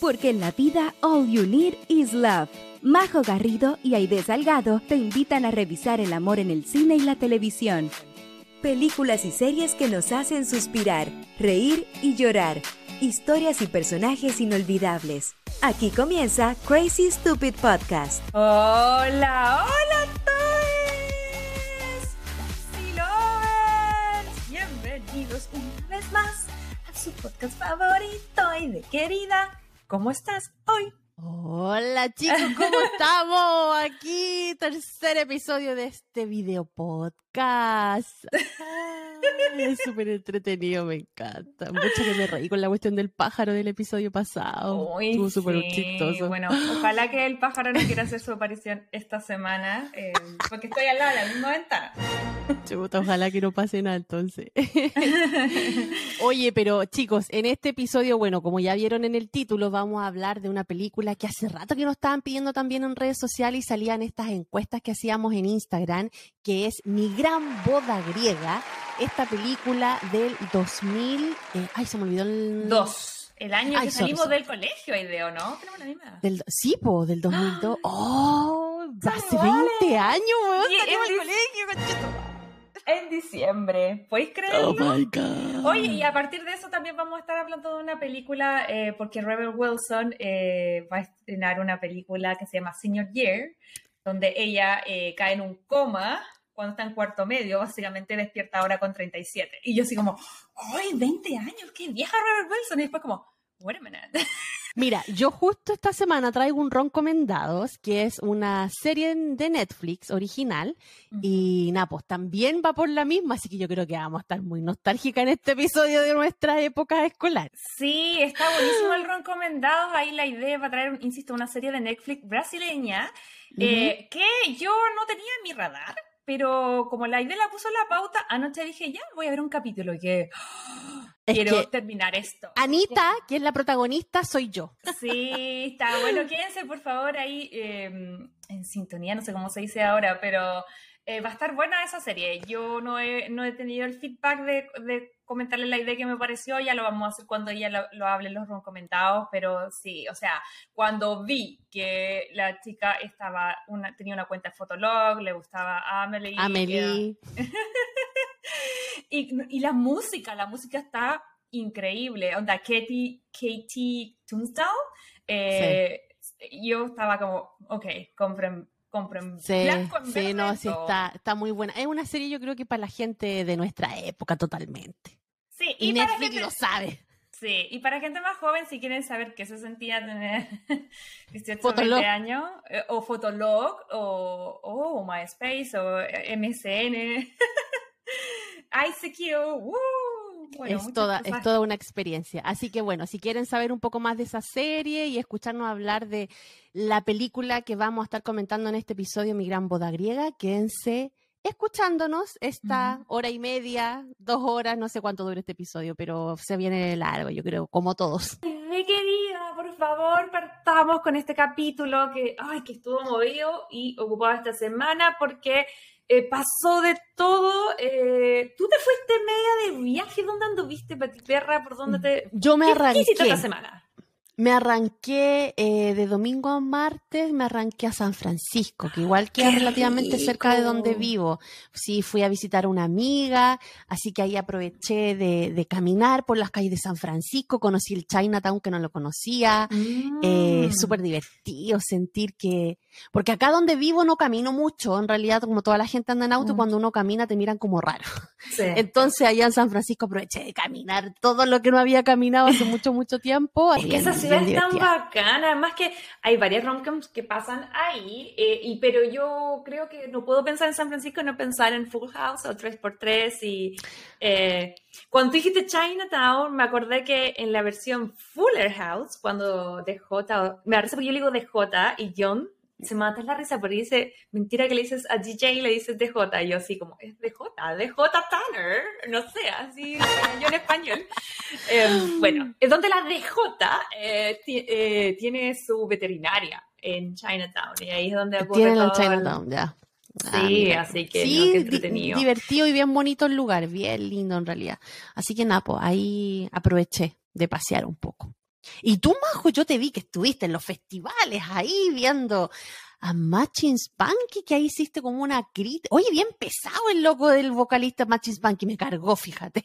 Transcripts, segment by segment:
porque en la vida all you need is love. Majo Garrido y Aide Salgado te invitan a revisar el amor en el cine y la televisión. Películas y series que nos hacen suspirar, reír y llorar. Historias y personajes inolvidables. Aquí comienza Crazy Stupid Podcast. Hola, hola. Lovers. Bienvenidos una vez más a su podcast favorito y de querida. ¿Cómo estás hoy? Hola chicos, ¿cómo estamos? Aquí, tercer episodio de este video podcast. Es súper entretenido, me encanta. Mucho que me reí con la cuestión del pájaro del episodio pasado. Uy, Estuvo súper sí. chistoso. Bueno, ojalá que el pájaro no quiera hacer su aparición esta semana, eh, porque estoy al lado de la misma ventana. Chuta, ojalá que no pase nada entonces. Oye, pero chicos, en este episodio, bueno, como ya vieron en el título, vamos a hablar de una película que hace rato que nos estaban pidiendo también en redes sociales y salían estas encuestas que hacíamos en Instagram, que es Mi Gran Boda Griega, esta película del 2000, eh, ay, se me olvidó el... Dos. El año Ay, que sorry, salimos sorry. del colegio, Ideo, ¿no? Tenemos la misma. Del, sí, po, del 2002. ¡Oh! Hace vale. 20 años, weón. Salimos del colegio. En diciembre. ¿Podéis creerlo? Oh my God. Oye, y a partir de eso también vamos a estar hablando de una película, eh, porque Rebel Wilson eh, va a estrenar una película que se llama Senior Year, donde ella eh, cae en un coma cuando está en cuarto medio, básicamente despierta ahora con 37. Y yo así como, ¡ay, 20 años! ¡Qué vieja Rebel Wilson! Y después como, wait a minute. Mira, yo justo esta semana traigo un Roncomendados, que es una serie de Netflix original, y nada, pues también va por la misma, así que yo creo que vamos a estar muy nostálgica en este episodio de nuestra época escolar. Sí, está buenísimo el recomendados. Ahí la idea va a traer, insisto, una serie de Netflix brasileña eh, que yo no tenía en mi radar, pero como la idea la puso en la pauta, anoche dije, ya, voy a ver un capítulo y que ¡ah! Es quiero que terminar esto. Anita, que es la protagonista, soy yo. Sí, está bueno. Quédense, por favor, ahí eh, en sintonía, no sé cómo se dice ahora, pero eh, va a estar buena esa serie. Yo no he, no he tenido el feedback de, de comentarle la idea que me pareció, ya lo vamos a hacer cuando ella lo, lo hable en los comentados, pero sí, o sea, cuando vi que la chica estaba una, tenía una cuenta de Fotolog, le gustaba Amelie. Amelie. Y, y la música, la música está increíble. Onda, Katie, Katie Tunstall. eh, Yo estaba como, ok, compren, compren Sí, blanco en sí, no, sí está, está muy buena. Es una serie yo creo que para la gente de nuestra época totalmente. Sí, Y, y, para Netflix gente, lo sabe. sí, y para gente más joven, si quieren saber qué se sentía tener 18 o Fotolog. 20 años, eh, o Fotolog, o, o MySpace, o MSN, ICQ, ¡woo! Bueno, es, toda, es toda una experiencia. Así que bueno, si quieren saber un poco más de esa serie y escucharnos hablar de la película que vamos a estar comentando en este episodio, Mi Gran Boda Griega, quédense escuchándonos esta hora y media, dos horas, no sé cuánto dura este episodio, pero se viene largo, yo creo, como todos. Mi querida, por favor, partamos con este capítulo que, ay, que estuvo movido y ocupado esta semana porque eh, pasó de todo. eh, Tú te fuiste media de viaje. ¿Dónde anduviste, Pati Perra? ¿Por dónde te...? Yo me ¿Qué- ¿Qué hiciste arranqué. esta semana? Me arranqué eh, de domingo a martes, me arranqué a San Francisco, que igual queda ¡Qué relativamente cerca de donde vivo. Sí, fui a visitar a una amiga, así que ahí aproveché de, de caminar por las calles de San Francisco, conocí el Chinatown que no lo conocía, eh, Mm. súper divertido sentir que, porque acá donde vivo no camino mucho, en realidad como toda la gente anda en auto, Mm. cuando uno camina te miran como raro. Sí. Entonces allá en San Francisco aproveché de caminar todo lo que no había caminado hace mucho, mucho tiempo. Es que esa bien es tan bacana, además que hay varias romcoms que pasan ahí, eh, y, pero yo creo que no puedo pensar en San Francisco y no pensar en Full House o 3x3 y eh, cuando dijiste Chinatown me acordé que en la versión Fuller House, cuando DJ, me risa porque yo le digo DJ y John se mata la risa porque dice, mentira que le dices a DJ y le dices DJ, y yo así como, es DJ, DJ Tanner, no sé, así yo en español. Eh, bueno, es donde la DJ eh, eh, tiene su veterinaria en Chinatown, y ahí es donde ocurre Tienen todo el- Chinatown, ya. Ah, Sí, mira. así que, sí, no, di- entretenido. divertido y bien bonito el lugar, bien lindo en realidad. Así que nada, pues ahí aproveché de pasear un poco. Y tú, Majo, yo te vi que estuviste en los festivales ahí viendo a Matching Spunky, que ahí hiciste como una crítica. Oye, bien pesado el loco del vocalista Matching Spunky, me cargó, fíjate.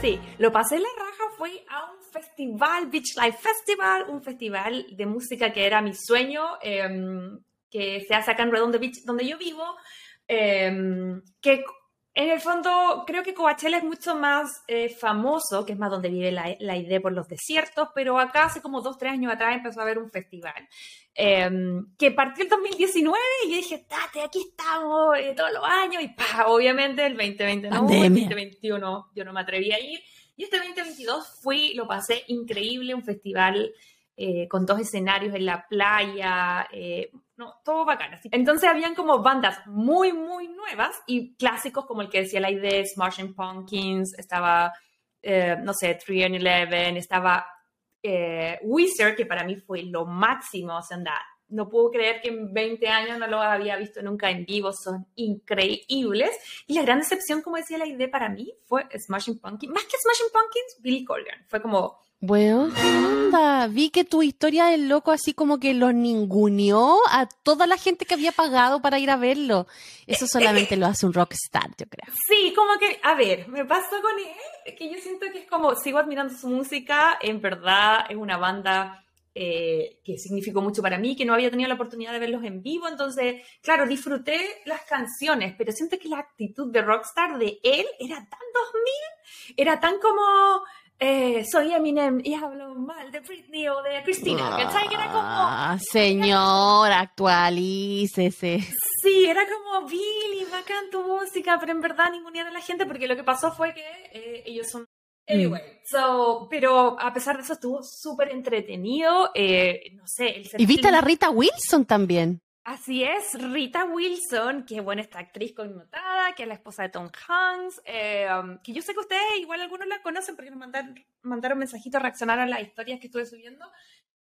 Sí, lo pasé la raja, fue a un festival, Beach Life Festival, un festival de música que era mi sueño, em, que se hace acá en Redondo Beach, donde yo vivo, em, que en el fondo, creo que Coachella es mucho más eh, famoso, que es más donde vive la, idea por los desiertos, pero acá hace como dos, tres años atrás empezó a haber un festival em, que partió el 2019 y yo dije, tate, aquí estamos eh, todos los años y pa, obviamente el 2020 no, el 2021 yo no me atreví a ir. Y este 2022 fui, lo pasé increíble, un festival eh, con dos escenarios en la playa, no, todo bacán. Entonces habían como bandas muy, muy nuevas y clásicos como el que decía la idea, Smashing Pumpkins, estaba, eh, no sé, 3 and Eleven, estaba eh, Wizard, que para mí fue lo máximo, o sea, no puedo creer que en 20 años no lo había visto nunca en vivo, son increíbles. Y la gran decepción, como decía la idea para mí, fue Smashing Pumpkins. Más que Smashing Pumpkins, Billy Corgan. Fue como, bueno, onda? Vi que tu historia del loco así como que lo ninguneó a toda la gente que había pagado para ir a verlo. Eso solamente lo hace un rockstar, yo creo. Sí, como que, a ver, me pasó con él, que yo siento que es como, sigo admirando su música, en verdad es una banda eh, que significó mucho para mí, que no había tenido la oportunidad de verlos en vivo, entonces, claro, disfruté las canciones, pero siento que la actitud de rockstar de él era tan 2000, era tan como eh, soy Eminem y hablo mal de Britney o de Cristina. ¿Cachai? era como. Ah, señor, actualícese. Sí, era como Billy, bacán tu música, pero en verdad ninguna de la gente, porque lo que pasó fue que eh, ellos son. Mm. Anyway, so, pero a pesar de eso estuvo súper entretenido. Eh, no sé, el Y viste a la Rita Wilson también. Así es, Rita Wilson, que bueno, esta actriz connotada, que es la esposa de Tom Hanks, eh, um, que yo sé que ustedes igual algunos la conocen porque nos mandaron, mandaron mensajitos, reaccionaron a las historias que estuve subiendo.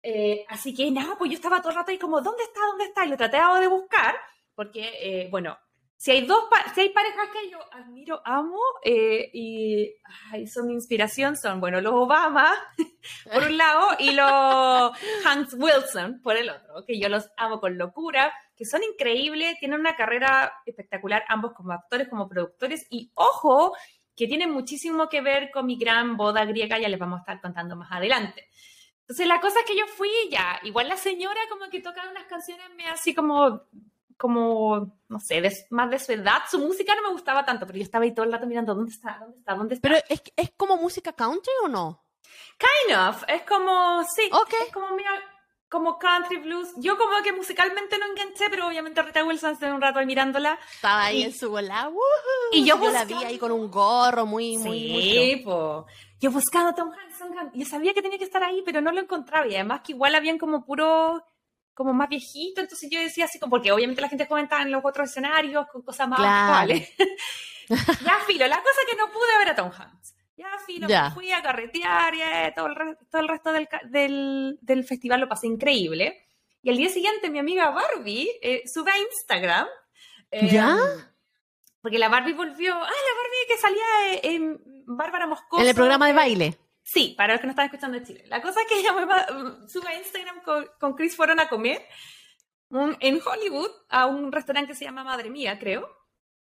Eh, así que nada, pues yo estaba todo el rato ahí como, ¿dónde está? ¿Dónde está? Y lo traté de buscar, porque, eh, bueno, si hay dos, si hay parejas que yo admiro, amo eh, y son inspiración, son, bueno, los Obama por un lado y los Hans Wilson por el otro, que yo los amo con locura, que son increíbles, tienen una carrera espectacular, ambos como actores, como productores y ojo, que tienen muchísimo que ver con mi gran boda griega, ya les vamos a estar contando más adelante. Entonces la cosa es que yo fui ya, igual la señora como que toca unas canciones me así como como, no sé, más de su edad. Su música no me gustaba tanto, pero yo estaba ahí todo el rato mirando, ¿dónde está? ¿Dónde está? ¿Dónde está? Pero es, es como música country o no? Kind of. Es como, sí. Es como, mira, como country blues. Yo como que musicalmente no enganché, pero obviamente Rita Wilson estuve un rato ahí mirándola. Estaba ahí en su bola. Y yo, la vi ahí con un gorro muy, muy, sí, po. Yo buscando a Tom Hanks, yo sabía que tenía que estar ahí, pero no lo encontraba. Y además que igual habían como puro como más viejito, entonces yo decía así, como, porque obviamente la gente comentaba en los otros escenarios con cosas más actuales. ya filo, la cosa que no pude ver a Tom Hanks. Ya filo, me fui a carretear, y todo, el todo el resto del, del, del, festival lo pasé increíble. Y al día siguiente mi amiga Barbie eh, sube a Instagram. Eh, ¿Ya? Porque la Barbie volvió, ah, la Barbie que salía en Bárbara Moscoso. En el programa de baile. Sí, para los que no están escuchando de Chile. La cosa es que ella me sube a Instagram con, Chris fueron a comer en Hollywood a un restaurante que se llama Madre Mía, creo.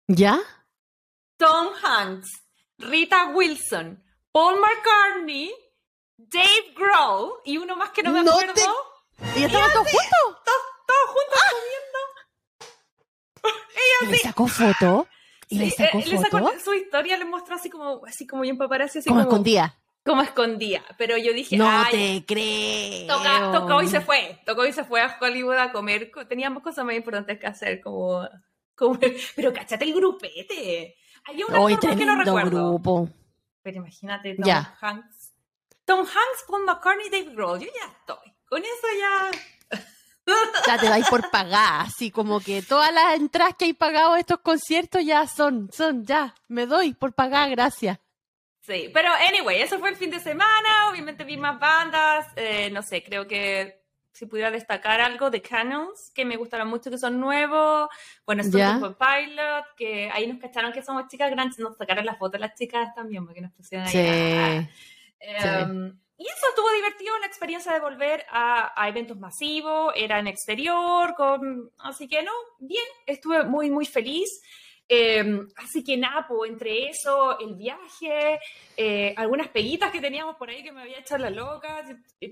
¿Ya? Tom Hanks, Rita Wilson, Paul McCartney, Dave Grohl y uno más que no me acuerdo. ¿Y estaban todos juntos? Todos, juntos ¡Ah! comiendo. Ella ¿Le sacó foto? ¿Y le sacó foto? Le sacó su historia, le mostró así como, así como bien paparazzi. Así como, como escondía como escondía. Pero yo dije, no te creo. tocó y se fue. Tocó y se fue a Hollywood a comer. Teníamos cosas más importantes que hacer, como comer. Pero cachate el grupete. Hay una Hoy que no recuerdo. grupo. Pero imagínate, Tom Hanks. Tom Hanks, Paul McCartney, Dave Grohl. Yo ya estoy. Con eso ya. Ya te vais por pagar, así como que todas las entradas que hay pagado a estos conciertos ya son, son, ya, me doy por pagar, gracias. Sí, pero anyway, eso fue el fin de semana, obviamente vi más bandas, eh, no sé, creo que si pudiera destacar algo de Canons, que me gustaron mucho, que son nuevos, bueno, son fue Pilot, que ahí nos cacharon que somos chicas grandes, nos sacaron las fotos las chicas también, porque nos pusieron ahí. Sí. Em, y eso estuvo divertido, la experiencia de volver a, eventos masivos, era en exterior, con, así que no, bien, estuve muy, muy feliz. Em, así que Napo, pues, entre eso, el viaje, eh, algunas peguitas que teníamos por ahí que me había echado la loca,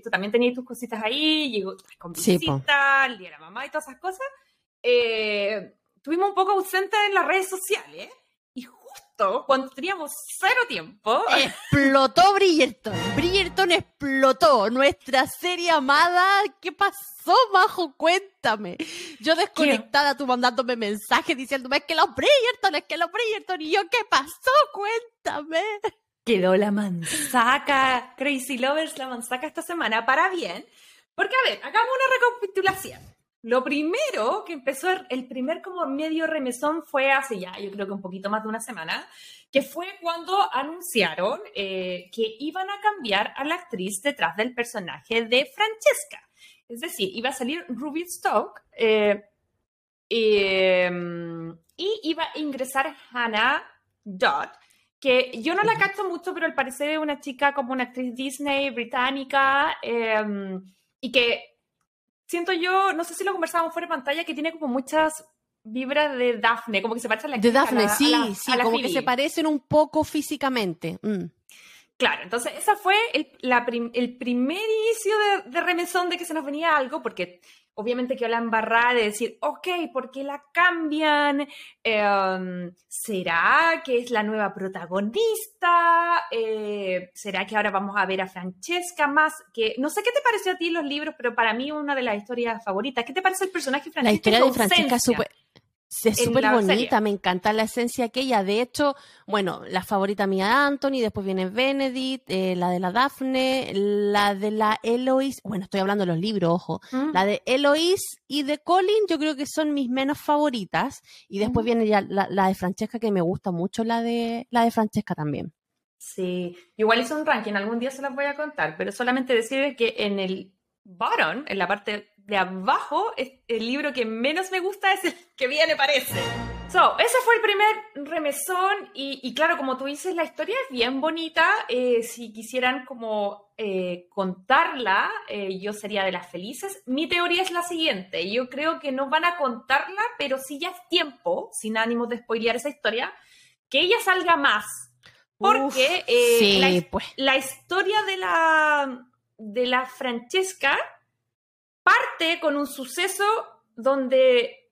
tú también tenías tus cositas ahí, llegó con visita, el día de la mamá y todas esas cosas. Eh, tuvimos un poco ausentes en las redes sociales justo cuando teníamos cero tiempo. Explotó Bridgerton. Bridgerton explotó. Nuestra serie amada. ¿Qué pasó, Majo? Cuéntame. Yo desconectada, tú mandándome mensajes diciéndome que los Bridgerton, es que los Bridgerton. Y yo, ¿qué pasó? Cuéntame. Quedó la manzaca. Crazy Lovers, la manzaca esta semana. Para bien. Porque, a ver, hagamos una recapitulación. Lo primero que empezó, el primer como medio remesón fue hace ya, yo creo que un poquito más de una semana, que fue cuando anunciaron eh, que iban a cambiar a la actriz detrás del personaje de Francesca. Es decir, iba a salir Ruby Stoke eh, em, y iba a ingresar Hannah Dodd, que yo no la cacho mucho, pero al parecer es una chica como una actriz Disney británica em, y que siento yo, no sé si lo conversábamos fuera de pantalla, que tiene como muchas vibras de Daphne, como que se parece a la De Daphne, sí, sí, como que se parecen un poco físicamente. Mm. Claro, entonces ese fue el, el primer inicio de, de, remesón de que se nos venía algo, porque obviamente que la embarrada de decir, ok, ¿por qué la cambian? Em, ¿Será que es la nueva protagonista? Eh, ¿Será que ahora vamos a ver a Francesca más? Que no sé qué te pareció a ti los libros, pero para mí una de las historias favoritas. ¿Qué te parece el personaje Francesca? La historia de Francesca es súper es súper bonita, me encanta la esencia aquella. De hecho, bueno, la favorita mía Anthony, después viene Benedict, eh, la de la Daphne, la de la Eloise, bueno, estoy hablando de los libros, ojo. Mm. La de Eloise y de Colin, yo creo que son mis menos favoritas. Y después viene ya la, de Francesca, que me gusta mucho la de, la de Francesca también. Sí, igual hice un ranking, algún día se las voy a contar, pero solamente decir que en el bottom, en la parte de abajo, el libro que menos me gusta es el que viene, parece. So, ese fue el primer remesón y, claro, como tú dices, la historia es bien bonita. Eh, si quisieran como eh, contarla, eh, yo sería de las felices. Mi teoría es la siguiente. Yo creo que no van a contarla, pero si ya es tiempo, sin ánimo de spoilear esa historia, que ella salga más. Porque la, pues. la historia de la, de la Francesca parte con un suceso donde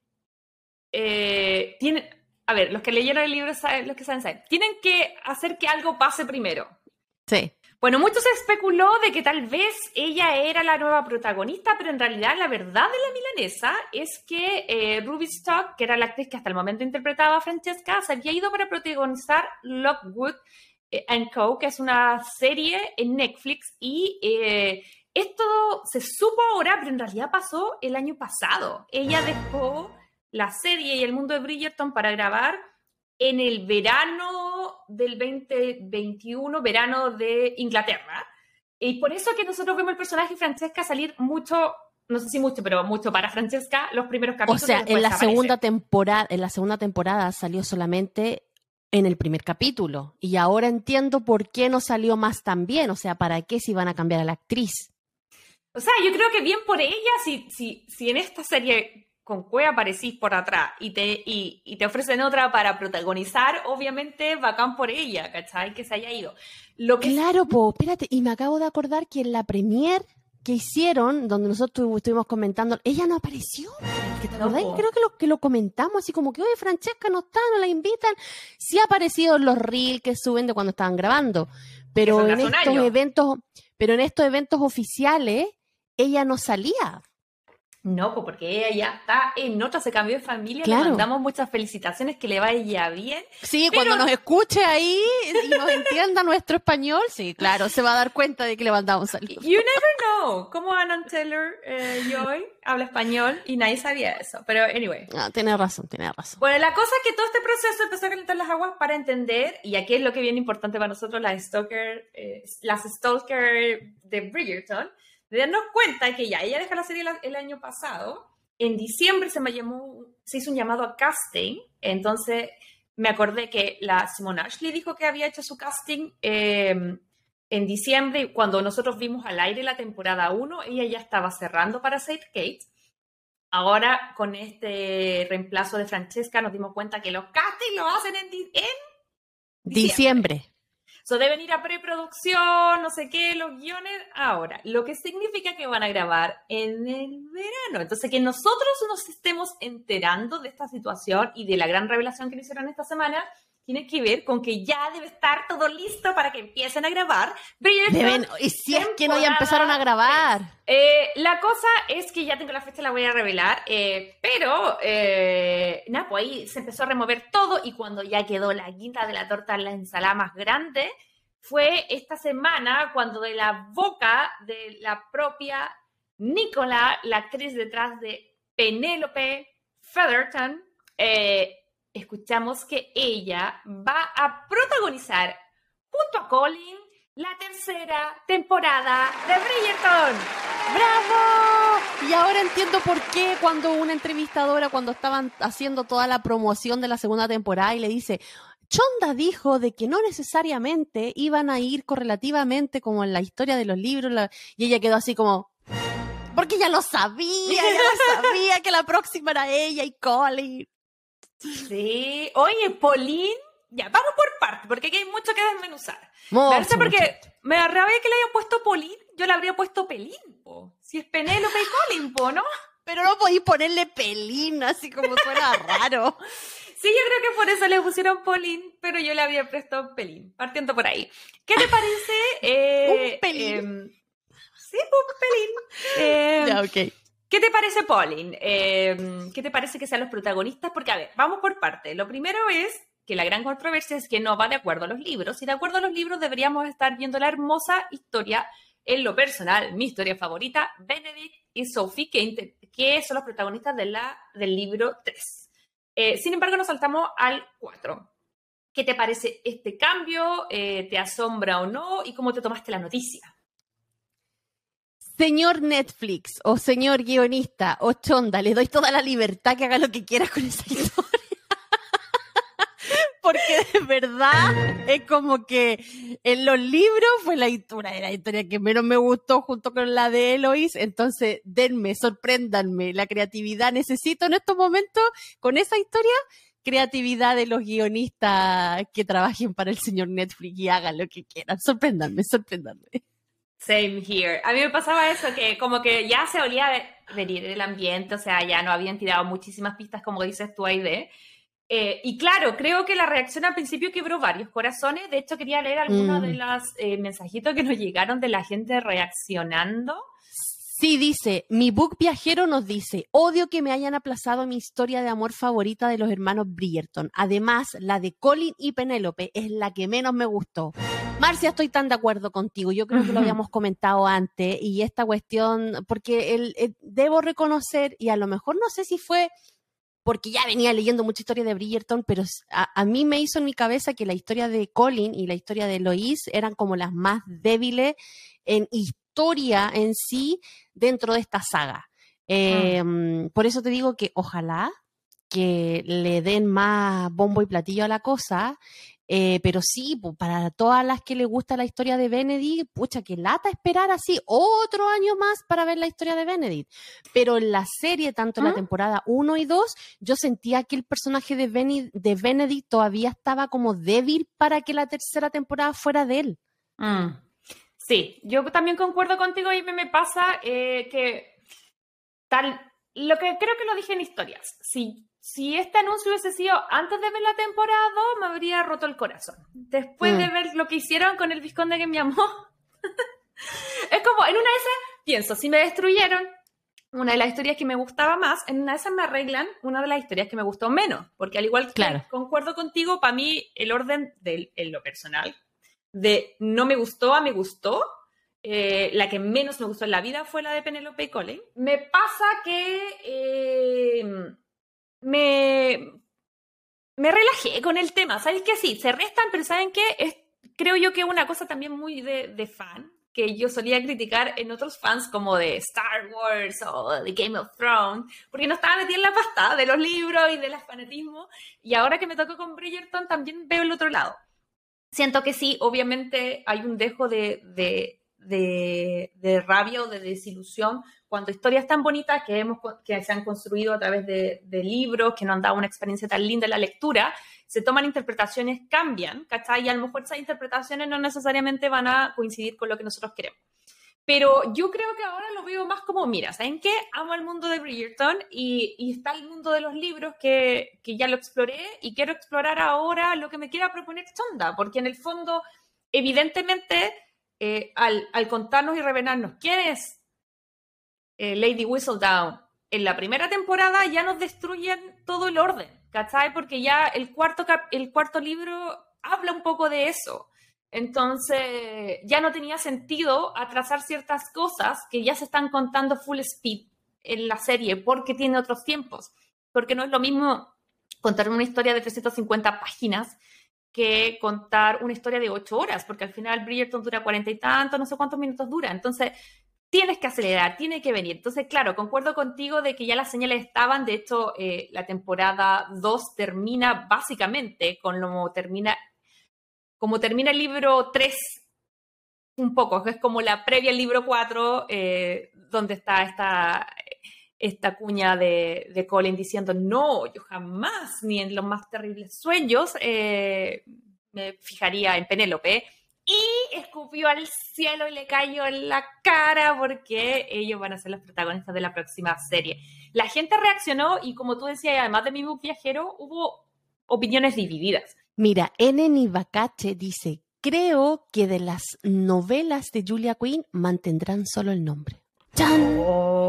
eh, tienen, a ver, los que leyeron el libro saben, los que saben, saben, tienen que hacer que algo pase primero. Sí. Bueno, mucho se especuló de que tal vez ella era la nueva protagonista, pero en realidad la verdad de la milanesa es que eh, Ruby Stock, que era la actriz que hasta el momento interpretaba a Francesca, se había ido para protagonizar Lockwood eh, and Co., que es una serie en Netflix y esto se supo ahora, pero en realidad pasó el año pasado. Ella dejó la serie y el mundo de Bridgerton para grabar en el verano del 2021, verano de Inglaterra. Y por eso que nosotros vemos el personaje Francesca salir mucho, no sé si mucho, pero mucho para Francesca los primeros capítulos. O sea, en la segunda temporada, en la segunda temporada salió solamente en el primer capítulo. Y ahora entiendo por qué no salió más también. O sea, ¿para qué se iban a cambiar a la actriz? O sea, yo creo que bien por ella, si, si, si en esta serie con Cue aparecís por atrás y te, y, te ofrecen otra para protagonizar, obviamente bacán por ella, ¿cachai? Que se haya ido. Lo que claro, po, espérate, y me acabo de acordar que en la premier que hicieron, donde nosotros estuvimos comentando, ella no apareció. ¿Te Creo que lo, que lo comentamos, así como que, oye, Francesca no está, no la invitan. Sí ha aparecido en los reels que suben de cuando estaban grabando, pero en estos eventos, pero en estos eventos oficiales, ella no salía. No, pues porque ella ya está en otra, se cambió de familia, le mandamos muchas felicitaciones, que le vaya bien. Sí, cuando nos escuche ahí y nos entienda nuestro español, sí, claro, se va a dar cuenta de que le mandamos saludos. You never know, como Anna Taylor eh, Joy habla español y nadie sabía eso, pero anyway. Ah, tiene razón, tiene razón. Bueno, la cosa es que todo este proceso empezó a calentar las aguas para entender, y aquí es lo que viene importante para nosotros, las stalker, eh, las stalker de Bridgerton, de darnos cuenta que ya ella dejó la serie el, año pasado. En diciembre se me llamó, se hizo un llamado a casting, entonces me acordé que la Simone Ashley dijo que había hecho su casting em, en diciembre, cuando nosotros vimos al aire la temporada 1, ella ya estaba cerrando para Saint Kate. Ahora, con este reemplazo de Francesca, nos dimos cuenta que los castings lo hacen en, diciembre. diciembre. So, deben ir a preproducción, no sé qué, los guiones ahora. Lo que significa que van a grabar en el verano. Entonces, que nosotros nos estemos enterando de esta situación y de la gran revelación que hicieron esta semana, tiene que ver con que ya debe estar todo listo para que empiecen a grabar. Deben, y si es que no ya empezaron a grabar. Eh, la cosa es que ya tengo la fecha, la voy a revelar, eh, pero eh, nada, pues ahí se empezó a remover todo y cuando ya quedó la guinda de la torta, la ensalada más grande, fue esta semana cuando de la boca de la propia Nicola, la actriz detrás de Penélope Featherton, eh, escuchamos que ella va a protagonizar junto a Colin la tercera temporada de Bridgerton. ¡Bravo! Y ahora entiendo por qué cuando una entrevistadora, cuando estaban haciendo toda la promoción de la segunda temporada y le dice, Chonda dijo de que no necesariamente iban a ir correlativamente como en la historia de los libros, y ella quedó así como, porque ya lo sabía, ya lo sabía que la próxima era ella y Colin. Sí. Oye, Pauline, ya, vamos por parte, porque aquí hay mucho que desmenuzar. Mucho, porque me da rabia que le hayan puesto Pauline, yo le habría puesto Pelín, Si es Penélope y Colin, ¿no? Pero no podéis ponerle Pelín, así como suena raro. Sí, yo creo que por eso le pusieron Pauline, pero yo le había puesto Pelín, partiendo por ahí. ¿Qué te parece? Eh, un Pelín. Em, sí, un Pelín. Em, ya, ok. ¿Qué te parece Pauline? Em, ¿Qué te parece que sean los protagonistas? Porque, a ver, vamos por parte. Lo primero es que la gran controversia es que no va de acuerdo a los libros. Y de acuerdo a los libros deberíamos estar viendo la hermosa historia, en lo personal, mi historia favorita, Benedict y Sophie, que, que son los protagonistas del libro 3. Eh, sin embargo, nos saltamos al 4. ¿Qué te parece este cambio? Eh, ¿Te asombra o no? ¿Y cómo te tomaste la noticia? Señor Netflix o señor guionista o chonda, le doy toda la libertad que haga lo que quiera con esa historia. Porque de verdad es como que en los libros fue la historia, la historia que menos me gustó junto con la de Eloís. Entonces, denme, sorpréndanme la creatividad. Necesito en estos momentos, con esa historia, creatividad de los guionistas que trabajen para el señor Netflix y hagan lo que quieran. Sorpréndanme, sorpréndanme. Same here. A mí me pasaba eso, que como que ya se olía venir el ambiente, o sea, ya no habían tirado muchísimas pistas, como dices tú ahí de. Eh, y claro, creo que la reacción al principio quebró varios corazones. De hecho, quería leer algunos de mm. los eh, mensajitos que nos llegaron de la gente reaccionando. Sí, dice, mi book viajero nos dice, odio que me hayan aplazado mi historia de amor favorita de los hermanos Bridgerton. Además, la de Colin y Penélope es la que menos me gustó. Marcia, estoy tan de acuerdo contigo. Yo creo que lo habíamos comentado antes y esta cuestión, porque el, debo reconocer, y a lo mejor no sé si fue porque ya venía leyendo mucha historia de Bridgerton, pero a, mí me hizo en mi cabeza que la historia de Colin y la historia de Lois eran como las más débiles en historia en sí dentro de esta saga. Em, por eso te digo que ojalá que le den más bombo y platillo a la cosa eh, pero sí, para todas las que les gusta la historia de Benedict, pucha, que lata esperar así otro año más para ver la historia de Benedict. Pero en la serie, tanto en la ¿Ah? temporada 1 y 2, yo sentía que el personaje de, de Benedict todavía estaba como débil para que la tercera temporada fuera de él. Mm. Sí, yo también concuerdo contigo y me pasa eh, que tal, lo que creo que lo dije en historias, si si este anuncio hubiese sido antes de ver la temporada 2, me habría roto el corazón. Después de mm. ver lo que hicieron con el Visconde que me amó, es como, en una de esas, pienso, si me destruyeron una de las historias que me gustaba más, en una de esas me arreglan una de las historias que me gustó menos. Porque al igual que concuerdo contigo, para mí el orden de en lo personal, de no me gustó a me gustó, eh, la que menos me gustó en la vida fue la de Penelope y Colin. Me pasa que... Eh, me, me relajé con el tema. ¿Sabes que Sí, se restan, pero ¿saben qué? Es, creo yo que es una cosa también muy de, de, fan, que yo solía criticar en otros fans como de Star Wars o de Game of Thrones, porque no estaba metida en la pasta de los libros y del fanatismo, y ahora que me tocó con Bridgerton también veo el otro lado. Siento que sí, obviamente hay un dejo de, de, de, rabia o de desilusión cuando historias tan bonitas que, hemos, que se han construido a través de, libros, que nos han dado una experiencia tan linda en la lectura, se toman interpretaciones, cambian, ¿cachai? Y a lo mejor esas interpretaciones no necesariamente van a coincidir con lo que nosotros queremos. Pero yo creo que ahora lo veo más como, mira, ¿saben qué? Amo el mundo de Bridgerton y, está el mundo de los libros que, que, ya lo exploré y quiero explorar ahora lo que me quiera proponer Chonda, porque en el fondo, evidentemente, eh, al, al, contarnos y revelarnos quién es eh, Lady Whistledown en la primera temporada, ya nos destruyen todo el orden, ¿cachai? Porque ya el cuarto, el cuarto libro habla un poco de eso. Entonces, ya no tenía sentido atrasar ciertas cosas que ya se están contando full speed en la serie porque tiene otros tiempos. Porque no es lo mismo contar una historia de 350 páginas que contar una historia de 8 horas, porque al final Bridgerton dura cuarenta y tanto, no sé cuántos minutos dura. Entonces, tienes que acelerar, tiene que venir. Entonces, claro, concuerdo contigo de que ya las señales estaban. De hecho, eh, la temporada 2 termina básicamente con lo termina como termina el libro 3, un poco, es como la previa al libro 4, eh, donde está esta, esta cuña de, Colin diciendo, no, yo jamás, ni en los más terribles sueños, eh, me fijaría en Penélope. Y escupió al cielo y le cayó en la cara porque ellos van a ser los protagonistas de la próxima serie. La gente reaccionó y como tú decías, además de mi book viajero, hubo opiniones divididas. Mira, N. Nivacache dice, creo que de las novelas de Julia Quinn mantendrán solo el nombre. ¡Chan! Oh.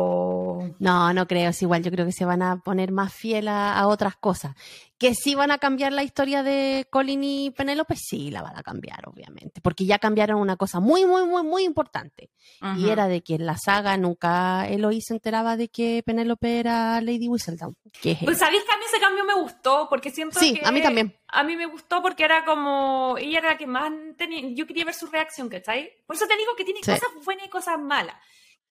No, no creo, es igual, yo creo que se van a poner más fiel a, otras cosas. Que sí van a cambiar la historia de Colin y Penélope, sí la van a cambiar, obviamente, porque ya cambiaron una cosa muy, muy, muy, muy importante. Y era de que en la saga nunca Eloy se enteraba de que Penélope era Lady Whistledown. pues sabéis que a mí ese cambio me gustó, porque siento sí, a mí también. A mí me gustó porque era como, ella era la que más tenía, yo quería ver su reacción, ¿cachai? Por eso te digo que tiene cosas buenas y cosas malas.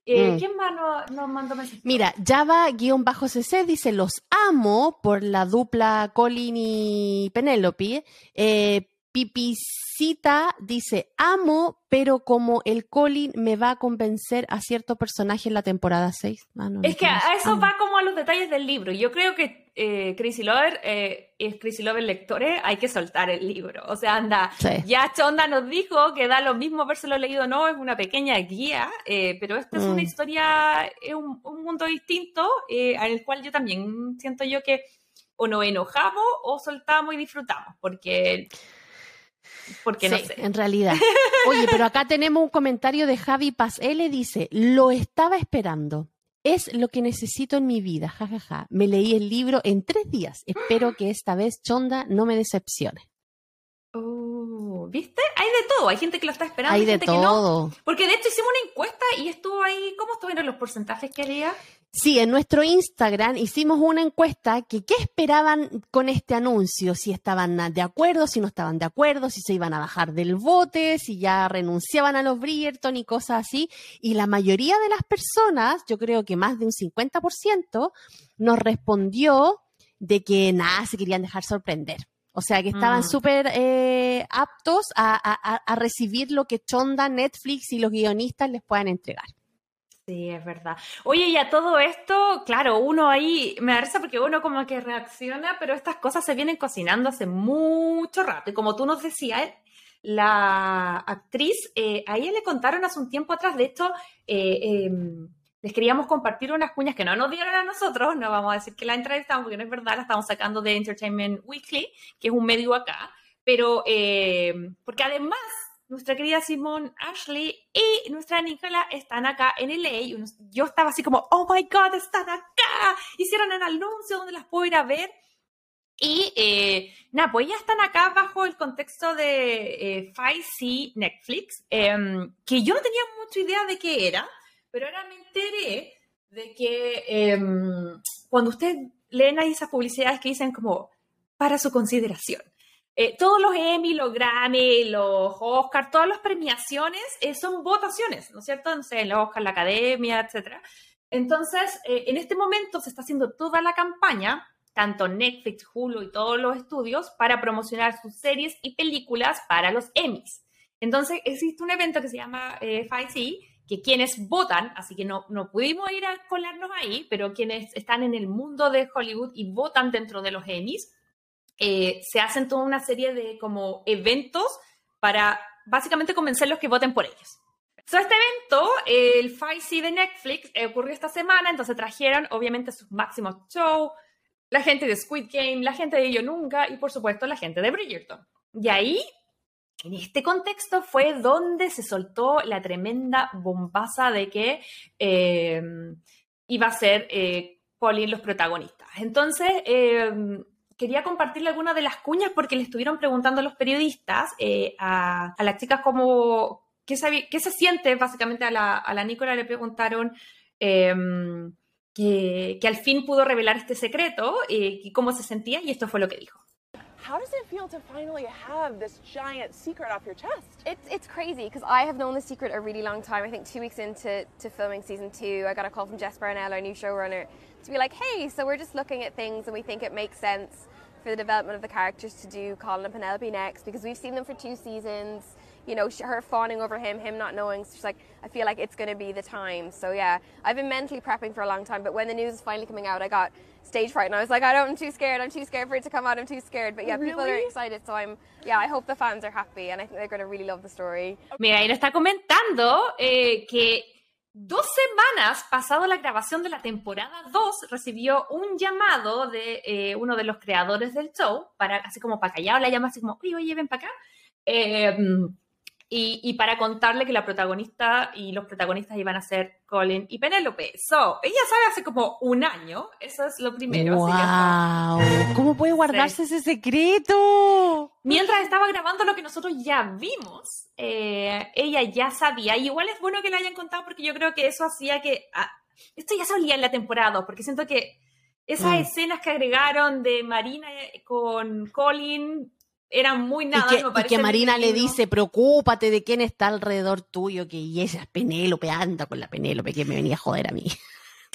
Eh, mm. ¿Quién más nos, mandó mensajes? Mira, Java-CC dice, los amo por la dupla Colin y Penélope. Eh, Pipicita dice, amo, pero como el Colin me va a convencer a cierto personaje en la temporada 6. Ah, es que a eso va como a los detalles del libro. Yo creo que eh, Crazy Lover eh, es Lover lectores, hay que soltar el libro. O sea, anda, ya Chonda nos dijo que da lo mismo habérselo leído o no, es una pequeña guía, eh, pero esta es una mm. historia, es un, mundo distinto, eh, al cual yo también siento yo que o nos enojamos o soltamos y disfrutamos, porque porque no sé. En realidad. Oye, pero acá tenemos un comentario de Javi Paz. Él le dice, lo estaba esperando. Es lo que necesito en mi vida. Ja, ja, ja. Me leí el libro en tres días. Espero que esta vez Chonda no me decepcione. Oh, ¿Viste? Hay de todo. Hay gente que lo está esperando. Hay, de todo. Porque de hecho hicimos una encuesta y estuvo ahí. ¿Cómo estuvieron los porcentajes que había? Sí, en nuestro Instagram hicimos una encuesta que qué esperaban con este anuncio, si estaban de acuerdo, si no estaban de acuerdo, si se iban a bajar del bote, si ya renunciaban a los Bridgerton y cosas así. Y la mayoría de las personas, yo creo que más de un 50%, nos respondió de que nada, se querían dejar sorprender. O sea, que estaban mm. súper eh, aptos a, a recibir lo que Chonda, Netflix y los guionistas les puedan entregar. Sí, es verdad. Oye, y a todo esto, claro, uno ahí me da risa porque uno como que reacciona, pero estas cosas se vienen cocinando hace mucho rato. Y como tú nos decías, la actriz, eh, a ella le contaron hace un tiempo atrás, de esto, eh, em, les queríamos compartir unas cuñas que no nos dieron a nosotros, no vamos a decir que la entrevistamos, porque no es verdad, la estamos sacando de Entertainment Weekly, que es un medio acá, pero eh, porque además nuestra querida Simone Ashley y nuestra Nicola están acá en LA. Yo estaba así como, oh my god, están acá. Hicieron un anuncio donde las puedo ir a ver. Y eh, nada, pues ya están acá bajo el contexto de eh, 5C Netflix, em, que yo no tenía mucha idea de qué era, pero ahora me enteré de que em, cuando ustedes leen ahí esas publicidades que dicen como para su consideración, eh, todos los Emmy, los Grammy, los Oscar, todas las premiaciones eh, son votaciones, ¿no es cierto? Sé, los Oscar, la Academia, etc. Entonces, eh, en este momento se está haciendo toda la campaña tanto Netflix, Hulu y todos los estudios, para promocionar sus series y películas para los Emmys. Entonces, existe un evento que se llama eh, que quienes votan, así que no, no pudimos ir a colarnos ahí, pero quienes están en el mundo de Hollywood y votan dentro de los Emmys, eh, se hacen toda una serie de como eventos para básicamente convencerlos que voten por ellos. So, este evento, el 5C de Netflix, eh, ocurrió esta semana, entonces trajeron obviamente sus máximos shows, la gente de Squid Game, la gente de Yo Nunca y por supuesto la gente de Bridgerton. Y ahí, en este contexto, fue donde se soltó la tremenda bombaza de que eh, iba a ser eh, Pauline los protagonistas. Entonces, eh, quería compartirle algunas de las cuñas porque le estuvieron preguntando a los periodistas, eh, a, a, las chicas cómo, qué, qué, se siente, básicamente a la, a la Nicola le preguntaron eh, que, que, al fin pudo revelar este secreto eh, y cómo se sentía y esto fue lo que dijo. How does it feel to finally have this giant secret off your chest? It's, it's crazy because I have known the secret a really long time. I think two weeks into to filming season two, I got a call from Jess Barnell, our new showrunner, to be like, hey, so we're just looking at things and we think it makes sense for the development of the characters to do Colin and Penelope next because we've seen them for two seasons. You know, her fawning over him, him not knowing. So she's like, I feel like it's going to be the time. So yeah, I've been mentally prepping for a long time, but when the news is finally coming out, I got stage fright and I was like, I don't, I'm too scared. I'm too scared for it to come out. I'm too scared. But yeah, really? people are excited. So I'm, yeah, I hope the fans are happy and I think they're going to really love the story. Mira, ahí nos está comentando eh, que Dos semanas pasado la grabación de la temporada 2, recibió un llamado de eh, uno de los creadores del show, para, así como para callar, la llama así como, oye, oye, ven para acá. Eh, y, y, para contarle que la protagonista y los protagonistas iban a ser Colin y Penélope. So, ella sabe hace como un año, eso es lo primero. ¡Wow! Así que, ¿Cómo puede guardarse sí. ese secreto? Mientras estaba grabando lo que nosotros ya vimos, eh, ella ya sabía, y igual es bueno que lo hayan contado porque yo creo que eso hacía que... Ah, esto ya se olía en la temporada 2, porque siento que esas mm. escenas que agregaron de Marina con Colin eran muy nada. Y que, y que Marina le dice, preocúpate de quién está alrededor tuyo, que y ella es Penélope, anda con la Penélope, que me venía a joder a mí.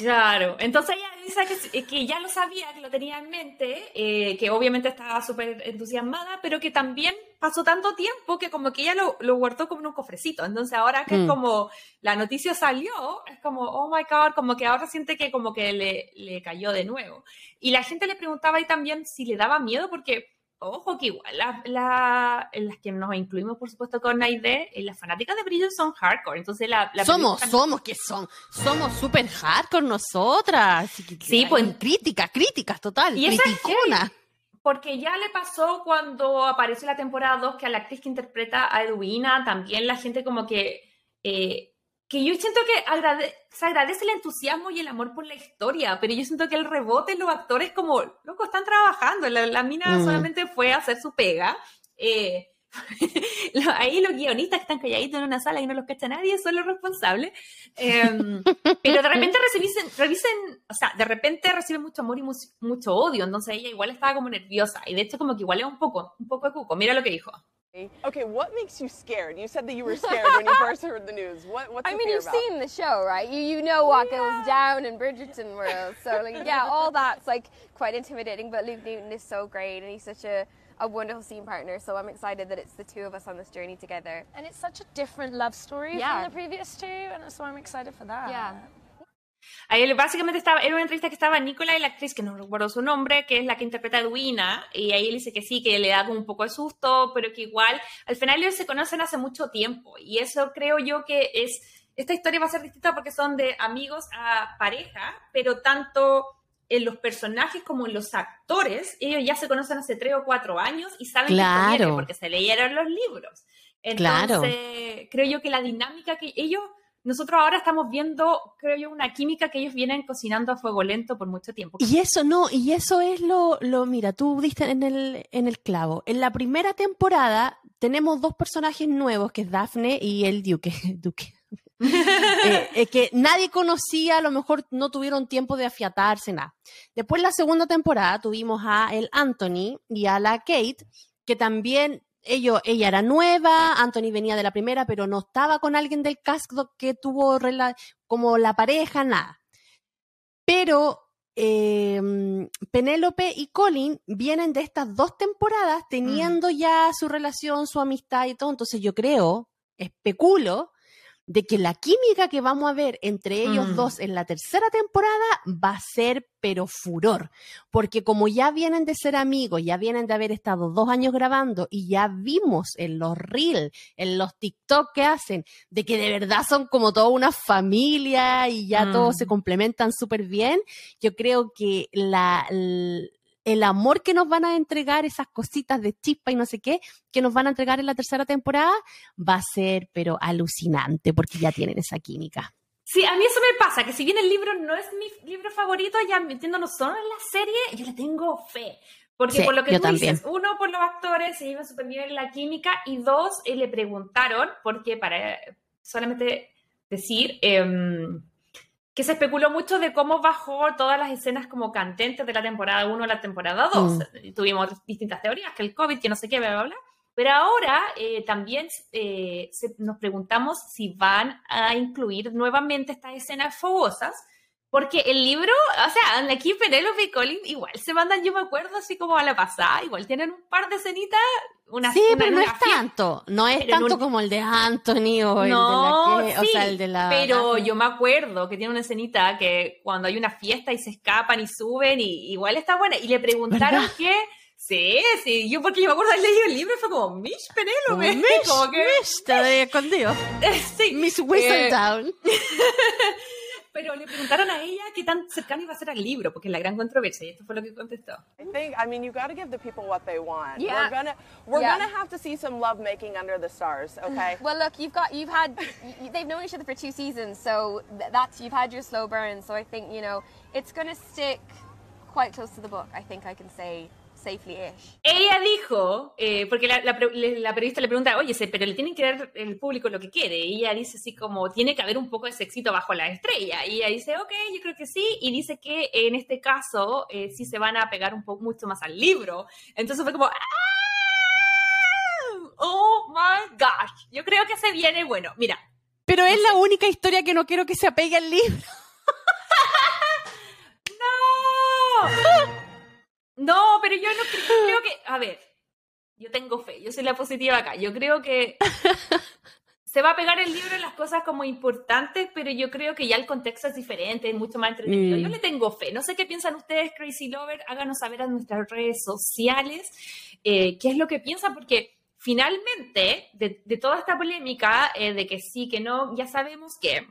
Claro, entonces ella dice que, que, ya lo sabía, que lo tenía en mente, eh, que obviamente estaba súper entusiasmada, pero que también pasó tanto tiempo que como que ella lo, lo guardó como en un cofrecito. Entonces ahora que mm. es como la noticia salió, es como, oh my god, como que ahora siente que como que le, le cayó de nuevo. Y la gente le preguntaba ahí también si le daba miedo porque ojo que igual la, la, las que nos incluimos, por supuesto, con Naide, las fanáticas de Bridget son hardcore. Entonces la, la somos, somos, que son, somos súper hardcore nosotras. Sí, pues críticas, críticas total, y criticona. Porque ya le pasó cuando apareció la temporada 2 que a la actriz que interpreta a Edwina, también la gente como que eh, que yo siento que agrade se agradece el entusiasmo y el amor por la historia, pero yo siento que el rebote, los actores como, loco, están trabajando, la, la mina mm. solamente fue a hacer su pega. Eh, ahí los guionistas que están calladitos en una sala y no los cacha nadie son los responsables. Eh, pero de repente reciben, revisen, o sea, de repente reciben mucho amor y mucho, mucho, odio, entonces ella igual estaba como nerviosa y de hecho como que igual es un poco, un poco de cuco. Mira lo que dijo. Okay, what makes you scared? You said that you were scared when you first heard the news. What, what's I mean, you've about? seen the show, right? You you know what yeah. goes down in Bridgerton world. So like, yeah, all that's like quite intimidating. But Luke Newton is so great, and he's such a a wonderful scene partner. So I'm excited that it's the two of us on this journey together. And it's such a different love story yeah. from the previous two, and so I'm excited for that. Yeah. Ahí básicamente estaba, era una entrevista que estaba Nicola y la actriz, que no recuerdo su nombre, que es la que interpreta a Edwina, y ahí él dice que sí, que le da como un poco de susto, pero que igual, al final ellos se conocen hace mucho tiempo, y eso creo yo que es, esta historia va a ser distinta porque son de amigos a pareja, pero tanto en los personajes como en los actores, ellos ya se conocen hace tres o cuatro años y saben claro. que porque se leyeron los libros. Entonces, claro. creo yo que la dinámica que ellos nosotros ahora estamos viendo, creo yo, una química que ellos vienen cocinando a fuego lento por mucho tiempo. Y eso no, y eso es lo, lo mira, tú diste en el, en el clavo. En la primera temporada tenemos dos personajes nuevos, que es Daphne y el Duque. Duque. eh, eh, que nadie conocía, a lo mejor no tuvieron tiempo de afiatarse, nada. Después, la segunda temporada, tuvimos a el Anthony y a la Kate, que también ella era nueva, Anthony venía de la primera, pero no estaba con alguien del cast que tuvo como la pareja, nada. Pero eh, Penélope y Colin vienen de estas dos temporadas teniendo ya su relación, su amistad y todo. Entonces yo creo, especulo, de que la química que vamos a ver entre ellos Mm. dos en la tercera temporada va a ser pero furor, porque como ya vienen de ser amigos, ya vienen de haber estado dos años grabando y ya vimos en los reels, en los TikTok que hacen, de que de verdad son como toda una familia y ya Mm. todos se complementan súper bien, yo creo que la, el amor que nos van a entregar, esas cositas de chispa y no sé qué, que nos van a entregar en la tercera temporada, va a ser pero alucinante, porque ya tienen esa química. Sí, a mí eso me pasa, que si bien el libro no es mi libro favorito, ya metiéndonos solo en la serie, yo le tengo fe. Porque Sí, por lo que tú también. dices, uno, por los actores, se llevan súper bien en la química, y dos, eh, le preguntaron, porque para solamente decir em, que se especuló mucho de cómo bajó todas las escenas como candentes de la temporada 1 a la temporada 2. Mm. Tuvimos distintas teorías, que el COVID, que no sé qué, bla, bla, bla. Pero ahora eh, también eh, se- nos preguntamos si van a incluir nuevamente estas escenas fogosas, porque el libro, o sea, aquí Penélope y Colin igual se mandan, yo me acuerdo, así como a la pasada, igual tienen un par de escenitas, una Sí, una- pero no es fiesta. tanto, no es tanto un- como el de Anthony o el No, de la que, o sí, sea, el de la pero yo me acuerdo que tiene una escenita que cuando hay una fiesta y se escapan y suben y igual está buena. Y le preguntaron ¿Verdad? qué. Sí, sí, yo porque yo me acuerdo haber leído el libro y fue como, Mish Penélope. Mish, como que, Mish, te escondido. sí. Miss Eh, Whistledown. pero le preguntaron a ella qué tan cercano iba a ser al libro, porque es la gran controversia, y esto fue lo que contestó. I think, I mean, you got to give the people what they want. Yeah. We're gonna, we're Yeah. gonna have to see some love making under the stars, mm. okay? Well, look, you've got you've had y- y- they've known each other for two seasons, so that's you've had your slow burn. So I think you know it's going to stick quite close to the book. I think I can say safely-ish. Ella dijo, eh, porque la, la, la periodista le pregunta, oye, pero le tienen que dar el público lo que quiere. Y ella dice así como, tiene que haber un poco de sexito bajo la estrella. Y ella dice, ok, yo creo que sí. Y dice que en este caso eh, sí se van a pegar un poco mucho más al libro. Entonces fue como, ¡ah! Oh my gosh. Yo creo que se viene, bueno, mira, Pero es la única historia que no quiero que se apegue al libro. ¡No! No, pero yo no creo, que, a ver, yo tengo fe, yo soy la positiva acá. Yo creo que se va a pegar el libro en las cosas como importantes, pero yo creo que ya el contexto es diferente, es mucho más entretenido. Mm. Yo le tengo fe. No sé qué piensan ustedes, Crazy Lover. Háganos saber en nuestras redes sociales eh, qué es lo que piensan, porque finalmente, de, de toda esta polémica, eh, de que sí, que no, ya sabemos que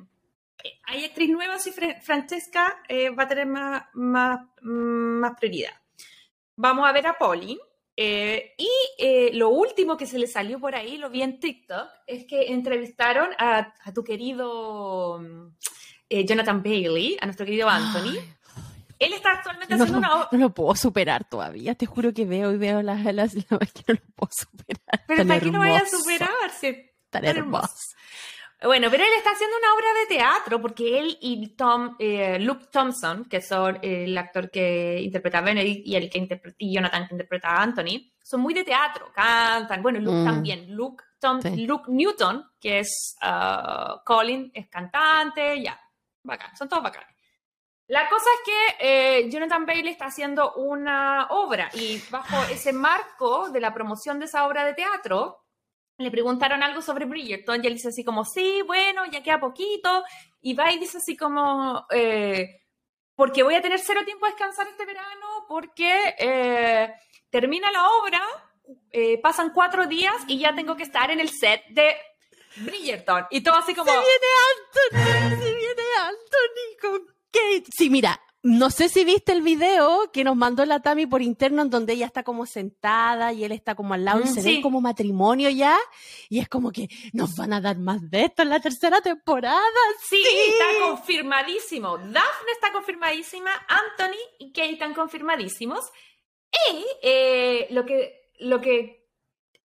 eh, hay actriz nueva, si Francesca eh, va a tener más, más, más prioridad. Vamos a ver a Pauline. eh, y eh, lo último que se le salió por ahí, lo vi en TikTok, es que entrevistaron a, a tu querido mm, eh, Jonathan Bailey, a nuestro querido Anthony. Él está actualmente No, haciendo una no lo puedo superar todavía. Te juro que veo y veo las las las que no lo puedo superar. Pero ¿para qué no vaya a hermoso, superar? Si es Tan tan hermoso. Bueno, pero él está haciendo una obra de teatro porque él y Tom, eh, Luke Thompson, que son el actor que interpreta a Benedict y el que interpreta, y Jonathan que interpreta a Anthony, son muy de teatro, cantan, bueno, Luke Mm. también, Luke, Tom, Sí. Luke Newton, que es ah, Colin, es cantante, ya, bacán, son todos bacanes. La cosa es que eh, Jonathan Bailey está haciendo una obra y bajo ese marco de la promoción de esa obra de teatro, le preguntaron algo sobre Bridgerton y él dice así como, sí, bueno, ya queda poquito. Y va y dice así como, eh, porque voy a tener cero tiempo de descansar este verano porque eh, termina la obra, eh, pasan cuatro días y ya tengo que estar en el set de Bridgerton. Y todo así como... Se viene Anthony, se viene Anthony con Kate. Sí, mira, no sé si viste el video que nos mandó la Tami por interno en donde ella está como sentada y él está como al lado y Mm, se sí. ven como matrimonio ya. Y es como que nos van a dar más de esto en la tercera temporada. Sí, está confirmadísimo. Daphne está confirmadísima, Anthony y Kate están confirmadísimos. Y eh, lo que lo que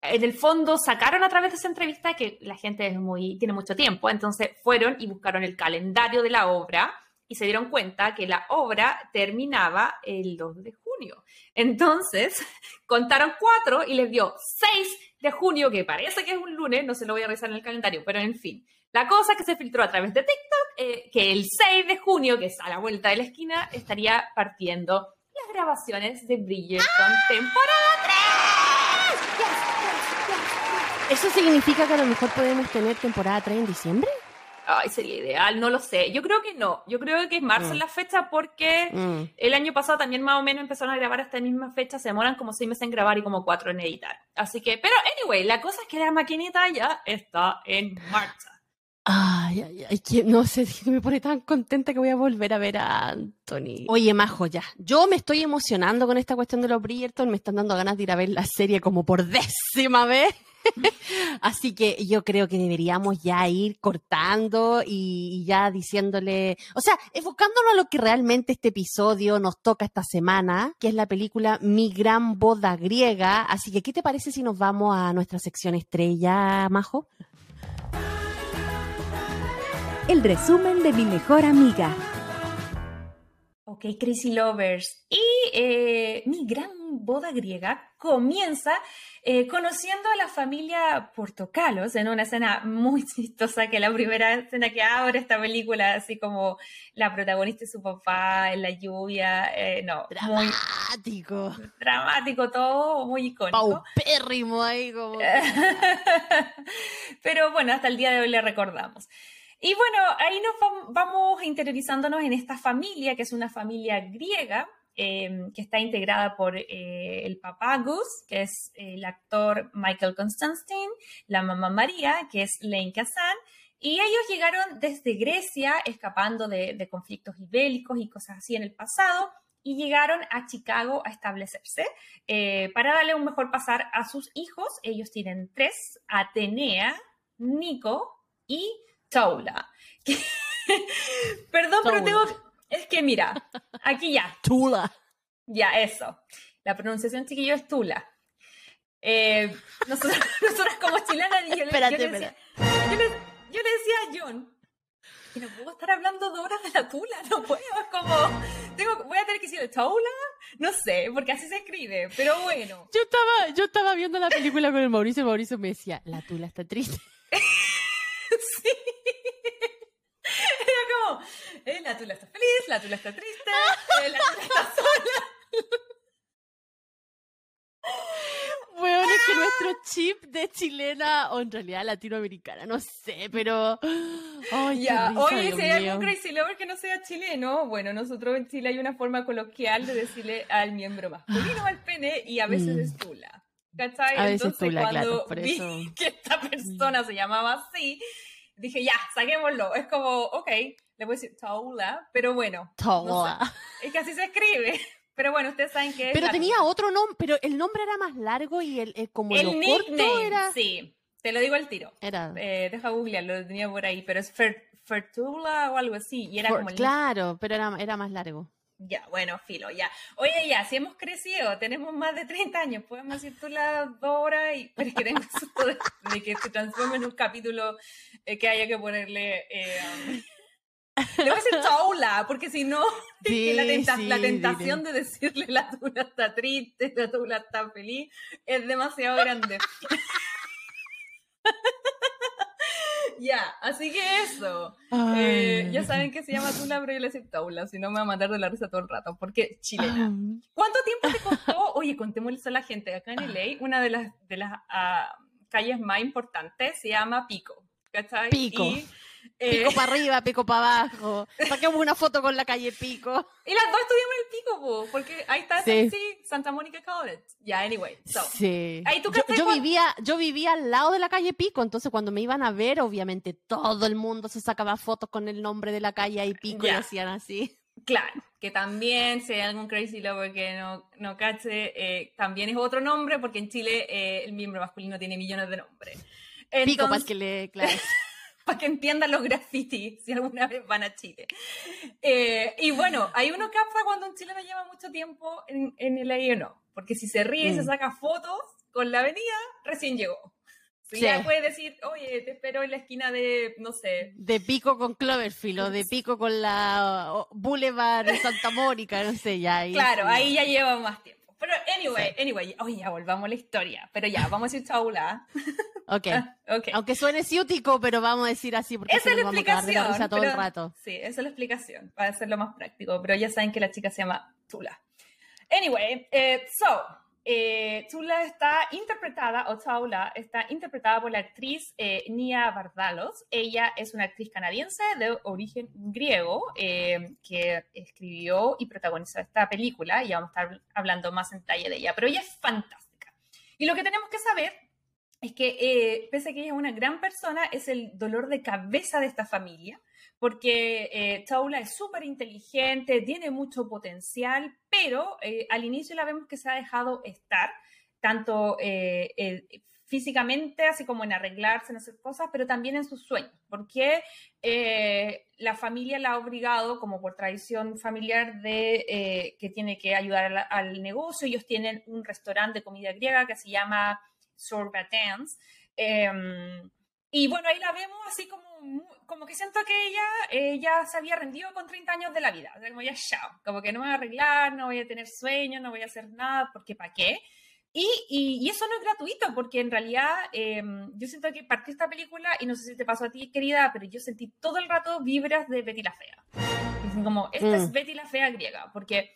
en el fondo sacaron a través de esa entrevista que la gente es muy tiene mucho tiempo, entonces fueron y buscaron el calendario de la obra y se dieron cuenta que la obra terminaba el 2 de junio. Entonces, contaron cuatro y les dio 6 de junio, que parece que es un lunes, no se lo voy a revisar en el calendario, pero en fin. La cosa que se filtró a través de TikTok, eh, que el 6 de junio, que es a la vuelta de la esquina, estaría partiendo las grabaciones de Bridgerton temporada 3. Yes, yes, yes, yes. ¿Eso significa que a lo mejor podemos tener temporada 3 en diciembre? Ay, sería ideal, no lo sé. Yo creo que no. Yo creo que es marzo Mm. la fecha porque Mm. el año pasado también más o menos empezaron a grabar a esta misma fecha. Se demoran como seis meses en grabar y como cuatro en editar. Así que, pero anyway, la cosa es que la maquinita ya está en marcha. Ay, ay, ay, que no sé si me pone tan contenta que voy a volver a ver a Anthony. Oye, Majo, ya. Yo me estoy emocionando con esta cuestión de los Bridgerton, me están dando ganas de ir a ver la serie como por décima vez. Así que yo creo que deberíamos ya ir cortando y, y ya diciéndole, o sea, enfocándonos a lo que realmente este episodio nos toca esta semana, que es la película Mi Gran Boda Griega. Así que, ¿qué te parece si nos vamos a nuestra sección estrella, Majo? El resumen de mi mejor amiga. Ok, Crazy Lovers. Y eh, mi gran boda griega comienza eh, conociendo a la familia Portocalos en una escena muy chistosa, que la primera escena que abre esta película, así como la protagonista y su papá en la lluvia. eh, no, muy Dramático. dramático todo, muy icónico. Paupérrimo ahí como... Pero bueno, hasta el día de hoy le recordamos. Y bueno, ahí nos vam- vamos interiorizándonos en esta familia, que es una familia griega, eh, que está integrada por eh, el papá Gus, que es el actor Michael Constantine, la mamá María, que es Lane Kazan, y ellos llegaron desde Grecia, escapando de, de conflictos bélicos y cosas así en el pasado, y llegaron a Chicago a establecerse eh, para darle un mejor pasar a sus hijos. Ellos tienen tres, Atenea, Nico y Taula. Perdón, pero tengo... Es que mira, aquí ya, Tula. ya, eso. La pronunciación chiquillo es Tula. Eh, nosotros, nosotros como chilenas, yo, le- yo Espérate, le decía, yo, le, yo le decía a John, que no puedo estar hablando dos horas de la Tula, no puedo, es como, tengo, voy a tener que decir Taula, no sé, porque así se escribe, pero bueno. Yo estaba, yo estaba viendo la película con el Mauricio y Mauricio me decía, la tula está triste. Sí. Era como, eh, la tula está feliz, la tula está triste, eh, la tula está sola. Bueno, es que nuestro chip de chilena, o en realidad latinoamericana, no sé, pero... Ay, Ya, risa, oye, si hay algún crazy lover que no sea chileno, bueno, nosotros en Chile hay una forma coloquial de decirle al miembro masculino al pene y a veces Mm. es tula. ¿Cachai? A veces Entonces, tula, cuando claro, por vi eso- que esta persona se llamaba así, dije, ya, saquémoslo. Es como, ok, le voy a decir taula, pero bueno, Tola. es que así se escribe. Pero bueno, ustedes saben que Pero tenía otro nombre, pero el nombre era más largo y el, el- como El lo corto nickname, era... sí, te lo digo al tiro. era Eh, deja googlearlo, lo tenía por ahí, pero es Fer- Fertula o algo así, y era for- como el claro, pero era, era más largo. Ya, bueno, filo, ya. Oye, ya, si hemos crecido, tenemos más de 30 años, podemos decir tú las dos horas, y... pero es que tengo susto de, de que se transforme en un capítulo eh, que haya que ponerle... Eh, um, Le voy a decir taula, porque si no, que la, Sí, tenta- sí, la tentación dile. de decirle la tula está triste, la tula está feliz, es demasiado grande. ya, así que eso. Eh, ya saben que se llama Tula, pero yo le decía Taula, si no me va a matar de la risa todo el rato, porque chilena. Ah, ¿Cuánto tiempo te costó? Oye, contémosle eso a la gente. Acá en LA, una de las, de las ah, calles más importantes se llama Pico. ¿Cachai? Pico. Y, eh, Pico para arriba, pico para abajo. Saquemos una foto con la calle Pico. y las dos estudiamos en el Pico, po, porque ahí está Sí. SMC, Santa Mónica College. Ya, anyway. So, Sí. Ahí tú yo, yo vivía, yo vivía al lado de la calle Pico, entonces cuando me iban a ver, obviamente todo el mundo se sacaba fotos con el nombre de la calle ahí Pico y Ya. hacían así. Claro, que también, si hay algún crazy lover que no, no cache, eh, también es otro nombre, porque en Chile eh, el miembro masculino tiene millones de nombres. Pico para que le, claro. para que entiendan los grafitis si alguna vez van a Chile. Eh, y bueno, hay uno capta cuando un chileno lleva mucho tiempo en, en el o no, porque si se ríe y se Mm. saca fotos con la avenida, recién llegó. Sí. ya puede decir, oye, te espero en la esquina de, no sé, De Pico con Cloverfield o de Pico con la Boulevard de Santa Mónica, no sé, ya ahí. claro, sí. ahí ya lleva más tiempo. Pero anyway, anyway, oye, ya volvamos a la historia. Pero ya, vamos a ir chaula. Ok. Ah, ok. Aunque suene ciútico, pero vamos a decir así porque Esa es la nos vamos a la explicación. todo el pero- rato. Sí, esa es la explicación, para hacerlo más práctico. Pero ya saben que la chica se llama Tula. Anyway, eh, so, eh, Tula está interpretada, o Taula, está interpretada por la actriz eh, Nia Bardalos. Ella es una actriz canadiense de origen griego eh, que escribió y protagonizó esta película. Y vamos a estar hablando más en detalle de ella. Pero ella es fantástica. Y lo que tenemos que saber es que eh, pese a que ella es una gran persona, es el dolor de cabeza de esta familia, porque eh, Taula es súper inteligente, tiene mucho potencial, pero eh, al inicio la vemos que se ha dejado estar, tanto eh, físicamente, así como en arreglarse, en hacer cosas, pero también en sus sueños, porque eh, la familia la ha obligado, como por tradición familiar, de eh, que tiene que ayudar al, negocio. Ellos tienen un restaurante de comida griega que se llama Sorba Dance. Em, y bueno, ahí la vemos así como, mu- como que siento que ella, ella se había rendido con 30 años de la vida. O sea, como ya, chao. Como que no me voy a arreglar, no voy a tener sueños, no voy a hacer nada, porque ¿para qué? Y, y, y eso no es gratuito, porque en realidad em, yo siento que partió esta película, y no sé si te pasó a ti, querida, pero yo sentí todo el rato vibras de Betty la Fea. Así como, esta es Mm. Betty la Fea griega, porque,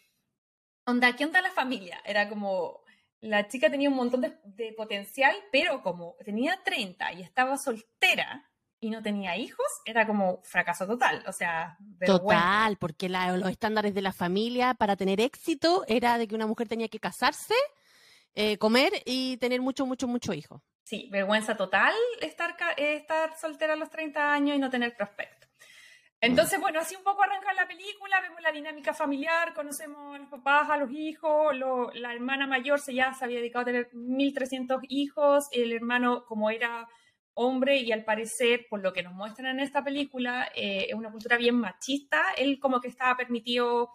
onda, ¿qué onda la familia? Era como, la chica tenía un montón de, de potencial, pero como tenía 30 y estaba soltera y no tenía hijos, era como fracaso total. O sea, vergüenza. Total, porque la- los estándares de la familia para tener éxito era de que una mujer tenía que casarse, eh, comer y tener mucho, mucho, mucho hijo. Sí, vergüenza total estar, eh, estar soltera a los 30 años y no tener prospecto. Entonces, bueno, así un poco arranca la película, vemos la dinámica familiar, conocemos a los papás, a los hijos, lo- la hermana mayor se ya se había dedicado a tener 1.300 hijos, el hermano como era hombre y al parecer, por lo que nos muestran en esta película, eh, es una cultura bien machista, él como que estaba permitido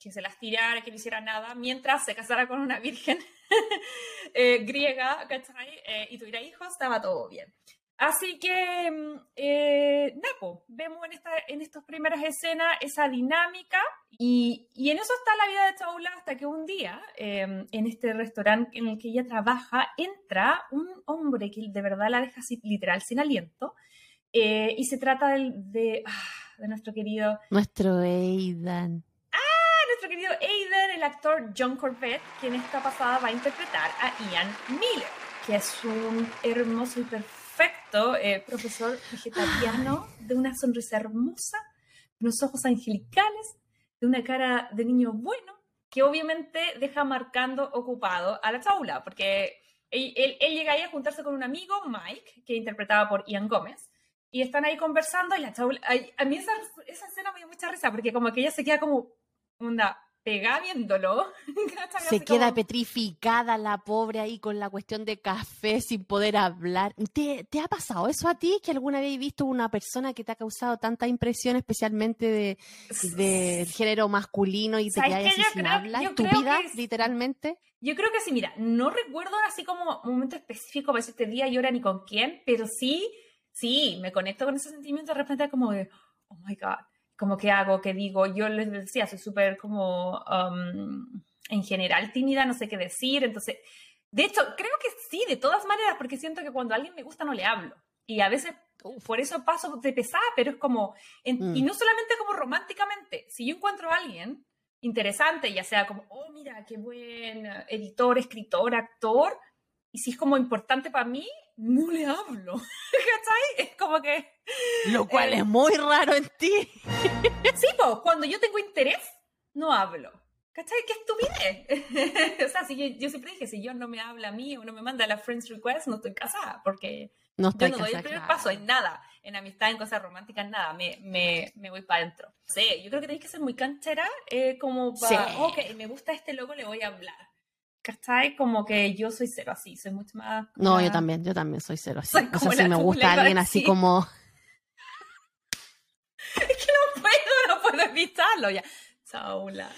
que se las tirara, que no hiciera nada, mientras se casara con una virgen eh, griega, ¿cachai? Eh, y tuviera hijos, estaba todo bien. Así que, mm, eh, Napo, vemos en, esta, en estas primeras escenas esa dinámica y, y en eso está la vida de Chaula hasta que un día, eh, en este restaurante en el que ella trabaja, entra un hombre que de verdad la deja literal sin aliento eh, y se trata de, ah, de nuestro querido Nuestro Aidan. nuestro querido Aiden, el actor John Corbett, quien esta pasada va a interpretar a Ian Miller, que es un hermoso y perfecto eh, profesor vegetariano, de una sonrisa hermosa, unos ojos angelicales, de una cara de niño bueno, que obviamente deja marcando ocupado a la chaula, porque él, llega ahí a juntarse con un amigo, Mike, que interpretaba por Ian Gómez, y están ahí conversando y la chaula, a mí esa, esa escena me dio mucha risa, porque como que ella se queda como onda pegada viéndolo. Se queda como- petrificada la pobre ahí con la cuestión de café sin poder hablar. ¿Te, te ha pasado eso a ti? ¿Que alguna vez has visto una persona que te ha causado tanta impresión, especialmente de, género masculino y te ¿Sabes quedas Yo sin hablar? yo ¿Tu creo vida, que es- literalmente? Yo creo que sí, mira, no recuerdo así como un momento específico para este día y hora ni con quién, pero sí, sí, me conecto con ese sentimiento de repente como de, oh my God, como que hago, que digo, yo les decía, soy súper como, um, en general, tímida, no sé qué decir, entonces, de hecho, creo que sí, de todas maneras, porque siento que cuando a alguien me gusta no le hablo, y a veces por eso paso de pesada, pero es como, en- Mm. y no solamente como románticamente, si yo encuentro a alguien interesante, ya sea como, oh, mira, qué buen editor, escritor, actor, y si es como importante para mí, no le hablo, ¿cachai? Es como que, Lo cual Eh, es muy raro en ti. sí, po, cuando yo tengo interés, no hablo. ¿Cachai? ¡Qué estupidez! o sea, si yo, yo siempre dije, si yo no me habla a mí o no me manda la friends request, no estoy casada, porque No yo estoy no doy el primer paso en nada, en amistad, en cosas románticas, nada, me, me, me voy para adentro. Sí, yo creo que tenéis que ser muy canchera, eh, como para, Sí. ok, me gusta este logo, le voy a hablar. ¿Cachai? Como que yo soy cero así, soy mucho más... No, yo más- también, yo también soy cero así. Soy O sea, si me gusta alguien así como... Es que no puedo, no puedo evitarlo ya. Saula.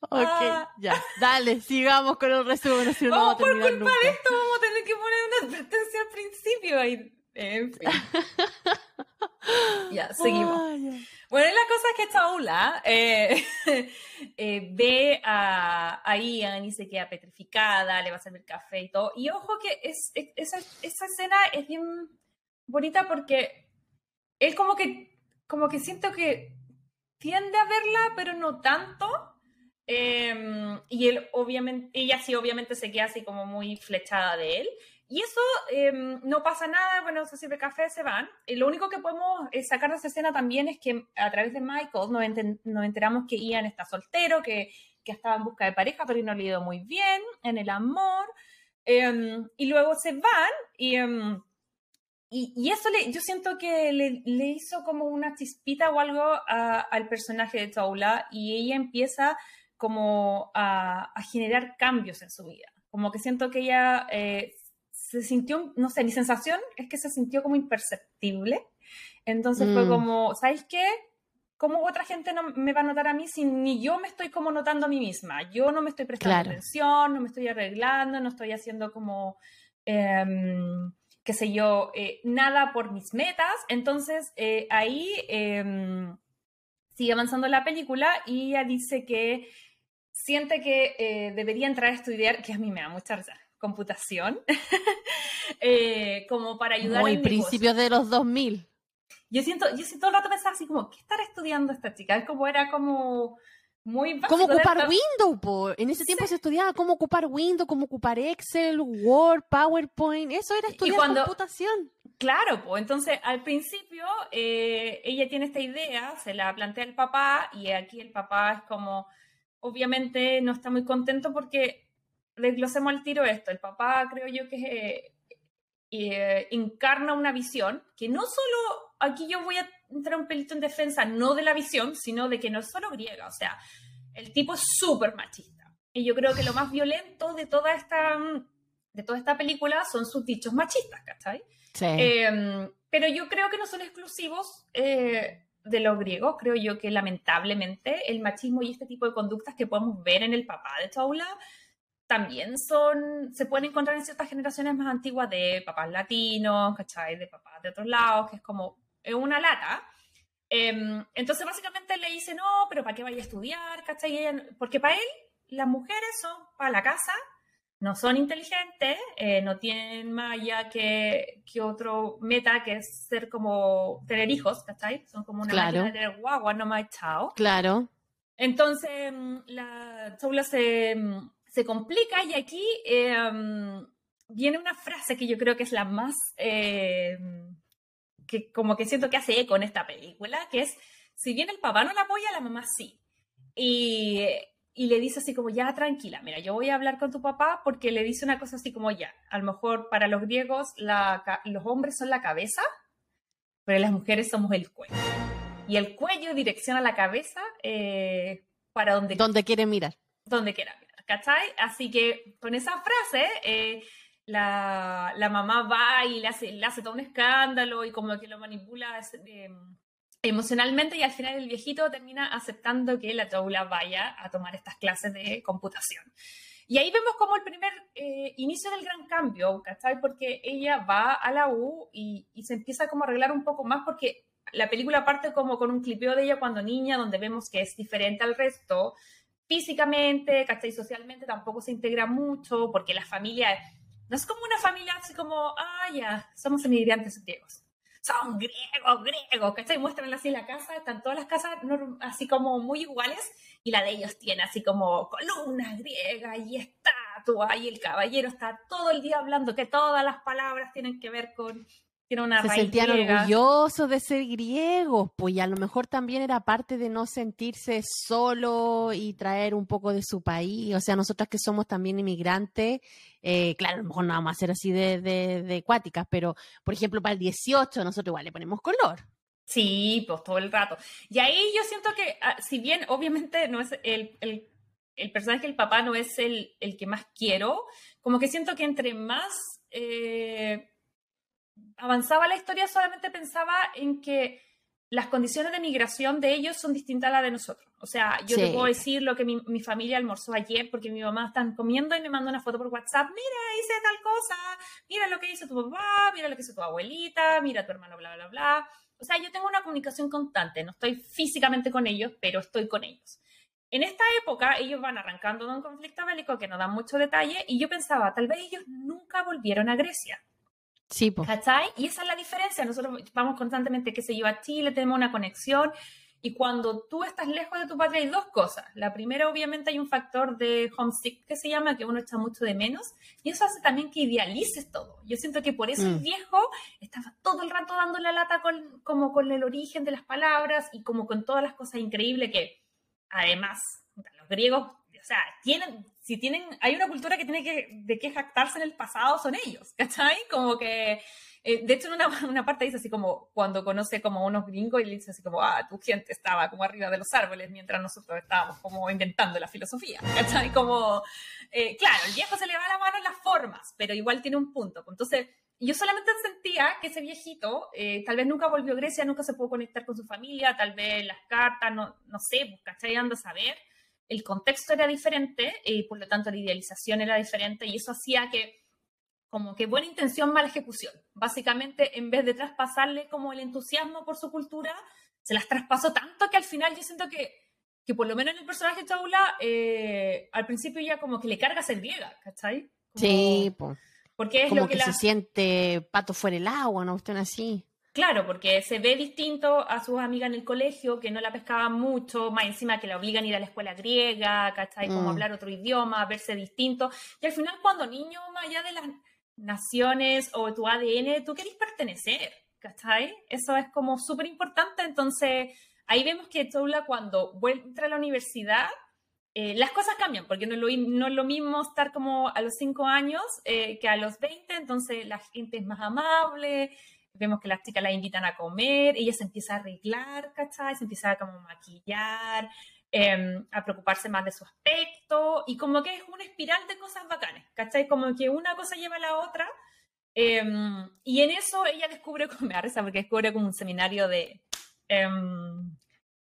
Ok, Ah. ya, dale, sigamos con el resumen, si no, Oh, vamos a por culpa nunca. de esto vamos a tener que poner una advertencia al principio. Y, En fin. ya, seguimos. Ay, ay. Bueno, y la cosa es que Taula eh, eh, ve a, a Ian y se queda petrificada, le va a servir café y todo. Y ojo que es, es- esa, esa escena es bien bonita porque él como que, como que siento que tiende a verla, pero no tanto. Eh, y él obviamente, ella sí obviamente se queda así como muy flechada de él. Y eso eh, no pasa nada, bueno, se sirve café, se van. Y lo único que podemos eh, sacar de esa escena también es que a través de Michael nos, nos enteramos que Ian está soltero, que, que estaba en busca de pareja, pero no le ha ido muy bien en el amor. Eh, y luego se van y, em, y, eso yo siento que le, le hizo como una chispita o algo al personaje de Taula y ella empieza como a, a generar cambios en su vida. Como que siento que ella eh, se sintió, no sé, mi sensación es que se sintió como imperceptible. Entonces fue Mm. como, ¿sabes qué? ¿Cómo otra gente no me va a notar a mí si ni yo me estoy como notando a mí misma? Yo no me estoy prestando Claro. atención, no me estoy arreglando, no estoy haciendo como, em, qué sé yo, eh, nada por mis metas. Entonces eh, ahí em, sigue avanzando la película y ella dice que siente que eh, debería entrar a estudiar, que a mí me da mucha risa, computación, eh, como para ayudar Muy negocio. principios de los 2000. Yo siento, yo siento todo el rato pensaba así como, ¿qué estará estudiando esta chica? Es como era como muy básico. ¿Cómo ocupar Windows? po? En ese tiempo se estudiaba cómo ocupar Windows, cómo ocupar Excel, Word, PowerPoint. Eso era estudiar cuando- computación. Claro, pues entonces al principio eh, ella tiene esta idea, se la plantea el papá y aquí el papá es como, obviamente no está muy contento porque desglosemos al tiro esto. El papá creo yo que eh, eh, encarna una visión que no solo, aquí yo voy a entrar un pelito en defensa, no de la visión, sino de que no es solo griega, o sea, el tipo es súper machista. Y yo creo que lo más violento de toda esta, de toda esta película son sus dichos machistas, ¿cachai? Sí. Eh, pero yo creo que no son exclusivos eh, de los griegos. Creo yo que lamentablemente el machismo y este tipo de conductas que podemos ver en el papá de Taula también son, se pueden encontrar en ciertas generaciones más antiguas de papás latinos, ¿cachai? De papás de otros lados, que es como una lata. Eh, entonces básicamente le dice, no, pero ¿para qué vaya a estudiar? ¿cachai? Y ella- porque para él las mujeres son para la casa, no son inteligentes, eh, no tienen más allá que, que otro meta que es ser como tener hijos, ¿cachai? Son como una Claro. de tener guagua, no más chao. Claro. Entonces, mm, la Taula se, mm, se complica y aquí eh, mm, viene una frase que yo creo que es la más, eh, que como que siento que hace eco en esta película, que es, si bien el papá no la apoya, la mamá sí. Y, y le dice así como, ya, tranquila, mira, yo voy a hablar con tu papá porque le dice una cosa así como, ya, a lo mejor para los griegos la los hombres son la cabeza, pero las mujeres somos el cuello. Y el cuello direcciona la cabeza eh, para donde, Donde quieren mirar. donde quiera mirar, ¿cachai? Así que con esa frase, eh, la, la mamá va y le hace, le hace todo un escándalo y como que lo manipula eh, emocionalmente y al final el viejito termina aceptando que la Taula vaya a tomar estas clases de computación. Y ahí vemos como el primer eh, inicio del gran cambio, ¿cachai? Porque ella va a la U y, y se empieza como a arreglar un poco más porque la película parte como con un clipeo de ella cuando niña, donde vemos que es diferente al resto, físicamente, ¿cachai? Socialmente tampoco se integra mucho, porque la familia no es como una familia así como, ah, ya, somos inmigrantes griegos. Son griegos, griegos, ¿cachai? Muestran así la casa, están todas las casas así como muy iguales, y la de ellos tiene así como columnas griegas y estatuas, y el caballero está todo el día hablando que todas las palabras tienen que ver con, tiene una Se raíz sentían griega. orgullosos de ser griegos, pues y a lo mejor también era parte de no sentirse solo y traer un poco de su país. O sea, nosotras que somos también inmigrantes, eh, claro, a lo mejor no vamos a ser así de, de, de cuáticas, pero por ejemplo para el 18 nosotros igual le ponemos color. Sí, pues todo el rato. Y ahí yo siento que, ah, si bien obviamente no es el, el, el personaje del papá no es el, el que más quiero, como que siento que entre más eh, avanzaba la historia, solamente pensaba en que las condiciones de migración de ellos son distintas a las de nosotros. O sea, yo te Sí. puedo decir lo que mi, mi familia almorzó ayer porque mi mamá está comiendo y me manda una foto por WhatsApp. Mira, hice tal cosa. Mira lo que hizo tu papá. Mira lo que hizo tu abuelita. Mira tu hermano, bla, bla, bla. O sea, yo tengo una comunicación constante. No estoy físicamente con ellos, pero estoy con ellos. En esta época, ellos van arrancando de un conflicto bélico que no da mucho detalle y yo pensaba, tal vez ellos nunca volvieron a Grecia. Sí, po. ¿Cachai? Y esa es la diferencia. Nosotros vamos constantemente, que se lleva a Chile, tenemos una conexión. Y cuando tú estás lejos de tu patria hay dos cosas. La primera, obviamente, hay un factor de homesick que se llama, que uno echa mucho de menos. Y eso hace también que idealices todo. Yo siento que por eso el Mm. viejo estaba todo el rato dando la lata con, como con el origen de las palabras y como con todas las cosas increíbles que, además, los griegos, o sea, tienen, si tienen, hay una cultura que tiene que, de que jactarse en el pasado son ellos, ¿cachai? Como que, eh, de hecho, en una, una parte dice así como, cuando conoce como a unos gringos y le dice así como, ah, tu gente estaba como arriba de los árboles mientras nosotros estábamos como inventando la filosofía, ¿cachai? Como, eh, claro, el viejo se le va la mano en las formas, pero igual tiene un punto. Entonces, yo solamente sentía que ese viejito eh, tal vez nunca volvió a Grecia, nunca se pudo conectar con su familia, tal vez las cartas, no, no sé, pues, ¿cachai? Anda a saber. El contexto era diferente y por lo tanto la idealización era diferente y eso hacía que como que buena intención, mala ejecución. Básicamente, en vez de traspasarle como el entusiasmo por su cultura, se las traspasó tanto que al final yo siento que, que por lo menos en el personaje Chaula, eh, al principio ya como que le carga ser griega, ¿cachai? Como- Sí, po. Porque es Como lo que, que, la... se siente pato fuera el agua, ¿no? Usted así. Claro, porque se ve distinto a sus amigas en el colegio, que no la pescaban mucho, más encima que la obligan a ir a la escuela griega, ¿cachai? Como Mm. hablar otro idioma, verse distinto. Y al final, cuando niño, más allá de las naciones o tu ADN, tú querés pertenecer, ¿cachai? Eso es como súper importante. Entonces, ahí vemos que Choula, cuando entra a la universidad, eh, las cosas cambian, porque no es, lo, no es lo mismo estar como a los 5 años eh, que a los 20, entonces la gente es más amable, vemos que las chicas la invitan a comer, ella se empieza a arreglar, ¿cachai? Se empieza a como maquillar, eh, a preocuparse más de su aspecto, y como que es una espiral de cosas bacanas, ¿cachai? Como que una cosa lleva a la otra, eh, y en eso ella descubre, me da risa porque descubre como un seminario de em,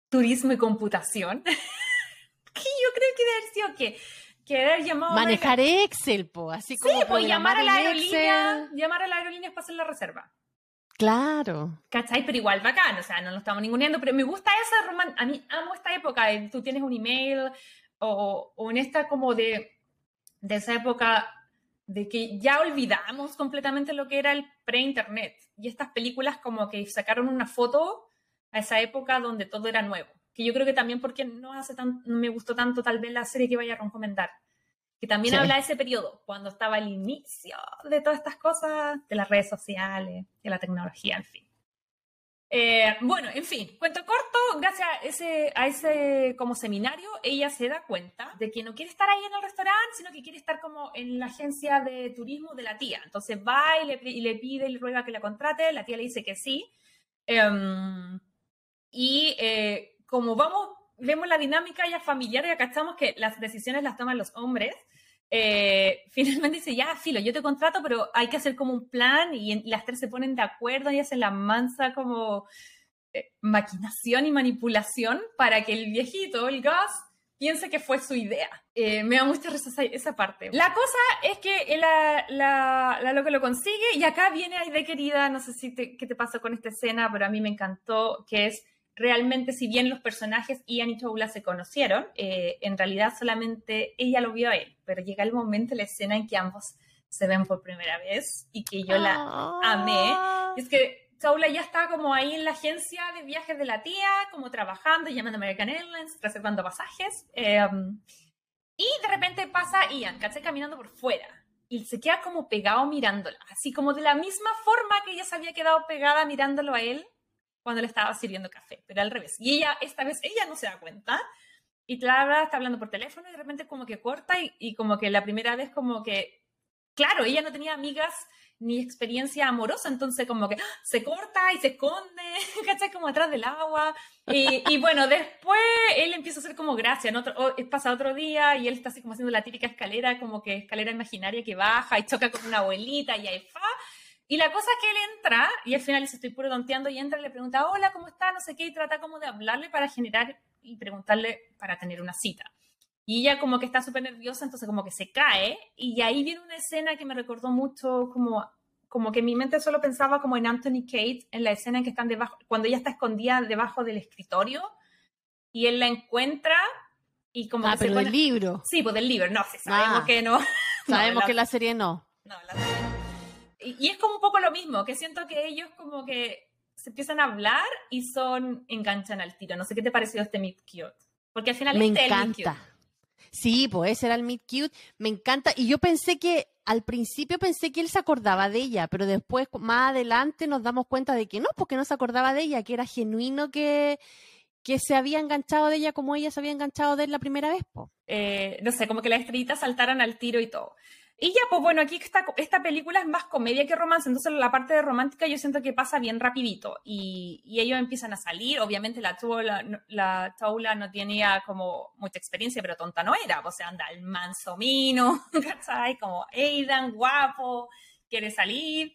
turismo y computación, que yo creo que debe haber sido que, que haber llamado... Manejar Excel, po. Así como Sí, pues llamar a la aerolínea, Excel. llamar a la aerolínea para hacer la reserva. Claro. ¿Cachai? Pero igual bacán, o sea, no lo estamos ninguneando, pero me gusta esa roman a mí amo esta época, de tú tienes un email o, o en esta como de, de esa época de que ya olvidamos completamente lo que era el pre-internet y estas películas como que sacaron una foto a esa época donde todo era nuevo, que yo creo que también porque no hace tan, no me gustó tanto tal vez la serie que vaya a recomendar, que también Sí. habla de ese periodo, cuando estaba el inicio de todas estas cosas, de las redes sociales, de la tecnología, en fin. Eh, bueno, en fin, cuento corto, gracias a ese, a ese como seminario, ella se da cuenta de que no quiere estar ahí en el restaurante, sino que quiere estar como en la agencia de turismo de la tía. Entonces va y le, y le pide y le ruega que la contrate, la tía le dice que sí. Em, y eh, como vamos, vemos la dinámica ya familiar, ya cachamos que las decisiones las toman los hombres. Eh, finalmente dice, ya, filo, yo te contrato, pero hay que hacer como un plan y, en- las tres se ponen de acuerdo y hacen la mansa como eh, maquinación y manipulación para que el viejito, el Gus, piense que fue su idea. Eh, me da mucha risa esa, parte. La cosa es que la, la, la loca lo consigue y acá viene Aide querida, no sé si te, qué te pasó con esta escena, pero a mí me encantó, que es realmente, si bien los personajes Ian y Choula se conocieron, eh, en realidad solamente ella lo vio a él, pero llega el momento, la escena en que ambos se ven por primera vez y que yo la amé. Y es que Saula ya está como ahí en la agencia de viajes de la tía, como trabajando, llamando a American Airlines, reservando pasajes. eh, y de repente pasa Ian, ¿cachai? Caminando por fuera. Y se queda como pegado mirándola. Así como de la misma forma que ella se había quedado pegada mirándolo a él cuando le estaba sirviendo café. Pero al revés. Y ella, esta vez, ella no se da cuenta. Y Clara está hablando por teléfono y de repente como que corta y, como que la primera vez como que claro, ella no tenía amigas ni experiencia amorosa, entonces como que ¡ah! se corta y se esconde, ¿cachai? Como atrás del agua. Y, bueno, después él empieza a hacer como gracia, ¿no? Otro- o- pasa otro día y él está así como haciendo la típica escalera, como que escalera imaginaria que baja y choca con una abuelita y ahí fa. Y la cosa es que él entra y al final dice, estoy puro tonteando y entra y le pregunta, hola, ¿cómo está? No sé qué, y trata como de hablarle para generar y preguntarle para tener una cita. Y ella como que está súper nerviosa, entonces como que se cae y ahí viene una escena que me recordó mucho como como que mi mente solo pensaba como en Anthony Kate, en la escena en que están debajo, cuando ella está escondida debajo del escritorio y él la encuentra y como Ah, que se pero del pone- libro. Sí, pues del libro, no, sí, sabemos Ah. que no. Sabemos la- que la serie no. no, la serie no. Y, y es como un poco lo mismo, que siento que ellos como que se empiezan a hablar y son, enganchan al tiro. No sé qué te pareció este Meet Cute. Porque al final Me este es el Meet encanta. Cute. Sí, pues ese era el Meet Cute. Me encanta. Y yo pensé que, al principio pensé que él se acordaba de ella, pero después, más adelante, nos damos cuenta de que no, porque no se acordaba de ella, que era genuino que, que se había enganchado de ella como ella se había enganchado de él la primera vez. po. Eh, no sé, como que las estrellitas saltaran al tiro y todo. Y ya, pues bueno, aquí esta, esta película es más comedia que romance, entonces la parte de romántica yo siento que pasa bien rapidito y, y ellos empiezan a salir, obviamente la Toula, la Toula no tenía como mucha experiencia, pero tonta no era, o sea, anda el manso mino, ¿cachai? Como Aidan, guapo, quiere salir,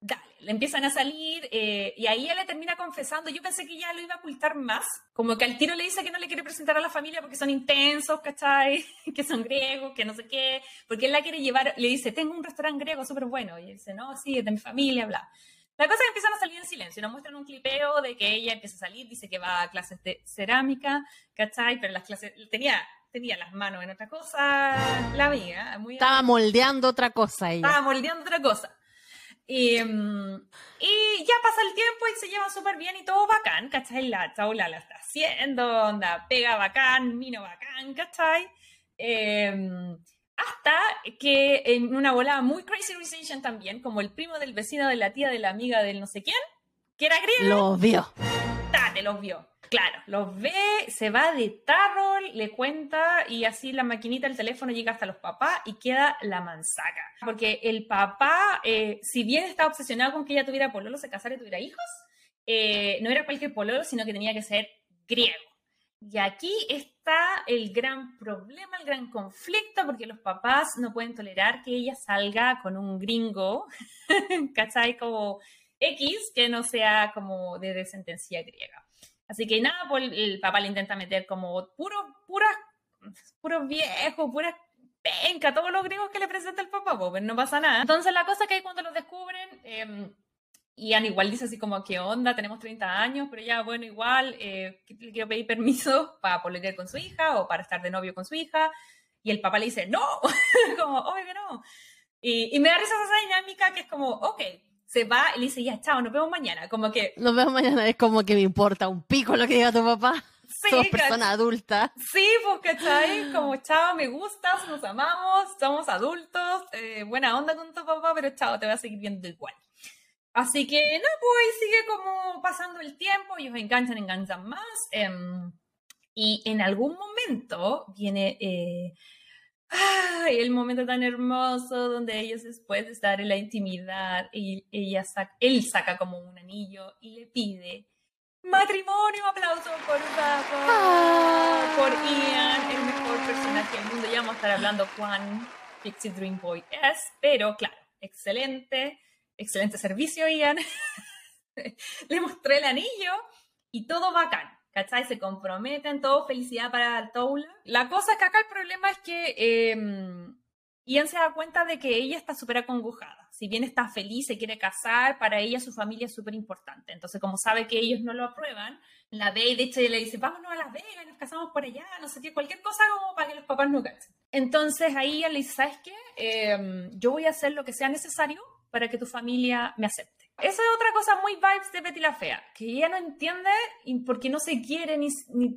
dale, le empiezan a salir eh, y ahí él le termina confesando, yo pensé que ya lo iba a ocultar más, como que al tiro le dice que no le quiere presentar a la familia porque son intensos, ¿cachai? que son griegos, que no sé qué, porque él la quiere llevar, le dice, tengo un restaurante griego súper bueno, y él dice, no, sí, es de mi familia, bla. La cosa es que empiezan a salir en silencio, nos muestran un clipeo de que ella empieza a salir, dice que va a clases de cerámica, ¿cachai? Pero las clases, tenía, tenía las manos en otra cosa, la amiga, muy Estaba moldeando otra cosa ella. estaba moldeando otra cosa. Y, mm, y ya pasa el tiempo y se llevan súper bien y todo bacán, ¿cachai? La chaula la está haciendo, onda, pega bacán, mino bacán, ¿cachai? Eh, hasta que en una volada muy crazy rich también, como el primo del vecino de la tía de la amiga del no sé quién, que era griego, Lo vio. tate, los vio. Claro, los ve, se va de tarro, le cuenta y así la maquinita del teléfono llega hasta los papás y queda la mansaca. Porque el papá, eh, si bien estaba obsesionado con que ella tuviera pololo, se casara y tuviera hijos, eh, no era cualquier pololo, sino que tenía que ser griego. Y aquí está el gran problema, el gran conflicto, porque los papás no pueden tolerar que ella salga con un gringo, ¿cachai? Como X, que no sea como de descendencia griega. Así que nada, pues el, papá le intenta meter como puro, puras, puros viejos, puras penca, todos los griegos que le presenta el papá, pues no pasa nada. Entonces la cosa que hay cuando los descubren, eh, Ian igual dice así como, ¿qué onda? Tenemos 30 años, pero ya, bueno, igual, eh, le quiero pedir permiso para pololear con su hija o para estar de novio con su hija. Y el papá le dice, no, como, obvio que no. Y, y me da risa esa dinámica que es como, ok, se va y le dice, ya, chao, nos vemos mañana. Como que, Nos vemos mañana. Es como que me importa un pico lo que diga tu papá. sí, Somos ¿cachai? personas adultas. Sí, pues, ¿cachai? Como, chao, me gustas, nos amamos, somos adultos, eh, buena onda con tu papá, pero chao, te voy a seguir viendo igual. Así que, no, pues sigue como pasando el tiempo, ellos enganchan, enganchan más. em, y en algún momento viene eh, ay, el momento tan hermoso donde ellos después de estar en la intimidad, y ella saca, él saca como un anillo y le pide matrimonio, aplauso por favor, Ah. por Ian, el mejor personaje del mundo. Ya vamos a estar hablando cuán Pixie Dream Boy es, pero claro, excelente, excelente servicio, Ian. Le mostré el anillo y todo bacán. ¿Cachai? Se comprometen, todo felicidad para Toula. La cosa es que acá el problema es que eh, Ian se da cuenta de que ella está súper acongojada. Si bien está feliz, se quiere casar, para ella su familia es súper importante. Entonces, como sabe que ellos no lo aprueban, la ve y de hecho ella le dice, vámonos a Las Vegas, nos casamos por allá, no sé qué, cualquier cosa como para que los papás no cachen. Entonces ahí ella le dice, ¿sabes qué? Eh, yo voy a hacer lo que sea necesario para que tu familia me acepte. Esa es otra cosa muy vibes de Betty la Fea, que ella no entiende porque no se quiere ni,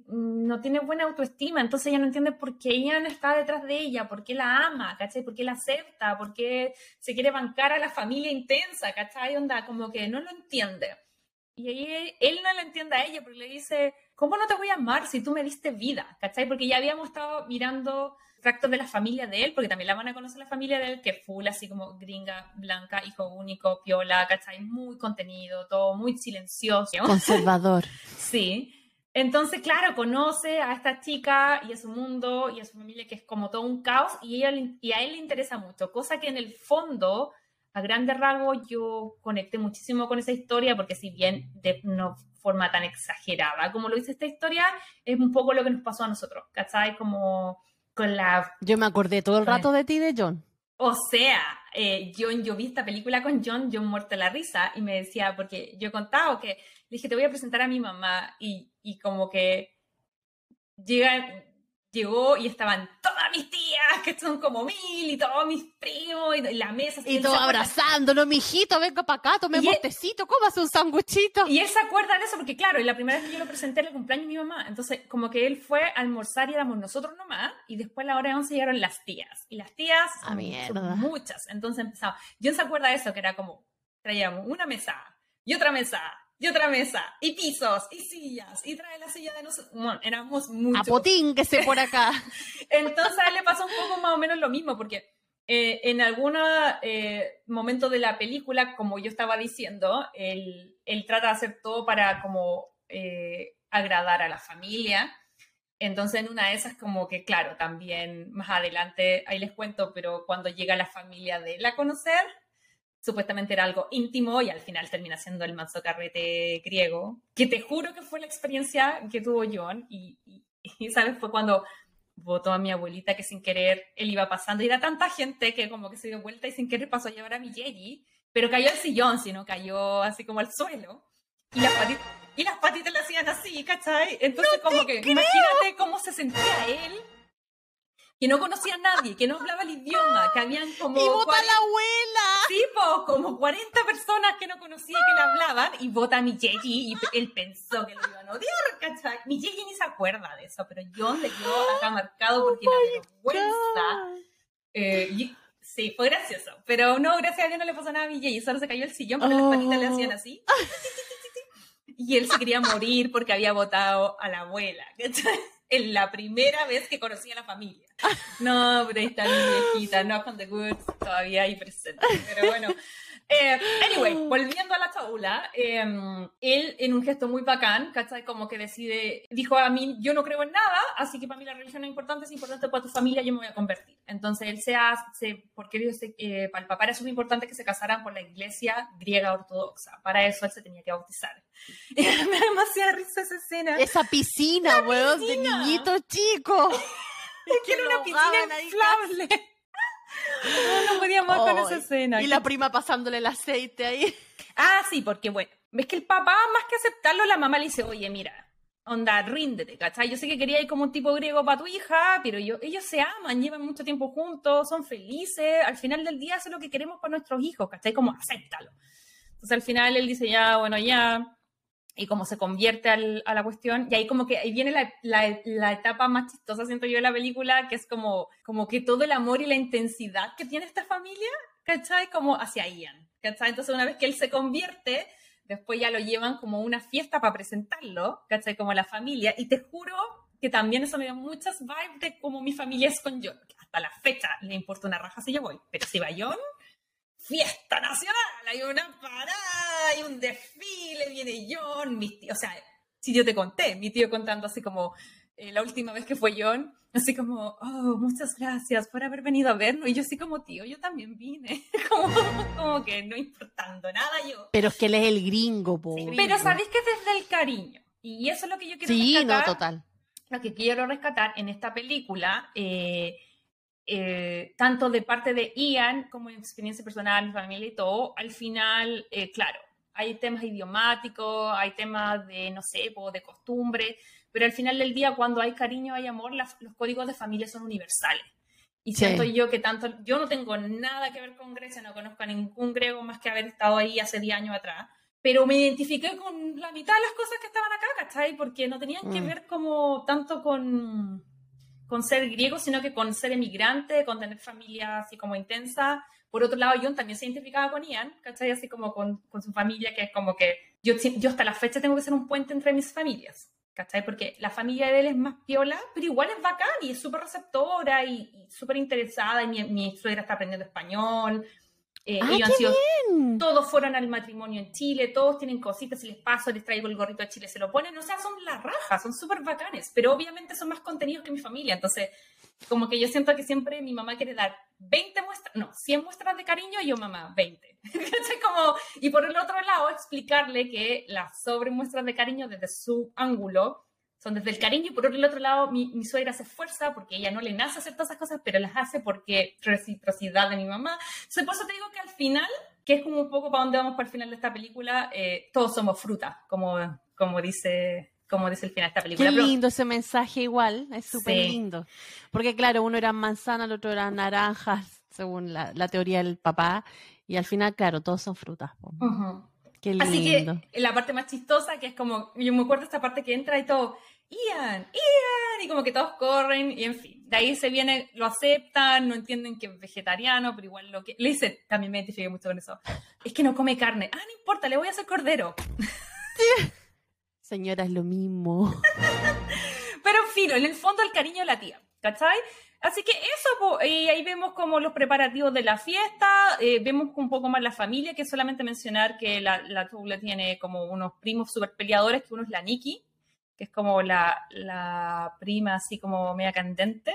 no tiene buena autoestima, entonces ella no entiende por qué no está detrás de ella, por qué la ama, ¿cachai? ¿Por qué la acepta? ¿Por qué se quiere bancar a la familia intensa, ¿cachai? Onda, como que no lo entiende. Y ahí él no le entiende a ella porque le dice, ¿cómo no te voy a amar si tú me diste vida? ¿Cachai? Porque ya habíamos estado mirando tractos de la familia de él, porque también la van a conocer la familia de él, que es full, así como gringa, blanca, hijo único, piola, ¿cachai? Muy contenido, todo muy silencioso. Conservador. Sí. Entonces, claro, conoce a esta chica y a su mundo y a su familia, que es como todo un caos, y, ella, y a él le interesa mucho, cosa que en el fondo a grandes rasgos yo conecté muchísimo con esa historia porque si bien de no forma tan exagerada como lo dice esta historia, es un poco lo que nos pasó a nosotros, ¿cachai? Como con la... Yo me acordé todo el rato de ti, de John. O sea, eh, John, yo vi esta película con John, John muerto la risa, y me decía, porque yo he contado que dije, te voy a presentar a mi mamá, y, y como que llega, llegó y estaban todas mis tías, que son como mil, y todos mis primos, y la mesa. Y todo abrazándolo, mijito, venga para acá, tome Y él- tecito, cómase un sanguchito. Y él se acuerda de eso porque, claro, y la primera vez que yo lo presenté era el cumpleaños de mi mamá. Entonces, como que él fue a almorzar y éramos nosotros nomás. Y después a la hora de once llegaron las tías. Y las tías Ah, son, son muchas. Entonces empezaba. Yo se acuerda de eso, que era como, traíamos una mesa y otra mesa y otra mesa y pisos y sillas y trae la silla de nosotros. Bueno, éramos muchos. Apotínquese por acá. Entonces a él le pasó un poco más o menos lo mismo, porque eh, en algún momento de la película, como yo estaba diciendo, él, él trata de hacer todo para como eh, agradar a la familia. Entonces en una de esas como que, claro, también más adelante, ahí les cuento, pero cuando llega la familia de él a conocer, supuestamente era algo íntimo y al final termina siendo el manso carrete griego, que te juro que fue la experiencia que tuvo John y, y, y, ¿sabes? Fue cuando votó a mi abuelita que sin querer él iba pasando y era tanta gente que como que se dio vuelta y sin querer pasó a llevar a mi Yeji, pero cayó al sillón, sino cayó así como al suelo y las patitas, y las patitas le hacían así, ¿cachai? Entonces como que imagínate cómo se sentía él que no conocía a nadie, que no hablaba el idioma, que habían como... ¡Y vota a 40 la abuela! Sí, po, como 40 personas que no conocía que le hablaban y vota a mi Yeji y él pensó que lo iban a odiar, ¿cachai? Mi Yeji ni se acuerda de eso, pero John le quedó acá marcado porque la vergüenza. eh, y- sí, fue gracioso, pero no, gracias a Dios no le pasó nada a mi Yeji, solo se cayó el sillón porque las patitas le hacían así. Y él se quería morir porque había votado a la abuela, ¿cachai? En la primera vez que conocía a la familia. No, pero ahí está mi viejita, no con the goods, todavía ahí presente. Pero bueno. Eh, anyway, volviendo a la chaula, eh, él en un gesto muy bacán, ¿cachai? Como que decide, dijo a mí, yo no creo en nada, así que para mí la religión no es importante, es importante para tu familia, yo me voy a convertir. Entonces él se hace, porque se- eh, para el papá era súper importante que se casaran con la iglesia griega ortodoxa. Para eso él se tenía que bautizar. me da demasiada risa esa escena. Esa piscina, weón, de niñito chico. Es que era una piscina inflable. No, no podíamos con esa escena. Y la prima pasándole el aceite ahí. Ah, sí, porque bueno, ves que el papá, más que aceptarlo, la mamá le dice, oye, mira, onda, ríndete, ¿cachai? Yo sé que quería ir como un tipo griego para tu hija, pero yo, ellos se aman, llevan mucho tiempo juntos, son felices, al final del día eso es lo que queremos para nuestros hijos, ¿cachai? Como acéptalo. Entonces al final él dice, ya, bueno, ya, y como se convierte al- a la cuestión, y ahí como que ahí viene la, la- la etapa más chistosa, siento yo, de la película, que es como, como que todo el amor y la intensidad que tiene esta familia, ¿cachai? Como hacia Ian, ¿cachai? Entonces una vez que él se convierte, después ya lo llevan como una fiesta para presentarlo, ¿cachai? Como la familia, y te juro que también eso me dio muchas vibes de como mi familia es con John, hasta la fecha le importa una raja si yo voy, pero si va John, fiesta nacional, hay una parada, hay un desfile, viene John, mis tíos, o sea, si yo te conté, mi tío contando así como eh, la última vez que fue John, así como, oh, muchas gracias por haber venido a vernos, y yo así como, tío, yo también vine, como, como que no importando nada yo. Pero es que él es el gringo, po. Pero sabéis que es desde el cariño, y eso es lo que yo quiero Sí, no, rescatar total. lo que quiero rescatar en esta película, eh, eh, tanto de parte de Ian como en experiencia personal, mi familia y todo, al final, eh, claro, hay temas idiomáticos, hay temas de, no sé, de costumbre, pero al final del día, cuando hay cariño, hay amor, las- los códigos de familia son universales. Y Sí. siento yo que tanto, yo no tengo nada que ver con Grecia, no conozco a ningún griego más que haber estado ahí hace 10 años atrás, pero me identifiqué con la mitad de las cosas que estaban acá, ¿cachai? Porque no tenían que Mm. ver como tanto con, con ser griego, sino que con ser emigrante, con tener familia así como intensa. Por otro lado, John también se identificaba con Ian, ¿cachai? Así como con, con su familia, que es como que yo, yo hasta la fecha tengo que ser un puente entre mis familias, ¿cachai? Porque la familia de él es más piola, pero igual es bacán y es súper receptora y, y súper interesada. Y mi, mi suegra está aprendiendo español. Eh, ¡Ah, ellos han sido bien! todos fueron al matrimonio en Chile, todos tienen cositas, si les paso, les traigo el gorrito a Chile, se lo ponen, o sea, son la raja, son súper bacanes, pero obviamente son más contenidos que mi familia, entonces como que yo siento que siempre mi mamá quiere dar 20 muestras, no, 100 muestras de cariño y yo mamá, 20. como, y por el otro lado, explicarle que las sobremuestras de cariño desde su ángulo son desde el cariño y por el otro lado mi, mi, suegra se esfuerza porque ella no le nace hacer todas esas cosas, pero las hace porque reciprocidad de mi mamá. Entonces, por eso te digo que al final, que es como un poco para donde vamos para el final de esta película, eh, todos somos fruta, como, como dice como dice el final de esta película. Qué lindo ese mensaje igual, es súper lindo. Porque claro, uno era manzana, el otro era naranjas, según la, la, teoría del papá, y al final, claro, todos son frutas. Qué lindo. Así que la parte más chistosa, que es como, yo me acuerdo esta parte que entra y todo, Ian, Ian, y como que todos corren, y en fin, de ahí se viene, lo aceptan, no entienden que es vegetariano, pero igual lo que, le dice, también me identifiqué mucho con eso, es que no come carne, ah, no importa, le voy a hacer cordero. Señora, es lo mismo. pero en fin, en el fondo el cariño de la tía, ¿cachai? Así que eso, y ahí vemos como los preparativos de la fiesta, eh, vemos un poco más la familia, que solamente mencionar que la, la Tula tiene como unos primos super peleadores, que uno es la Nikki, que es como la, la prima así como media candente,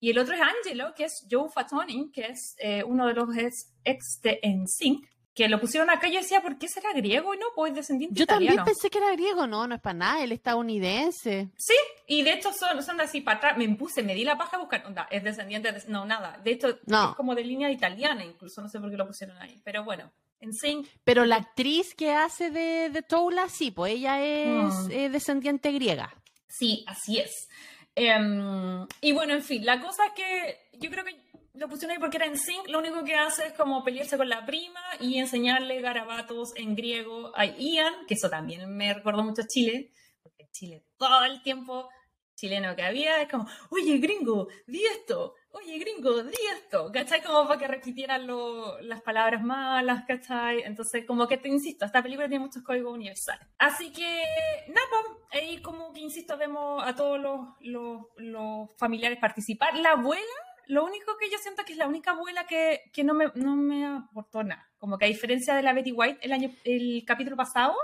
y el otro es Angelo, que es Joe Fatoni, que es eh, uno de los ex, ex de NSYNC, que lo pusieron acá y yo decía, ¿por qué será griego y no? Pues descendiente Yo italiano. también pensé que era griego, no, no es para nada, él estadounidense. Sí, y de hecho son, son así para atrás, me puse, me di la paja a buscar, onda, es descendiente, de, no, nada, de hecho no. es como de línea italiana, incluso no sé por qué lo pusieron ahí, pero bueno. En sync. Pero la actriz que hace de, de Toula, sí, pues ella es Mm. eh, descendiente griega. Sí, así es. Em, y bueno, en fin, la cosa es que yo creo que lo pusieron ahí porque era en sync, lo único que hace es como pelearse con la prima y enseñarle garabatos en griego a Ian, que eso también me recordó mucho a Chile, porque Chile todo el tiempo chileno que había es como, oye gringo, di esto, oye gringo, di esto, ¿cachai? Como para que repitieran lo- las palabras malas, ¿cachai? Entonces, como que te insisto, esta película tiene muchos códigos universales. Así que, nada, ahí como que insisto, vemos a todos los, los, los familiares participar. La abuela, lo único que yo siento que es la única abuela que, que no, me, no me aportó nada. Como que a diferencia de la Betty White el, año, el capítulo pasado,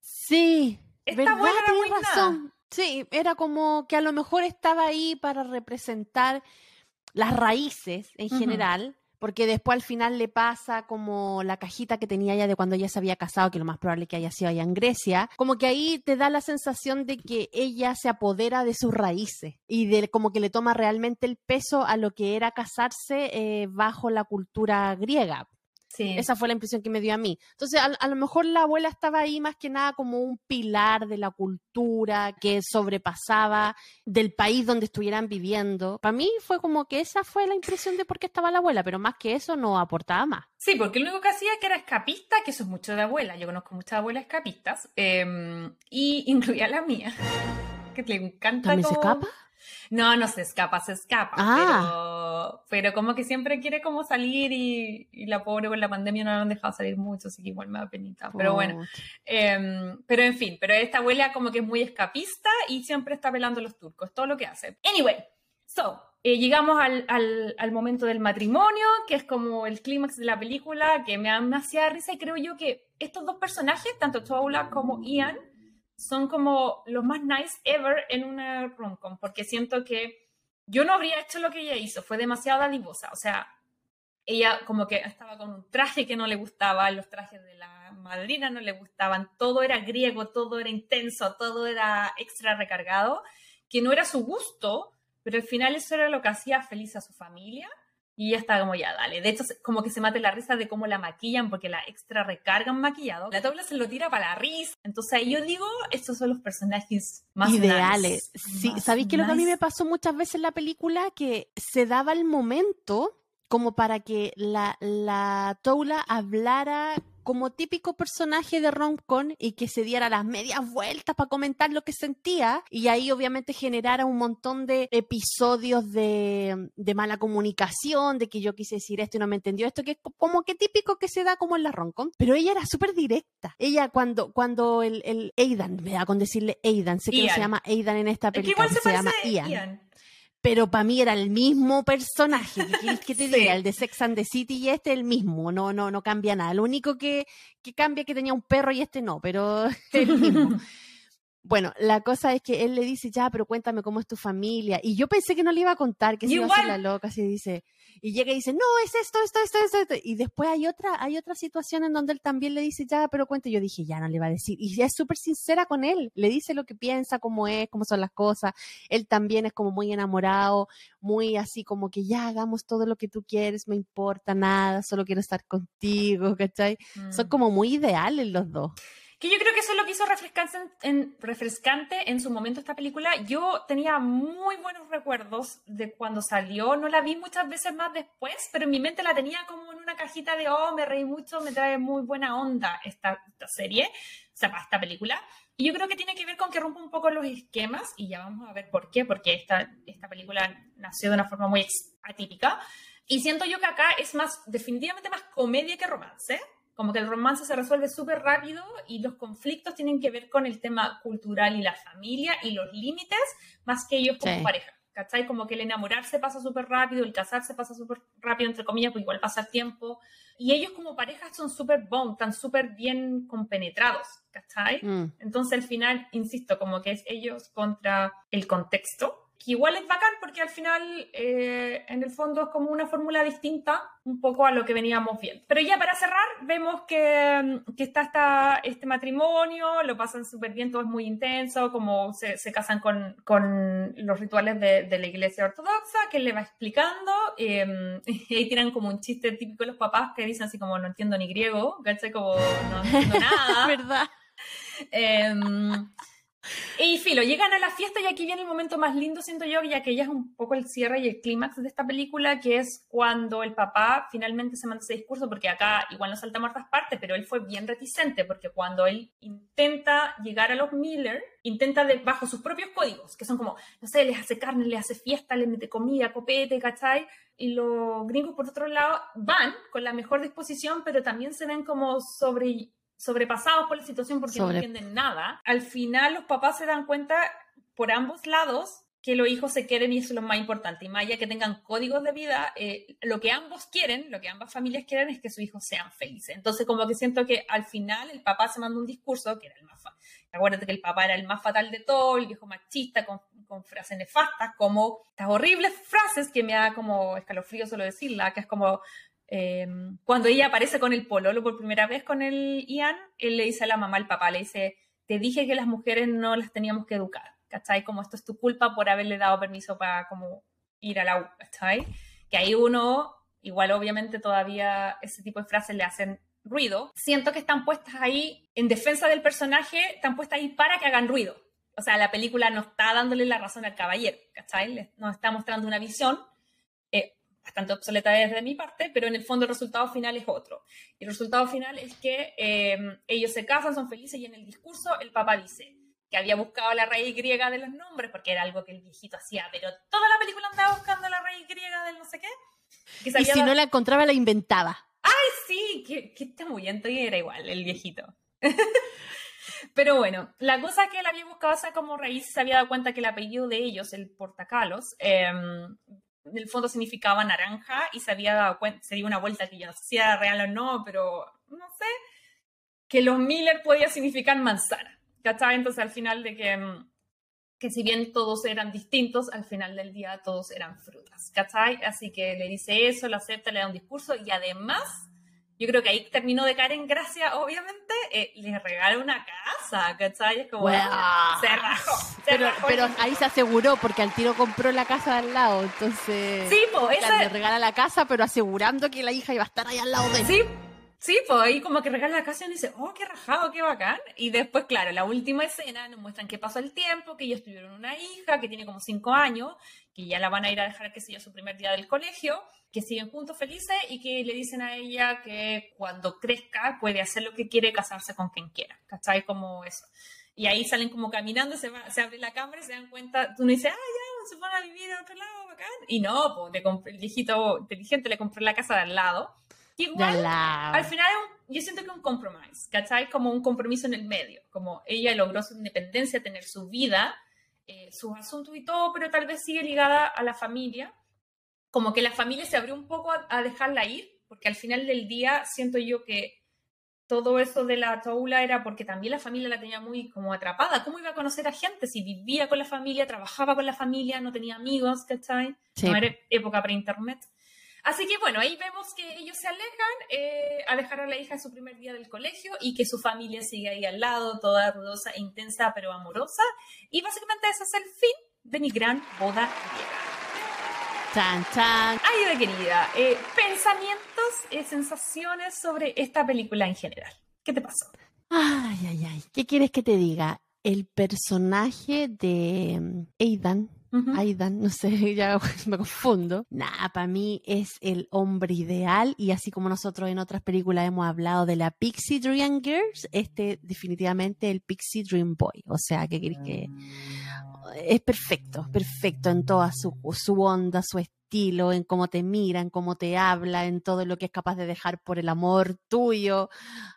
Sí, Esta ¿verdad? abuela era muy razón. Sí, era como que a lo mejor estaba ahí para representar las raíces en general, porque después al final le pasa como la cajita que tenía ella de cuando ella se había casado, que lo más probable que haya sido allá en Grecia, como que ahí te da la sensación de que ella se apodera de sus raíces y de como que le toma realmente el peso a lo que era casarse eh, bajo la cultura griega. Sí. Esa fue la impresión que me dio a mí. Entonces, a, a lo mejor la abuela estaba ahí más que nada como un pilar de la cultura que sobrepasaba del país donde estuvieran viviendo. Para mí fue como que esa fue la impresión de por qué estaba la abuela, pero más que eso no aportaba más. Sí, porque lo único que hacía que era escapista, que eso es mucho de abuela. Yo conozco muchas abuelas escapistas, eh, y incluía a la mía, que le encanta. ¿También se como- escapa? No, no se escapa, se escapa. Ah. Pero, pero como que siempre quiere como salir y, y la pobre con la pandemia no la han dejado salir mucho, así que igual me da penita. Pero bueno, eh, pero en fin, pero esta abuela como que es muy escapista y siempre está pelando a los turcos, todo lo que hace. Anyway, so, eh, llegamos al, al, al momento del matrimonio, que es como el clímax de la película, que me, me hacía risa y creo yo que estos dos personajes, tanto Toula como Ian, son como los más nice ever en una rom-com, porque siento que yo no habría hecho lo que ella hizo, fue demasiado dadivosa, o sea, ella como que estaba con un traje que no le gustaba, los trajes de la madrina no le gustaban, todo era griego, todo era intenso, todo era extra recargado, que no era su gusto, pero al final eso era lo que hacía feliz a su familia. Y ella estaba como, ya, dale. De hecho, como que se mate la risa de cómo la maquillan, porque la extra recargan maquillado. La tabla se lo tira para la risa. Entonces ahí yo digo, estos son los personajes más ideales. nice, Sí, más ¿sabéis qué es lo que a mí me pasó muchas veces en la película? Que se daba el momento como para que la, la Toula hablara como típico personaje de rom-com y que se diera las medias vueltas para comentar lo que sentía y ahí obviamente generara un montón de episodios de, de mala comunicación, de que yo quise decir esto y no me entendió esto, que es co- como que típico que se da como en la rom-com, pero ella era súper directa. Ella cuando, cuando el, el Aidan, me da con decirle Aidan, sé que no se llama Aidan en esta Es que película, igual se, se, llama Ian. Pero para mí era el mismo personaje. ¿Qué te Sí. diga? El de Sex and the City y este el mismo. No, no, no cambia nada. Lo único que, que cambia es que tenía un perro y este no, pero el mismo. Bueno, la cosa es que él le dice, ya, pero cuéntame cómo es tu familia. Y yo pensé que no le iba a contar, que se iba a hacer la loca, así dice. Y llega y dice, no, es esto, esto, esto, esto, esto. Y después hay otra, hay otra situación en donde él también le dice, ya, pero cuente. Yo dije, ya no le va a decir. Y es súper sincera con él. Le dice lo que piensa, cómo es, cómo son las cosas. Él también es como muy enamorado, muy así como que ya hagamos todo lo que tú quieres, me importa nada, solo quiero estar contigo, ¿cachai? Son Mm. como muy ideales los dos. Que yo creo que eso es lo que hizo refrescante en, refrescante en su momento esta película. Yo tenía muy buenos recuerdos de cuando salió. No la vi muchas veces más después, pero en mi mente la tenía como en una cajita de, oh, me reí mucho, me trae muy buena onda esta, esta serie, o sea, esta película. Y yo creo que tiene que ver con que rompe un poco los esquemas, y ya vamos a ver por qué, porque esta, esta película nació de una forma muy atípica. Y siento yo que acá es más, definitivamente más comedia que romance. Como que el romance se resuelve súper rápido y los conflictos tienen que ver con el tema cultural y la familia y los límites, más que ellos como Sí. pareja. ¿Cachai? Como que el enamorarse pasa súper rápido, el casarse pasa súper rápido, entre comillas, pues igual pasa el tiempo. Y ellos como pareja son súper bond, están súper bien compenetrados, ¿cachai? Mm. Entonces al final, insisto, como que es ellos contra el contexto, que igual es bacán porque al final, eh, en el fondo, es como una fórmula distinta un poco a lo que veníamos viendo. Pero ya para cerrar, vemos que, mm, que está esta, este matrimonio, lo pasan súper bien, todo es muy intenso, como se, se casan con, con los rituales de, de la iglesia ortodoxa, que él le va explicando, eh, y ahí tiran como un chiste típico de los papás que dicen así como, no entiendo ni griego, ¿cachai? Como, no entiendo nada. ¿Verdad? Em, y filo, llegan a la fiesta y aquí viene el momento más lindo, siento yo, ya que ya es un poco el cierre y el clímax de esta película, que es cuando el papá finalmente se manda ese discurso, porque acá igual nos saltamos otras partes, pero él fue bien reticente, porque cuando él intenta llegar a los Miller, intenta de, bajo sus propios códigos, que son como, no sé, les hace carne, les hace fiesta, les mete comida, copete, ¿cachai? Y los gringos, por otro lado, van con la mejor disposición, pero también se ven como sobre sobrepasados por la situación porque Sobre- no entienden nada. Al final los papás se dan cuenta por ambos lados que los hijos se quieren y eso es lo más importante. Y más allá que tengan códigos de vida, eh, lo que ambos quieren, lo que ambas familias quieren es que sus hijos sean felices. Entonces como que siento que al final el papá se manda un discurso que era el más fatal. Acuérdate que el papá era el más fatal de todo, el viejo machista con, con frases nefastas, como estas horribles frases que me da como escalofrío solo decirla, que es como eh, cuando ella aparece con el pololo por primera vez con el Ian, él le dice a la mamá, al papá, le dice, te dije que las mujeres no las teníamos que educar, ¿cachai? Como esto es tu culpa por haberle dado permiso para como ir a la U, ¿cachai? Que ahí uno, igual obviamente todavía ese tipo de frases le hacen ruido. Siento que están puestas ahí en defensa del personaje, están puestas ahí para que hagan ruido. O sea, la película no está dándole la razón al caballero, ¿cachai? Nos está mostrando una visión bastante obsoleta desde mi parte, pero en el fondo el resultado final es otro. Y el resultado final es que eh, ellos se casan, son felices y en el discurso el papá dice que había buscado la raíz griega de los nombres, porque era algo que el viejito hacía, pero toda la película andaba buscando la raíz griega del no sé qué. Que Y si no la encontraba, la inventaba. sí, que, que está muy bien, y era igual, el viejito. Pero bueno, la cosa es que él había buscado esa como raíz, se había dado cuenta que el apellido de ellos, el Portacalos, eh, en el fondo significaba naranja y se había dado cuenta, se dio una vuelta que yo no sé si era real o no, pero no sé, que los Miller podía significar manzana, ¿cachai? Entonces al final de que, mm, que si bien todos eran distintos, al final del día todos eran frutas, ¿cachai? Así que le dice eso, lo acepta, le da un discurso y además yo creo que ahí terminó de caer en gracia, obviamente, eh, le regala una casa, ¿cachai? Es como, Wow. se rajó, se Pero, rajó. pero ahí se aseguró porque al tiro compró la casa de al lado, entonces Sí, pues, esa, le regala la casa, pero asegurando que la hija iba a estar ahí al lado de él. Sí, sí, pues ahí como que regala la casa y uno dice, oh, qué rajado, qué bacán. Y después, claro, la última escena nos muestran que pasó el tiempo, que ellos tuvieron una hija que tiene como cinco años, que ya la van a ir a dejar, qué sé yo, su primer día del colegio, que siguen juntos felices y que le dicen a ella que cuando crezca puede hacer lo que quiere, casarse con quien quiera, ¿cachai? Como eso. Y ahí salen como caminando, se, va- se abre la cámara y se dan cuenta, tú no dices, ah, ya, se van a vivir a otro lado, bacán. Y no, pues le compré- el viejito inteligente le compró la casa de al lado. De igual, al lado. al final yo siento que un compromise, ¿cachai? Como un compromiso en el medio, como ella logró su independencia, tener su vida, eh, sus asuntos y todo, pero tal vez sigue ligada a la familia, como que la familia se abrió un poco a, a dejarla ir, porque al final del día siento yo que todo eso de la Toula era porque también la familia la tenía muy como atrapada. ¿Cómo iba a conocer a gente si vivía con la familia, trabajaba con la familia, no tenía amigos, ¿cachai? Sí. No era época pre-internet. Así que bueno, ahí vemos que ellos se alejan eh, a dejar a la hija en su primer día del colegio y que su familia sigue ahí al lado, toda rudosa e intensa, pero amorosa. Y básicamente ese es el fin de mi gran boda griega. Chan, chan. Ayuda querida, eh, pensamientos, eh, sensaciones sobre esta película en general. ¿Qué te pasó? Ay, ay, ay. ¿Qué quieres que te diga? El personaje de mm, Aidan, Ujú. Aidan, no sé, ya me confundo. Nah, para mí es el hombre ideal y así como nosotros en otras películas hemos hablado de la Pixie Dream Girls, este definitivamente el Pixie Dream Boy. O sea, ¿qué querés que...? Es perfecto, perfecto en toda su, su onda, su estilo, en cómo te mira, en cómo te habla, en todo lo que es capaz de dejar por el amor tuyo.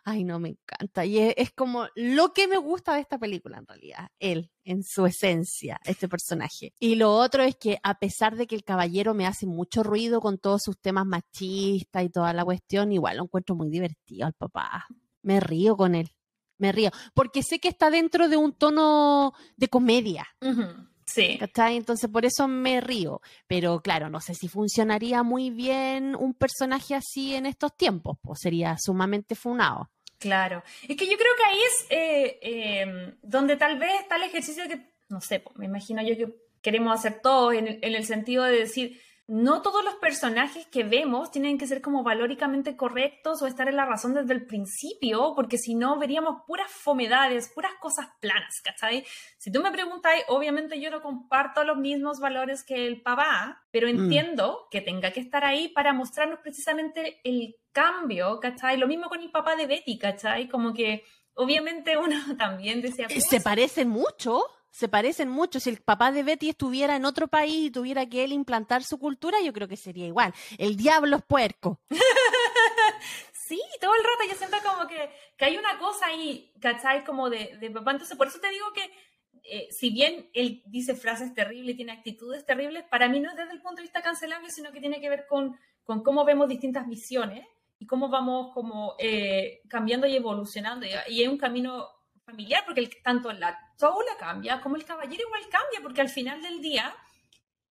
Ay, no, me encanta. Y es, como lo que me gusta de esta película, en realidad. Él, en su esencia, este personaje. Y lo otro es que, a pesar de que el caballero me hace mucho ruido con todos sus temas machistas y toda la cuestión, igual lo encuentro muy divertido al papá. Me río con él. Me río. Porque sé que está dentro de un tono de comedia. Ujú. Sí. ¿Cachai? Entonces por eso me río. Pero claro, no sé si funcionaría muy bien un personaje así en estos tiempos. Pues sería sumamente funado. Claro. Es que yo creo que ahí es eh, eh, donde tal vez está el ejercicio que, no sé, po, me imagino yo que queremos hacer todos en el, en el sentido de decir, no todos los personajes que vemos tienen que ser como valóricamente correctos o estar en la razón desde el principio, porque si no veríamos puras fomedades, puras cosas planas, ¿cachai? Si tú me preguntas, obviamente yo no comparto los mismos valores que el papá, pero entiendo que tenga que estar ahí para mostrarnos precisamente el cambio, ¿cachai? Lo mismo con el papá de Betty, ¿cachai? Como que obviamente uno también decía... Eh, Se parecen mucho. Se parecen mucho. Si el papá de Betty estuviera en otro país y tuviera que él implantar su cultura, yo creo que sería igual. El diablo es puerco. Sí, todo el rato yo siento como que, que hay una cosa ahí, ¿cachai? Como de, de papá. Entonces, por eso te digo que, eh, si bien él dice frases terribles, tiene actitudes terribles, para mí no es desde el punto de vista cancelable, sino que tiene que ver con, con cómo vemos distintas visiones y cómo vamos como eh, cambiando y evolucionando. Y, y es un camino familiar, porque el- tanto la toula cambia como el caballero igual cambia, porque al final del día,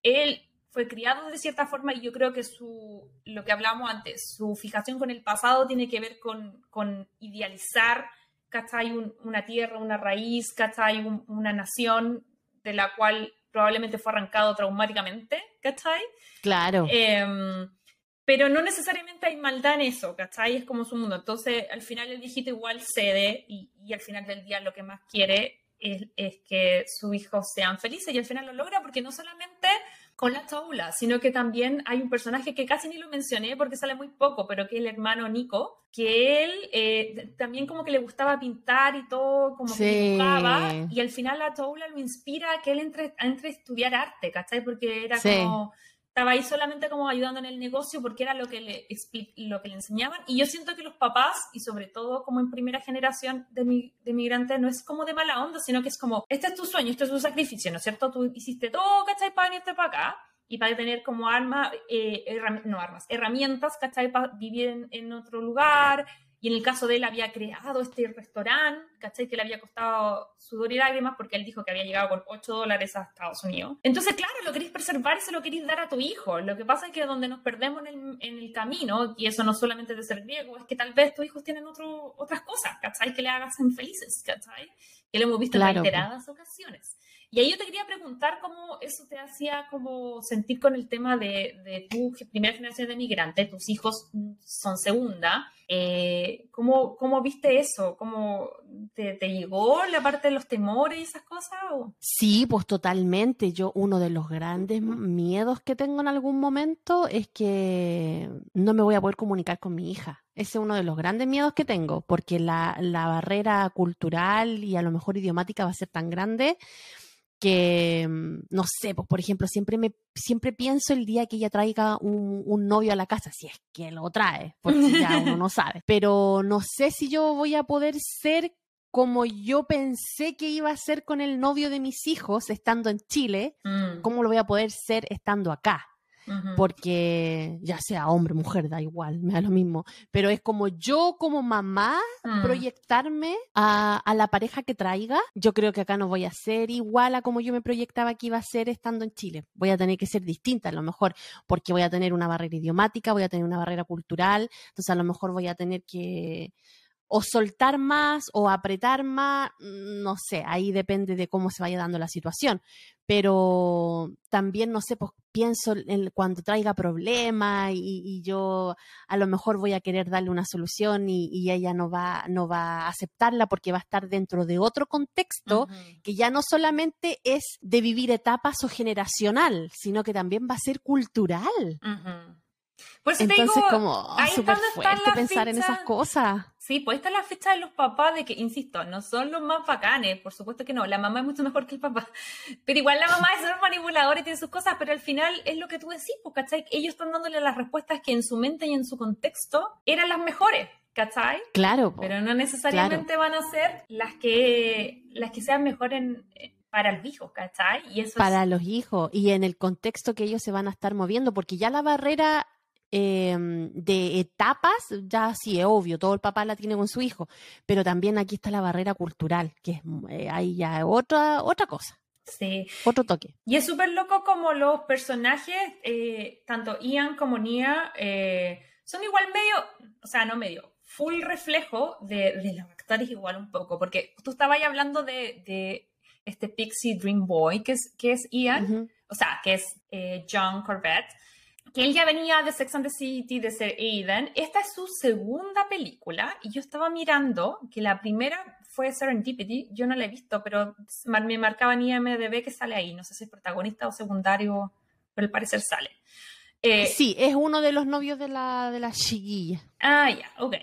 él fue criado de cierta forma y yo creo que su, lo que hablábamos antes, su fijación con el pasado tiene que ver con, con idealizar, ¿cachai? Un- una tierra, una raíz, ¿cachai? Un- una nación de la cual probablemente fue arrancado traumáticamente, ¿cachai? Claro. Em, pero no necesariamente hay maldad en eso, ¿cachai? Es como su mundo. Entonces, al final el viejito igual cede y, y al final del día lo que más quiere es, es que sus hijos sean felices y al final lo logra porque no solamente con la toula, sino que también hay un personaje que casi ni lo mencioné porque sale muy poco, pero que es el hermano Nico, que él eh, también como que le gustaba pintar y todo, como que Sí. dibujaba, y al final la toula lo inspira a que él entre, entre a estudiar arte, ¿cachai? Porque era Sí. como estaba ahí solamente como ayudando en el negocio porque era lo que le lo que le enseñaban y yo siento que los papás y sobre todo como en primera generación de, mi, de migrantes no es como de mala onda sino que es como este es tu sueño este es tu sacrificio ¿no es cierto? tú hiciste todo ¿cachai? para venirte para acá y para tener como armas eh, no armas herramientas ¿cachai? para vivir en, en otro lugar y en el caso de él había creado este restaurante, ¿cachai? Que le había costado sudor y lágrimas porque él dijo que había llegado con 8 dólares a Estados Unidos. Entonces, claro, lo queréis preservar y se lo queréis dar a tu hijo. Lo que pasa es que donde nos perdemos en el, en el camino, y eso no solamente de ser griego, es que tal vez tus hijos tienen otro, otras cosas, ¿cachai? Que le hagan felices, ¿cachai? Que lo hemos visto Claro, en reiteradas ocasiones. Y ahí yo te quería preguntar cómo eso te hacía como sentir con el tema de, tu primera generación de migrante, tus hijos son segunda. Eh, ¿cómo, ¿Cómo viste eso? ¿Cómo te, llegó la parte de los temores y esas cosas? Sí, pues totalmente. Yo, uno de los grandes miedos que tengo en algún momento es que no me voy a poder comunicar con mi hija. Ese es uno de los grandes miedos que tengo, porque la, la barrera cultural y a lo mejor idiomática va a ser tan grande que, mm, no sé, pues por ejemplo, siempre me siempre pienso el día que ella traiga un, un novio a la casa, si es que lo trae, porque ya uno no sabe. Pero no sé si yo voy a poder ser como yo pensé que iba a ser con el novio de mis hijos estando en Chile, Mm. ¿cómo lo voy a poder ser estando acá? Porque ya sea hombre, mujer, da igual, me da lo mismo, pero es como yo como mamá Mm. proyectarme a, a la pareja que traiga, yo creo que acá no voy a ser igual a como yo me proyectaba que iba a ser estando en Chile. Voy a tener que ser distinta a lo mejor, porque voy a tener una barrera idiomática, voy a tener una barrera cultural, entonces a lo mejor voy a tener que o soltar más o apretar más, mm, no sé, ahí depende de cómo se vaya dando la situación. Pero también, no sé, pues pienso en cuando traiga problemas y, y yo a lo mejor voy a querer darle una solución y, y ella no va, no va a aceptarla porque va a estar dentro de otro contexto que ya no solamente es de vivir etapas o generacional, sino que también va a ser cultural. Por eso te Entonces, digo, como oh, ahí están fuerte las pensar en esas fichas. cosas. Sí, pues esta es la fecha de los papás de que, insisto, no son los más bacanes, por supuesto que no, la mamá es mucho mejor que el papá, pero igual la mamá es súper manipuladora y tiene sus cosas, pero al final es lo que tú decís, pues, ¿cachai? Ellos están dándole las respuestas que en su mente y en su contexto eran las mejores, ¿cachai? Claro. Pero no necesariamente van a ser las que, las que sean mejores en- eh, para el hijo, ¿cachai? Y eso para es... los hijos y en el contexto que ellos se van a estar moviendo, porque ya la barrera eh, de etapas, ya sí es obvio, todo el papá la tiene con su hijo, pero también aquí está la barrera cultural, que es eh, ahí ya otra, otra cosa, Sí. otro toque. Y es súper loco como los personajes, eh, tanto Ian como Nia, eh, son igual medio, o sea, no medio, full reflejo de, de los actores igual un poco, porque tú estabas ahí hablando de, de este Pixie Dream Boy, que es, que es Ian, o sea, que es John Corbett, que él ya venía de Sex and the City, de ser Aiden. Esta es su segunda película y yo estaba mirando que la primera fue Serendipity, yo no la he visto, pero me marcaba en IMDB que sale ahí, no sé si es protagonista o secundario, pero al parecer sale. Eh, Sí, es uno de los novios de la, de la chiquilla. Ah, ya, ok.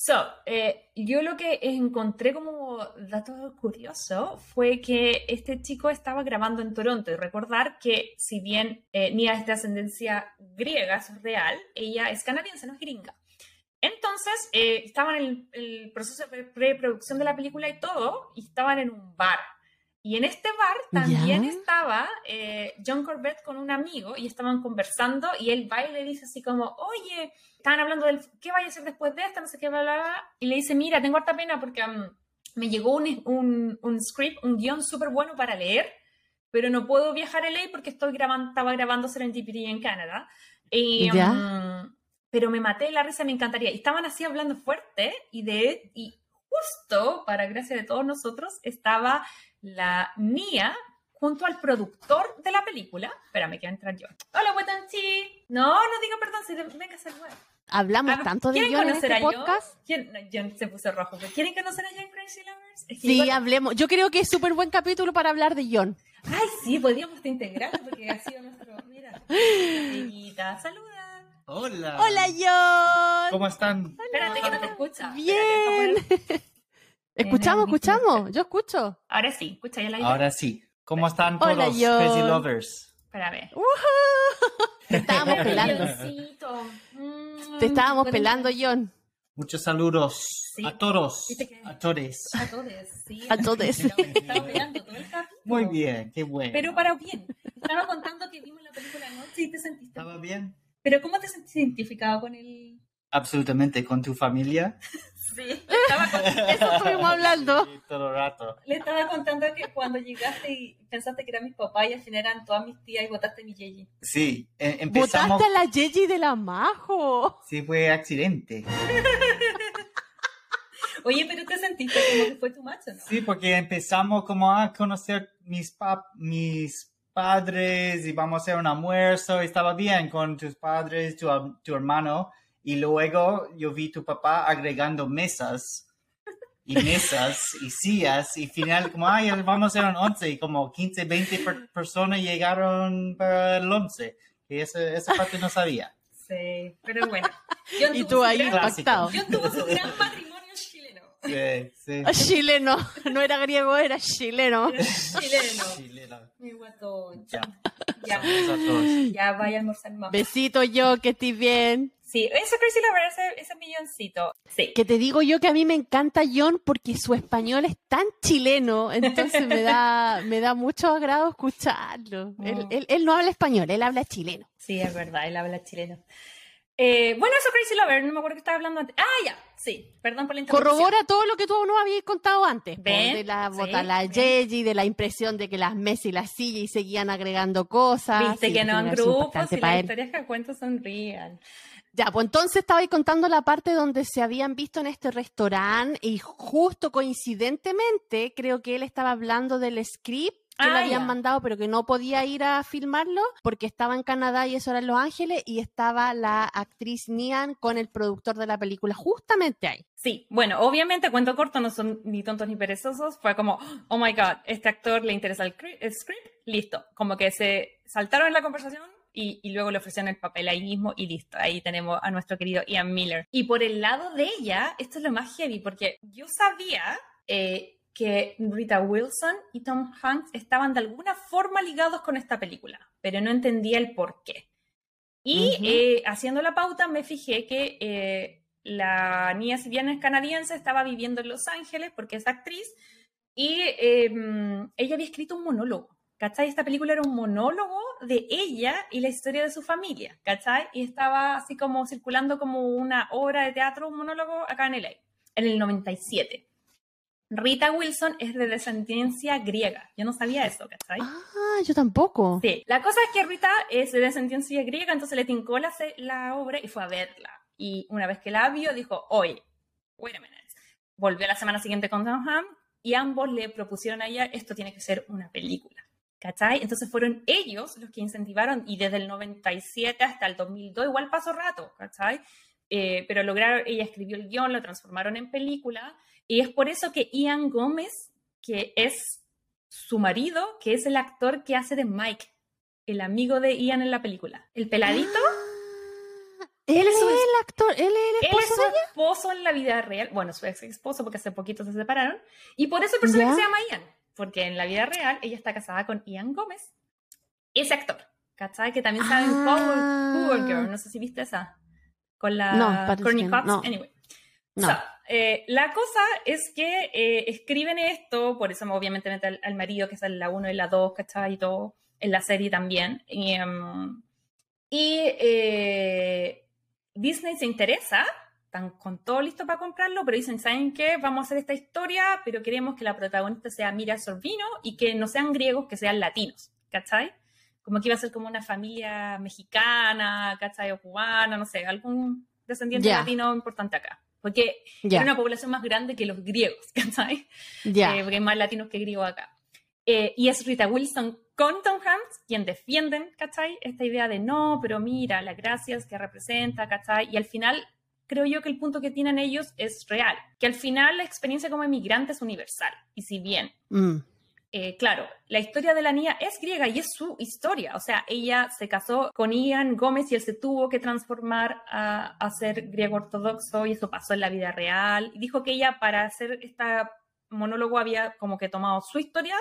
So, eh, yo lo que encontré como dato curioso fue que este chico estaba grabando en Toronto y recordar que si bien eh, Nia es de ascendencia griega, es real, ella es canadiense, no es gringa. Entonces, eh, estaban en el, el proceso de preproducción de la película y todo, y estaban en un bar. Y en este bar también Ya. estaba eh, John Corbett con un amigo y estaban conversando y él va y le dice así como, oye, estaban hablando del qué vaya a hacer después de esta, no sé qué, bla, bla, bla. Y le dice, mira, tengo harta pena porque mm, me llegó un, un, un script, un guion súper bueno para leer, pero no puedo viajar a LA porque estoy grabando, estaba grabando Serendipity en Canadá. Y, Ya. mm, pero me maté la risa, me encantaría. Y estaban así hablando fuerte y de y justo, para gracia de todos nosotros, estaba la Nia junto al productor de la película. Espérame, que va a entrar yo. Hola, Wetanchi. No, no diga perdón, si te- venga a saludar. Hablamos Ah, tanto de ¿quieren John en este a podcast. ¿Quién? No, John se puso rojo. ¿Quieren conocer a John Crazy Lovers? Es que Sí, igual- hablemos. Yo creo que es súper buen capítulo para hablar de John. Ay, sí, podríamos integrarlo porque ha sido nuestro. Mira, amiguita, saluda. Hola. Hola, John. ¿Cómo están? Espérate que no te escucha. Bien. Espérate, Escuchamos, escuchamos. Yo escucho. Ahora sí, escucha ya la idea. Ahora sí. ¿Cómo están todos, Hola, John. Crazy Lovers? Espérame. Te estábamos pelando. Mm, Te estábamos bueno, pelando, John. Muchos saludos Sí. a todos. A todos. A todos, sí. A todos. Muy bien, qué bueno. Pero para bien. Estaba contando que vimos la película anoche y te sentiste. ¿Estaba bien? Pero ¿cómo te sentiste identificado con el...? Absolutamente, con tu familia. Sí, estaba con- Eso estuvimos hablando. Sí, todo el rato. Le estaba contando que cuando llegaste y pensaste que eran mis papás y al final eran todas mis tías y votaste mi Yeji. Sí, eh, empezamos. Botaste a la Yeji de la Majo. Sí, fue accidente. Oye, pero te sentiste como que fue tu macho, ¿no? Sí, porque empezamos como a conocer mis, pap mis padres y vamos a hacer un almuerzo. y Estaba bien con tus padres, tu, tu hermano. Y luego yo vi tu papá agregando mesas y mesas y sillas. Y final, como, ay, vamos a hacer un once. Y como 15, 20 per- personas llegaron para el once. Y esa, esa parte no sabía. Sí, pero bueno. John Y tuvo tú su ahí gran- impactado. John tuvo su gran matrimonio chileno. Sí, sí. Chileno. No era griego, era chileno. Chileno. Chileno. Mi guatón. Ya. Ya, Saludos a todos. ya vaya a almorzar más. Besito yo, que estés bien. Sí, ese Crazy Lover, ese, ese milloncito. Sí. Que te digo yo que a mí me encanta John porque su español es tan chileno, entonces me da, me da mucho agrado escucharlo. Él, Oh. él- él no habla español, él habla chileno. Sí, es verdad, él habla chileno. Eh, bueno, eso Crazy Lover, no me acuerdo que estaba hablando antes. Ah, ya, sí, perdón por la interrupción. Corrobora todo lo que tú no habías contado antes. Ven, de la sí, bota, la ven. Yeji, de la impresión de que las mesas y las sillas seguían agregando cosas. Viste sí, que no en grupos y las historias que cuento son real. Ya, pues entonces estaba ahí contando la parte donde se habían visto en este restaurante y justo coincidentemente creo que él estaba hablando del script que le Ah, habían ya. mandado pero que no podía ir a filmarlo porque estaba en Canadá y eso era en Los Ángeles y estaba la actriz Nian con el productor de la película justamente ahí. Sí, bueno, obviamente, cuento corto, no son ni tontos ni perezosos. Fue como, oh my god, este actor le interesa el, el script, listo. Como que se saltaron en la conversación y, y luego le ofrecieron el papel ahí mismo y listo. Ahí tenemos a nuestro querido Ian Miller. Y por el lado de ella, esto es lo más heavy, porque yo sabía eh, que Rita Wilson y Tom Hanks estaban de alguna forma ligados con esta película, pero no entendía el por qué. Y eh, haciendo la pauta me fijé que eh, la niña, si bien es canadiense, estaba viviendo en Los Ángeles porque es actriz y eh, mm, ella había escrito un monólogo. ¿Cachai? Esta película era un monólogo de ella y la historia de su familia, ¿cachai? Y estaba así como circulando como una obra de teatro, un monólogo acá en LA, en el 97. Rita Wilson es de descendencia griega. Yo no sabía eso, ¿cachai? Ah, yo tampoco. Sí, la cosa es que Rita es de descendencia griega, entonces le tincó la, obra y fue a verla. Y una vez que la vio, dijo, oye, wait a minute. Volvió la semana siguiente con Tom Hanks y ambos le propusieron a ella, esto tiene que ser una película. ¿Cachai? Entonces fueron ellos los que incentivaron y desde el 97 hasta el 2002 igual pasó rato, ¿cachai? Eh, pero lograron, ella escribió el guion, lo transformaron en película y es por eso que Ian Gómez, que es su marido, que es el actor que hace de Mike, el amigo de Ian en la película. El peladito, Ah, él es su- el actor, él es el él es esposo su de ella. esposo en la vida real, bueno, su ex esposo porque hace poquito se separaron, y por eso el personaje se llama Ian, porque en la vida real ella está casada con Ian Gómez, ese actor, ¿cachai? Que también sabe en Ah. Power, Power Girl, no sé si viste esa, con la No, Courtney. Cox, No. anyway. No. So, eh, la cosa es que eh, escriben esto, por eso obviamente mete al, al marido, que es en la 1 y la 2, ¿cachai? Y todo, en la serie también. Y, em, y, eh, Disney se interesa, están con todo listo para comprarlo, pero dicen, ¿saben qué? Vamos a hacer esta historia, pero queremos que la protagonista sea Mira Sorvino y que no sean griegos, que sean latinos, ¿cachai? Como que iba a ser como una familia mexicana, ¿cachai? O cubana, no sé, algún descendiente Ya. latino importante acá. Porque Ya, era una población más grande que los griegos, ¿cachai? ya. Eh, porque hay más latinos que griegos acá. Eh, y es Rita Wilson con Tom Hanks quien defienden, ¿cachai? Esta idea de no, pero mira, las gracias que representa, ¿cachai? Y al final, creo yo que el punto que tienen ellos es real, que al final la experiencia como emigrante es universal. Y si bien Mm. eh, claro, la historia de la niña es griega y es su historia. O sea, ella se casó con Ian Gómez y él se tuvo que transformar a, a ser griego ortodoxo y eso pasó en la vida real. Y dijo que ella para hacer este monólogo había como que tomado su historia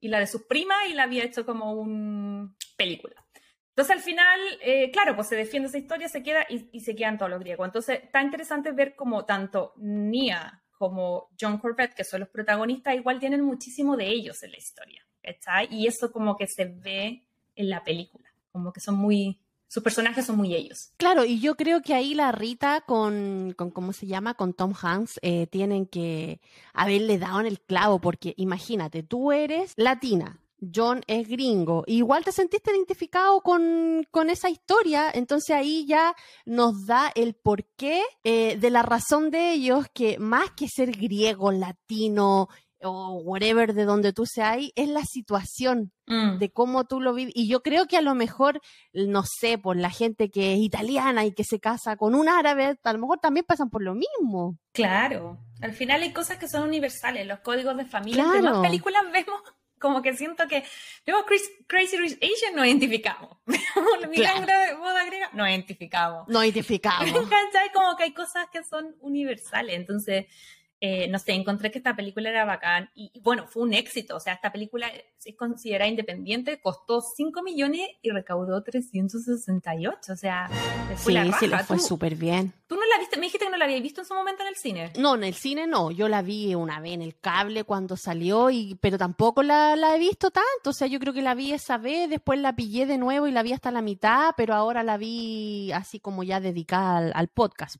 y la de sus primas y la había hecho como una película. Entonces al final, eh, claro, pues se defiende esa historia, se queda y, se quedan todos los griegos. Entonces está interesante ver como tanto Nia como John Corbett, que son los protagonistas, igual tienen muchísimo de ellos en la historia. ¿cachai? Y eso como que se ve en la película, como que son muy, sus personajes son muy ellos. Claro, y yo creo que ahí la Rita con, con ¿cómo se llama? Con Tom Hanks eh, tienen que haberle dado en el clavo, porque imagínate, tú eres latina, John es gringo, igual te sentiste identificado con, con esa historia, entonces ahí ya nos da el porqué eh, de la razón de ellos que más que ser griego, latino o whatever de donde tú seas, es la situación Mm. de cómo tú lo vives. Y yo creo que a lo mejor, no sé, por la gente que es italiana y que se casa con un árabe, a lo mejor también pasan por lo mismo. Claro, al final hay cosas que son universales, los códigos de familia, Claro. más películas vemos, como que siento que vemos Chris- Crazy Rich Asian, nos identificamos. Milagro de boda griega, nos identificamos. No identificamos. ¿Cachai? Como que hay cosas que son universales. Entonces, eh, no sé, encontré que esta película era bacán y, y, bueno, fue un éxito. O sea, esta película es considerada independiente, costó 5 millones y recaudó 368. O sea, fue Sí, la raja. sí, le fue ¿Tú- súper bien. ¿Tú no la viste? Me dijiste que no la habías visto en su momento en el cine. No, en el cine no, yo la vi una vez en el cable cuando salió, y, pero tampoco la, la he visto tanto, o sea, yo creo que la vi esa vez, después la pillé de nuevo y la vi hasta la mitad, pero ahora la vi así como ya dedicada al, al podcast.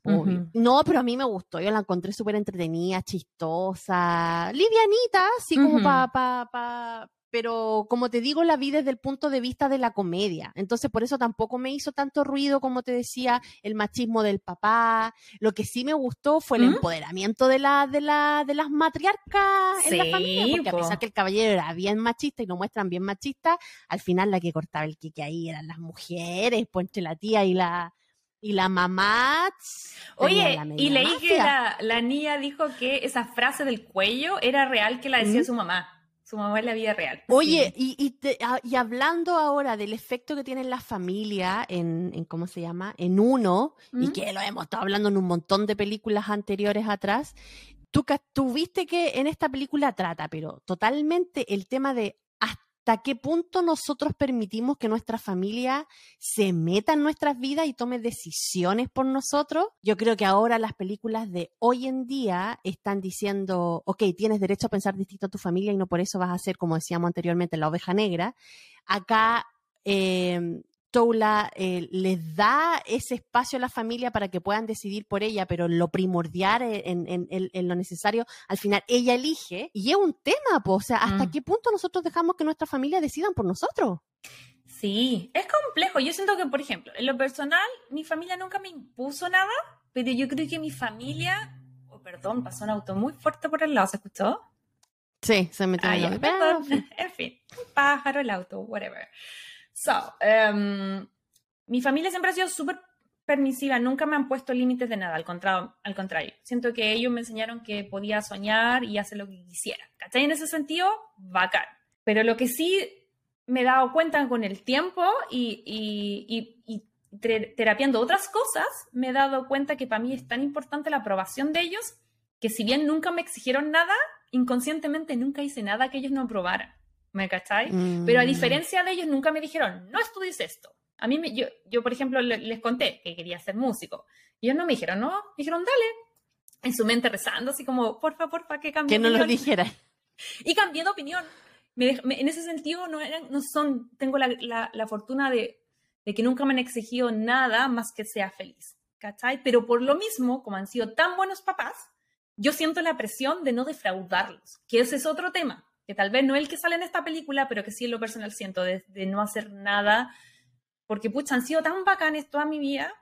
No, pero a mí me gustó, yo la encontré súper entretenida, chistosa, livianita, así como Ujú. pa, pa, pa, pero como te digo, la vi desde el punto de vista de la comedia, entonces por eso tampoco me hizo tanto ruido, como te decía, el machismo del papá, lo que sí me gustó fue el ¿Mm? empoderamiento de, la, de, la, de las matriarcas en la Sí, familia, porque po. a pesar que el caballero era bien machista y lo muestran bien machista, al final la que cortaba el quique ahí eran las mujeres, pues entre la tía y la y la mamá. Oye, la y leí que la, la niña dijo que esa frase del cuello era real que la decía ¿Mm? su mamá. Su mamá en la vida real. Oye, Sí. y, y, te- a- y hablando ahora del efecto que tiene en la familia, en, en ¿cómo se llama? En uno, y que lo hemos estado hablando en un montón de películas anteriores atrás, tú, ca- tú viste que en esta película trata, pero totalmente el tema de hasta qué punto nosotros permitimos que nuestra familia se meta en nuestras vidas y tome decisiones por nosotros. Yo creo que ahora las películas de hoy en día están diciendo, ok, tienes derecho a pensar distinto a tu familia y no por eso vas a ser, como decíamos anteriormente, la oveja negra. Acá eh, Toula eh, les da ese espacio a la familia para que puedan decidir por ella, pero lo primordial en, en- en- en lo necesario, al final ella elige. Y es un tema, po, o sea, ¿hasta Mm. qué punto nosotros dejamos que nuestra familia decidan por nosotros? Sí, es complejo. Yo siento que, por ejemplo, en lo personal, mi familia nunca me impuso nada, pero yo creo que mi familia, oh, perdón, pasó un auto muy fuerte por el lado, ¿se escuchó? Sí, se metió Ah, en perdón. Pero, En fin, un pájaro, el auto, whatever. So, em, mi familia siempre ha sido súper permisiva, nunca me han puesto límites de nada, al contrario, al contrario. Siento que ellos me enseñaron que podía soñar y hacer lo que quisiera. ¿Cachai? En ese sentido, bacán. Pero lo que sí me he dado cuenta con el tiempo y, y, y, y terapiando otras cosas, me he dado cuenta que para mí es tan importante la aprobación de ellos que si bien nunca me exigieron nada, inconscientemente nunca hice nada que ellos no aprobaran. ¿Me cachai? Pero a Mm. diferencia de ellos, nunca me dijeron, no estudies esto. A mí, me- yo, yo, por ejemplo, le- les conté que quería ser músico. Y ellos no me dijeron, no, me dijeron, dale. En su mente rezando, así como, porfa, porfa, que cambie que no lo opinión". dijera. Y cambié de opinión. Me me- en ese sentido, no, eran, no son, tengo la, la- la fortuna de, de que nunca me han exigido nada más que sea feliz. ¿Cachai? Pero por lo mismo, como han sido tan buenos papás, yo siento la presión de no defraudarlos, que ese es otro tema, que tal vez no es el que sale en esta película, pero que sí en lo personal siento, de, de no hacer nada, porque pucha, han sido tan bacanes toda mi vida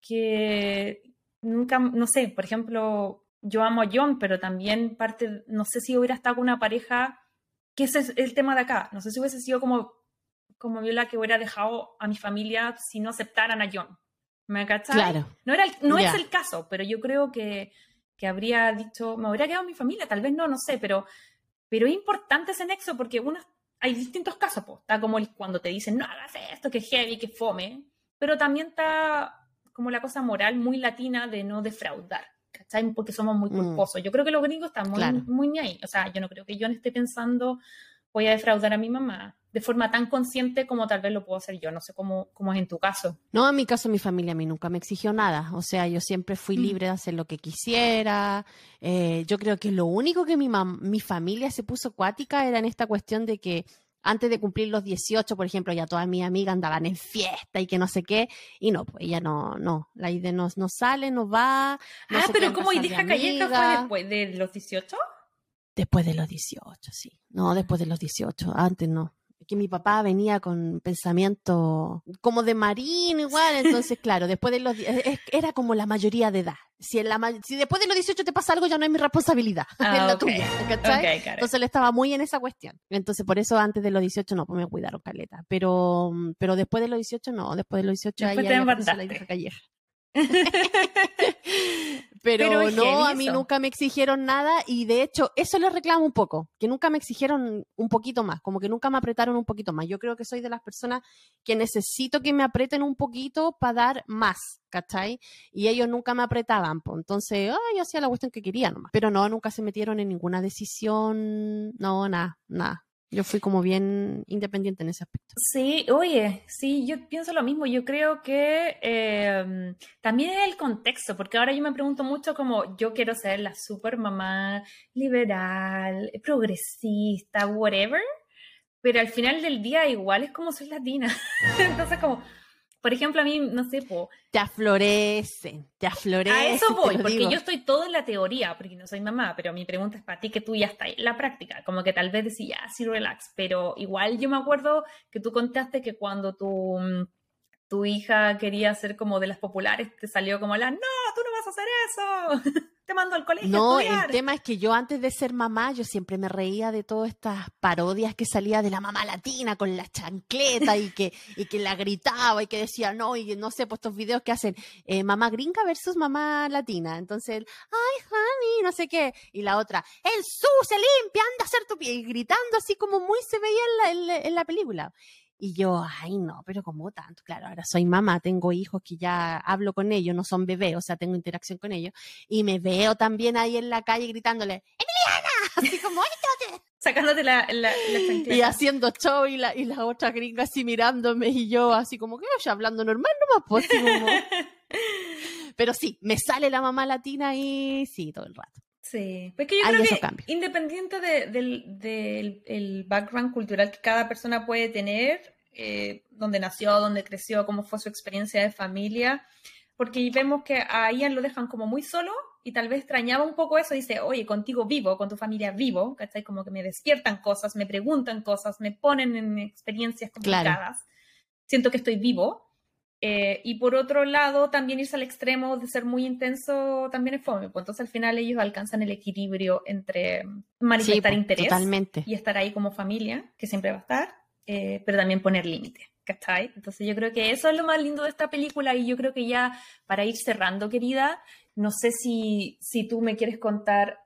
que nunca, no sé, por ejemplo, yo amo a John, pero también parte, no sé si hubiera estado con una pareja, que ese es el tema de acá, no sé si hubiese sido como, como Viola que hubiera dejado a mi familia si no aceptaran a John. ¿Me cachai? Claro. No, era el- no es el caso, pero yo creo que, que habría dicho, me habría quedado mi familia, tal vez no, no sé, pero, pero es importante ese nexo porque uno, hay distintos casos, está como el, cuando te dicen, no hagas esto, que es heavy, que fome, pero también está como la cosa moral muy latina de no defraudar, ¿cachai? Porque somos muy Mm. culposos. Yo creo que los gringos están muy, Claro. muy ahí, o sea, yo no creo que yo no esté pensando, voy a defraudar a mi mamá de forma tan consciente como tal vez lo puedo hacer yo, no sé cómo, cómo es en tu caso. No, en mi caso, mi familia a mí nunca me exigió nada. O sea, yo siempre fui Mm. libre de hacer lo que quisiera. Eh, yo creo que lo único que mi, mam- mi familia se puso acuática era en esta cuestión de que antes de cumplir los 18, por ejemplo, ya todas mis amigas andaban en fiesta y que no sé qué. Y no, pues ella no, no. La idea no, no sale, no va. no ah, pero queda en como casa de Ideja Calleja fue después de los 18? Después de los 18, sí. No, después de los 18. Antes no. Que mi papá venía con pensamiento como de marino igual, entonces claro, después de los es- era como la mayoría de edad. Si, en la, si después de los 18 te pasa algo ya no es mi responsabilidad, Ah, es la ok. tuya. Entonces él estaba muy en esa cuestión. Entonces por eso antes de los 18 no, pues me cuidaron caleta. Pero, pero después de los 18 no, después de los 18 ahí Después te ahí apareció la calleja. Pero, no, a mí nunca me exigieron nada y de hecho eso les reclamo un poco, que nunca me exigieron un poquito más, como que nunca me apretaron un poquito más. Yo creo que soy de las personas que necesito que me aprieten un poquito para dar más, ¿cachai? Y ellos nunca me apretaban, pues entonces yo hacía la cuestión que quería nomás. Pero no, nunca se metieron en ninguna decisión, no, nada, nada. Yo fui como bien independiente en ese aspecto. Sí, oye, sí, yo pienso lo mismo. Yo creo que eh, también es el contexto, porque ahora yo me pregunto mucho como yo quiero ser la super mamá liberal, progresista, whatever, pero al final del día igual es como soy latina. Entonces como, por ejemplo, a mí, no sé, po, Te aflorecen, te aflorecen. a eso voy, porque digo. yo estoy todo en la teoría, porque no soy mamá, pero mi pregunta es para ti, que tú ya estás en la práctica, como que tal vez decís, ya, sí, relax, pero igual yo me acuerdo que tú contaste que cuando tu, mm, tu hija quería ser como de las populares, te salió como la, no, tú no vas a hacer eso, te mando al colegio No, a el tema es que yo antes de ser mamá, yo siempre me reía de todas estas parodias que salía de la mamá latina con la chancleta y que, y que la gritaba y que decía no, y no sé, pues estos videos que hacen eh, mamá gringa versus mamá latina. Entonces, ay, honey, no sé qué. Y la otra, el su se limpia, anda a hacer tu pie. Y gritando así como muy se veía en la, en la- en la película. Y yo, ay, no, pero como tanto, claro, ahora soy mamá, tengo hijos que ya hablo con ellos, no son bebés, o sea, tengo interacción con ellos y me veo también ahí en la calle gritándole, ¡Emiliana! Así como, "Ay, Sacándote la, la, y haciendo show y la, y la otra gringa así mirándome y yo así como que oye, hablando normal nomás, pues así como... Pero sí, me sale la mamá latina y sí, todo el rato. Sí, pues que yo Hay creo esos que cambios. independiente de- del, del- el background cultural que cada persona puede tener, eh, donde nació, donde creció, cómo fue su experiencia de familia, porque vemos que a Ian lo dejan como muy solo y tal vez extrañaba un poco eso, dice, oye, contigo vivo, con tu familia vivo, ¿cachai? Como que me despiertan cosas, me preguntan cosas, me ponen en experiencias Claro. complicadas, siento que estoy vivo. Eh, y por otro lado, también irse al extremo de ser muy intenso también es fome. Pues entonces al final ellos alcanzan el equilibrio entre manifestar Sí, po, interés totalmente. y estar ahí como familia, que siempre va a estar, eh, pero también poner límite. ¿Cachai? Entonces yo creo que eso es lo más lindo de esta película y yo creo que ya para ir cerrando, querida, no sé si, si tú me quieres contar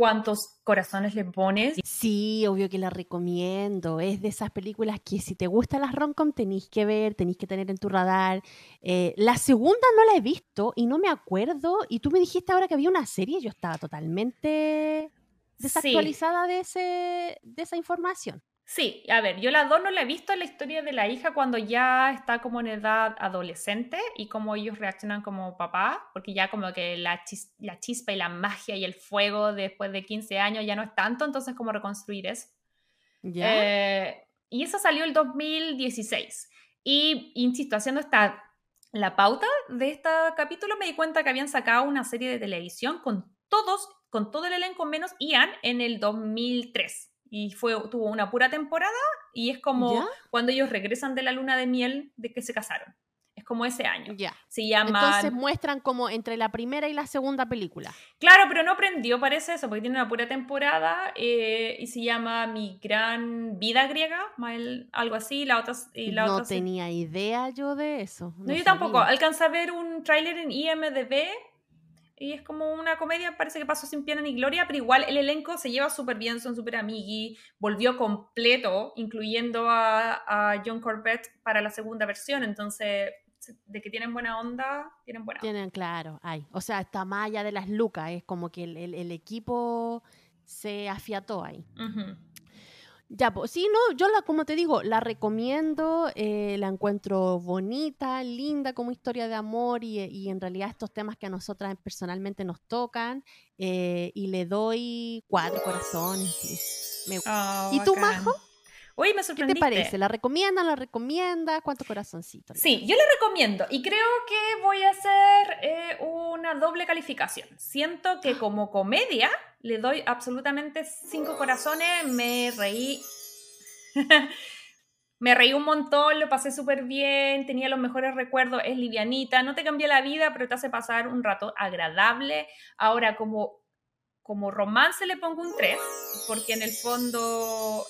cuántos corazones le pones. Sí, obvio que la recomiendo. Es de esas películas que si te gustan las rom-com tenéis que ver, tenéis que tener en tu radar. Eh, la segunda no la he visto y no me acuerdo. Y tú me dijiste ahora que había una serie, yo estaba totalmente desactualizada de, ese, de esa información. Sí, a ver, yo la dos no la he visto la historia de la hija cuando ya está como en edad adolescente y cómo ellos reaccionan como papá, porque ya como que la, chis- la chispa y la magia y el fuego después de 15 años ya no es tanto, entonces cómo reconstruir eso. ¿Ya? Eh, y eso salió el 2016. Y, insisto, haciendo esta, la pauta de este capítulo, me di cuenta que habían sacado una serie de televisión con todos, con todo el elenco menos Ian en el 2003. Y fue, tuvo una pura temporada y es como ¿Ya? cuando ellos regresan de la luna de miel de que se casaron. Es como ese año. ya. Se llama... Entonces muestran como entre la primera y la segunda película. Claro, pero no prendió, parece eso, porque tiene una pura temporada eh, y se llama Mi Gran Vida Griega, algo así. La otra, y la no otra tenía idea yo de eso. No, yo tampoco. Alcancé a ver un tráiler en IMDB y es como una comedia, parece que pasó sin pena ni gloria, pero igual el elenco se lleva súper bien, son súper amigui, volvió completo, incluyendo a, a John Corbett para la segunda versión, entonces de que tienen buena onda, tienen buena onda. Tienen, claro, hay. O sea, está más allá de las lucas, es como que el, el- el equipo se afiató ahí. Ya, pues sí, no, yo la, como te digo, la recomiendo, eh, la encuentro bonita, linda como historia de amor y, y en realidad estos temas que a nosotras personalmente nos tocan eh, y le doy cuatro corazones. sí. Me- Oh, ¿Y tú. Majo? Uy, me ¿Qué te sorprendiste. parece? ¿La recomiendas? ¿La recomiendas? ¿Cuántos corazoncitos? le Sí, yo le recomiendo y creo que voy a hacer eh, una doble calificación. Siento que como comedia le doy absolutamente cinco corazones, me reí. me reí un montón, lo pasé súper bien, tenía los mejores recuerdos, es livianita, no te cambia la vida, pero te hace pasar un rato agradable. Ahora, como, como romance le pongo un 3, porque en el fondo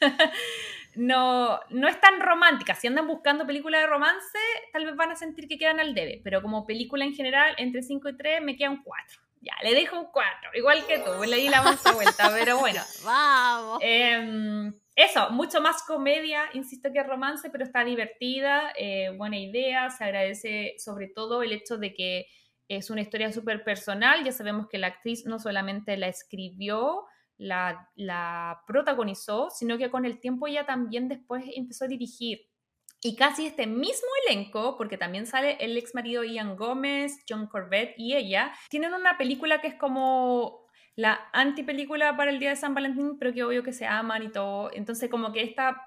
no, no es tan romántica. Si andan buscando películas de romance, tal vez van a sentir que quedan al debe, pero como película en general, entre 5 y 3 me queda un 4. Ya, le dejo un 4, igual que tú, le di la mansa vuelta, pero bueno. Vamos. Em, eso, mucho más comedia, insisto que romance, pero está divertida, eh, buena idea, se agradece sobre todo el hecho de que es una historia súper personal, ya sabemos que la actriz no solamente la escribió, la, protagonizó, sino que con el tiempo ella también después empezó a dirigir. Y casi este mismo elenco, porque también sale el ex marido Ian Gómez, John Corbett y ella, tienen una película que es como la antipelícula para el Día de San Valentín, pero que obvio que se aman y todo. Entonces como que esta,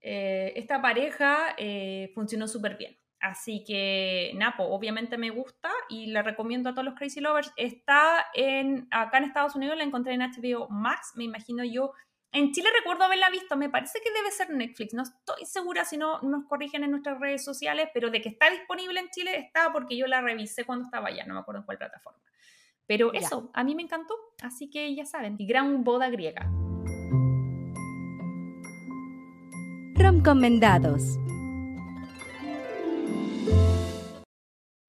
eh, esta pareja eh, funcionó súper bien. Así que Napo, obviamente me gusta y la recomiendo a todos los Crazy Lovers. Está en, acá en Estados Unidos, la encontré en HBO Max, me imagino yo. En Chile recuerdo haberla visto, me parece que debe ser Netflix, no estoy segura si no nos corrigen en nuestras redes sociales, pero de que está disponible en Chile está porque yo la revisé cuando estaba allá, no me acuerdo en cuál plataforma. Pero Ya. eso, a mí me encantó, así que ya saben, y gran boda griega. Romcomendados.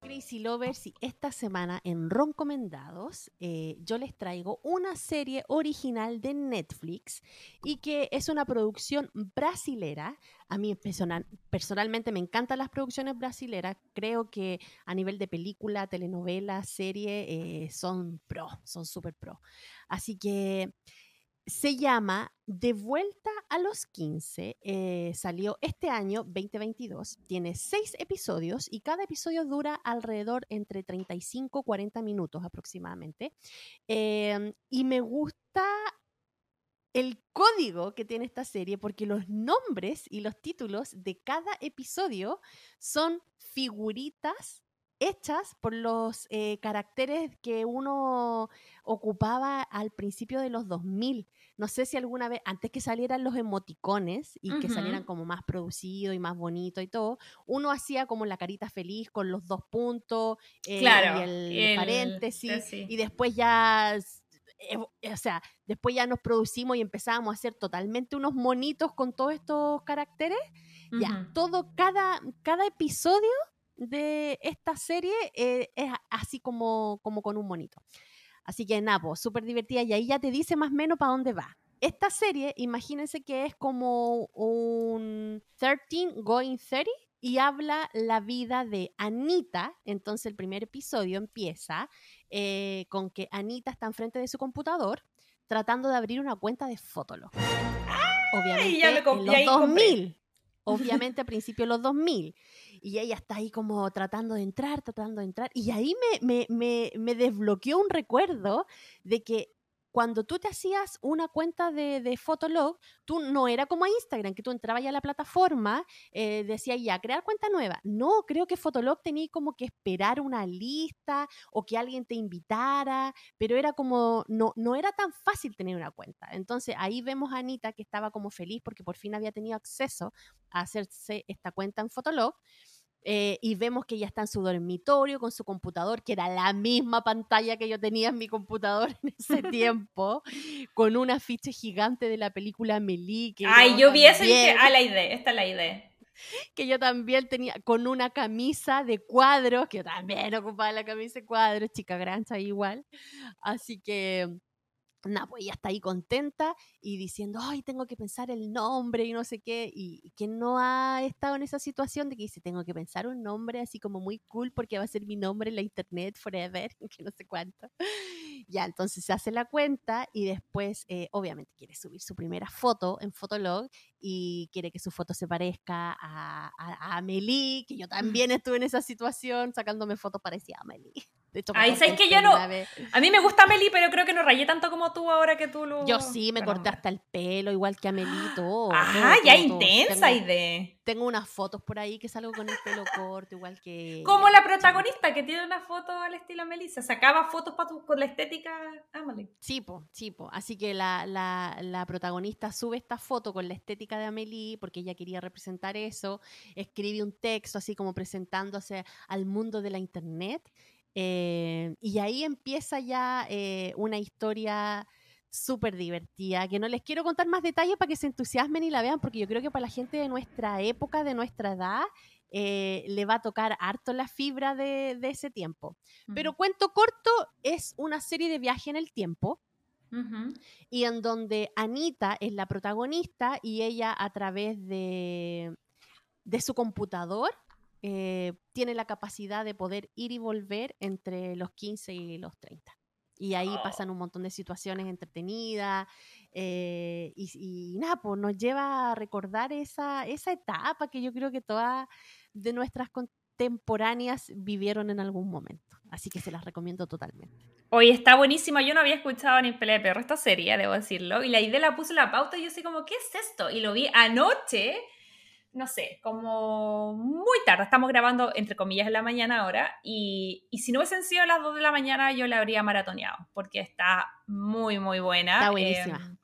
Crazy Lovers y esta semana en Roncomendados eh, yo les traigo una serie original de Netflix y que es una producción brasilera. A mí personal- personalmente me encantan las producciones brasileras. Creo que a nivel de película, telenovela, serie eh, son pro, son súper pro. Así que se llama De vuelta a los 15. eh, salió este año 2022. Tiene seis episodios y cada episodio dura alrededor entre 35 y 40 minutos aproximadamente. Em, y me gusta el código que tiene esta serie porque los nombres y los títulos de cada episodio son figuritas hechas por los eh, caracteres que uno ocupaba al principio de los 2000. No sé si alguna vez, antes que salieran los emoticones y que salieran como más producido y más bonito y todo, uno hacía como la carita feliz con los dos puntos eh, Claro, y el, el- paréntesis y después ya, s- evo- o sea, después ya nos producimos y empezábamos a hacer totalmente unos monitos con todos estos caracteres. Ya, Ujú. todo, cada, cada episodio de esta serie eh, es así como, como con un monito. Así que Napo, súper divertida y ahí ya te dice más o menos para dónde va. Esta serie, imagínense que es como un 13 going 30 y habla la vida de Anita. Entonces el primer episodio empieza eh, con que Anita está enfrente de su computador tratando de abrir una cuenta de Fotolog. Obviamente ya en los ahí compré. 2000. Obviamente a principios de los 2000. Y ella está ahí como tratando de entrar, tratando de entrar. Y ahí me, me, me, me desbloqueó un recuerdo de que cuando tú te hacías una cuenta de, de Fotolog, tú no era como a Instagram, que tú entrabas ya a la plataforma, eh, decía ya, crear cuenta nueva. No, creo que Fotolog tenía como que esperar una lista o que alguien te invitara, pero era como, no, no era tan fácil tener una cuenta. Entonces ahí vemos a Anita que estaba como feliz porque por fin había tenido acceso a hacerse esta cuenta en Fotolog. Eh, y vemos que ella está en su dormitorio con su computador, que era la misma pantalla que yo tenía en mi computador en ese tiempo, con un afiche gigante de la película Amélie. que Ay, yo vi eso y dije, ah, la idea, esta es la idea. que yo también tenía con una camisa de cuadros, que yo también ocupaba la camisa de cuadros, chica grancha igual. Así que, nada, pues ella está ahí contenta y diciendo, ay, tengo que pensar el nombre y no sé qué, y que no ha estado en esa situación de que dice, tengo que pensar un nombre así como muy cool porque va a ser mi nombre en la internet forever, que no sé cuánto. Ya, entonces se hace la cuenta y después, eh, obviamente, quiere subir su primera foto en Fotolog y quiere que su foto se parezca a, a, a Amelie, que yo también estuve en esa situación sacándome fotos parecidas a Amelie. De Ay, ¿sabes que yo no- vez. A mí me gusta Meli, pero creo que no rayé tanto como tú ahora que tú lo. Yo sí, me corté hasta el pelo, igual que todo. Ah, todo, ya todo, todo. intensa Tengo, idea. tengo unas fotos por ahí que salgo con el pelo corto, igual que... Como la protagonista que tiene una foto al estilo Melissa. Sacaba fotos pa tu- con la estética Amelie. Sí, po, sí, po. Así que la, la, la protagonista sube esta foto con la estética de Amelie porque ella quería representar eso. Escribe un texto así como presentándose al mundo de la internet. Eh, y ahí empieza ya eh, una historia súper divertida, que no les quiero contar más detalles para que se entusiasmen y la vean, porque yo creo que para la gente de nuestra época, de nuestra edad, eh, le va a tocar harto la fibra de, de ese tiempo. Pero cuento corto es una serie de viaje en el tiempo y en donde Anita es la protagonista y ella a través de, de su computador eh, tiene la capacidad de poder ir y volver entre los 15 y los 30. Y ahí pasan un montón de situaciones entretenidas eh, y, y nada, pues nos lleva a recordar esa, esa etapa que yo creo que todas de nuestras contemporáneas vivieron en algún momento. Así que se las recomiendo totalmente. Oye, está buenísima. Yo no había escuchado ni pelea de perro esta serie, debo decirlo. Y la idea la puse en la pauta y yo así como, ¿qué es esto? Y lo vi anoche, no sé, como muy tarde. Estamos grabando, entre comillas, en la mañana ahora. Y, y si no hubiesen sido las 2 de la mañana, yo la habría maratoneado, porque está muy, muy buena. Está buenísima. Eh,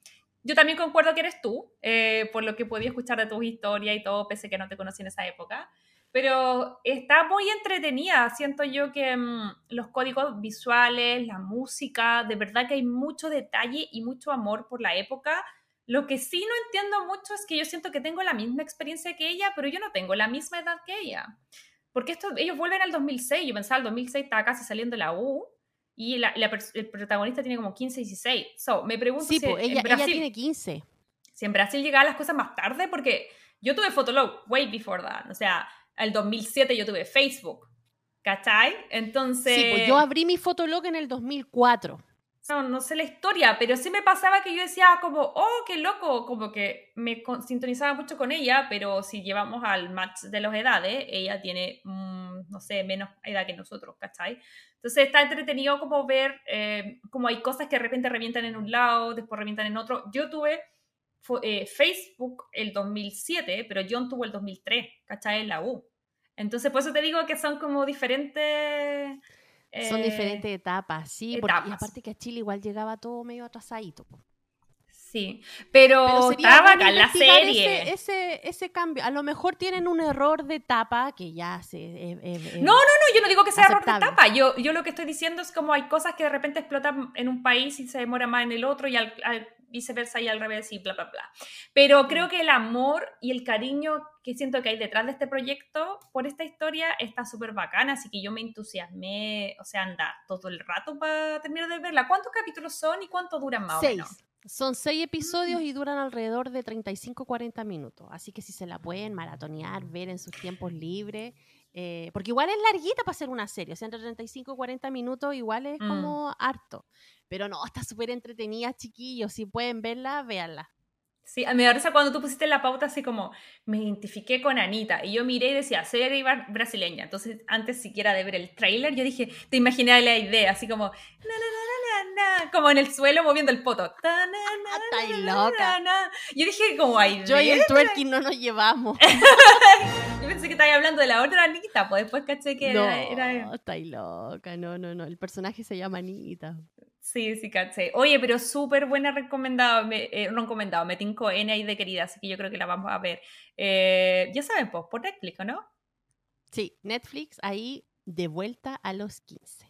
yo también concuerdo que eres tú, eh, por lo que podía escuchar de tus historias y todo, pese a que no te conocí en esa época. Pero está muy entretenida. Siento yo que mm, los códigos visuales, la música, de verdad que hay mucho detalle y mucho amor por la época. Lo que sí no entiendo mucho es que yo siento que tengo la misma experiencia que ella, pero yo no tengo la misma edad que ella. Porque esto, ellos vuelven al 2006. Yo pensaba, el 2006 estaba casi saliendo la U. Y la- el protagonista tiene como 15, 16. So, me pregunto Sí, si pues en ella, ella Brasil- tiene 15. si en Brasil llegaban las cosas más tarde, porque yo tuve Fotolog way before that. O sea, el 2007 yo tuve Facebook. ¿Cachai? Entonces. Sí, pues yo abrí mi fotolog en el 2004. No, no sé la historia, pero sí me pasaba que yo decía como, oh, qué loco, como que me sintonizaba mucho con ella, pero si llevamos al match de las edades, ella tiene, mm, no sé, menos edad que nosotros, ¿cachai? Entonces está entretenido como ver eh, como hay cosas que de repente revientan en un lado, después revientan en otro. Yo tuve fo- eh, Facebook el 2007, pero John tuvo el 2003, ¿cachai? En la U. Entonces, por eso te digo que son como diferentes... Son eh, diferentes etapas, sí. porque- y aparte que a Chile igual llegaba todo medio atrasadito. po. Sí, pero, Pero estaba en la serie. Ese, ese, ese cambio. A lo mejor tienen un error de etapa que ya se... eh, eh, No, no, no, yo no digo que sea error de etapa. Yo, yo lo que estoy diciendo es como hay cosas que de repente explotan en un país y se demora más en el otro y al, al- viceversa y al revés y bla, bla, bla. Pero creo que el amor y el cariño que siento que hay detrás de este proyecto por esta historia está súper bacana, así que yo me entusiasmé, o sea, anda todo el rato para terminar de verla. ¿Cuántos capítulos son y cuánto duran más o Seis. menos? Son seis episodios y duran alrededor de 35-40 minutos. Así que si se la pueden maratonear, ver en sus tiempos libres. Eh, porque igual es larguita para hacer una serie. O sea, entre 35 y 40 minutos igual es Mm. como harto. Pero no, está súper entretenida, chiquillos. Si pueden verla, véanla. Sí, me da risa cuando tú pusiste la pauta así como, me identifiqué con Anita, y yo miré y decía, serie bra- brasileña, entonces antes siquiera de ver el tráiler, yo dije, te imaginé la idea, así como, na, na, na, na, como en el suelo moviendo el poto. Ta, na, na, Estáis na, na, loca. Yo dije, como, ay, Yo y el twerking no nos llevamos. yo pensé que estabas hablando de la otra Anita, pues después caché que no, era, era- estáis loca. No, no, no. El personaje se llama Anita. Sí, sí, caché. Oye, pero súper buena recomendado, me, eh, recomendado, me tincó N ahí de querida, así que yo creo que la vamos a ver. Eh, ya saben, pues, por Netflix, ¿o no? Sí, Netflix ahí de vuelta a los 15.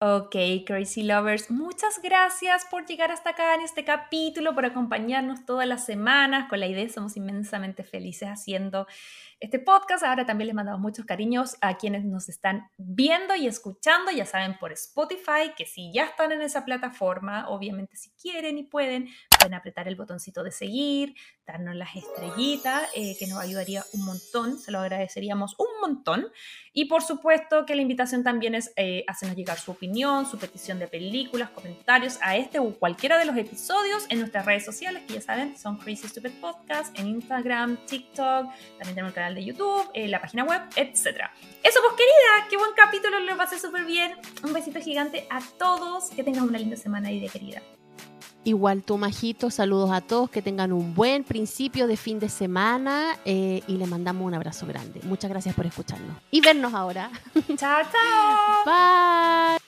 Ok, Crazy Lovers, muchas gracias por llegar hasta acá en este capítulo, por acompañarnos todas las semanas. Con la idea somos inmensamente felices haciendo este podcast. Ahora también les mandamos muchos cariños a quienes nos están viendo y escuchando, ya saben, por Spotify, que si ya están en esa plataforma, obviamente si quieren y pueden, pueden apretar el botoncito de seguir, darnos las estrellitas, eh, que nos ayudaría un montón, se lo agradeceríamos un montón. Y por supuesto que la invitación también es eh, hacernos llegar su opinión, su petición de películas, comentarios a este o cualquiera de los episodios en nuestras redes sociales, que ya saben, son Crazy Stupid Podcast, en Instagram, TikTok, también tenemos el canal de YouTube, eh, la página web, etc. Eso pues querida, qué buen capítulo, lo pasé súper bien. Un besito gigante a todos, que tengan una linda semana y de querida. Igual tú, Majito, saludos a todos, que tengan un buen principio de fin de semana eh, y les mandamos un abrazo grande. Muchas gracias por escucharnos y vernos ahora. chao, chao. Bye.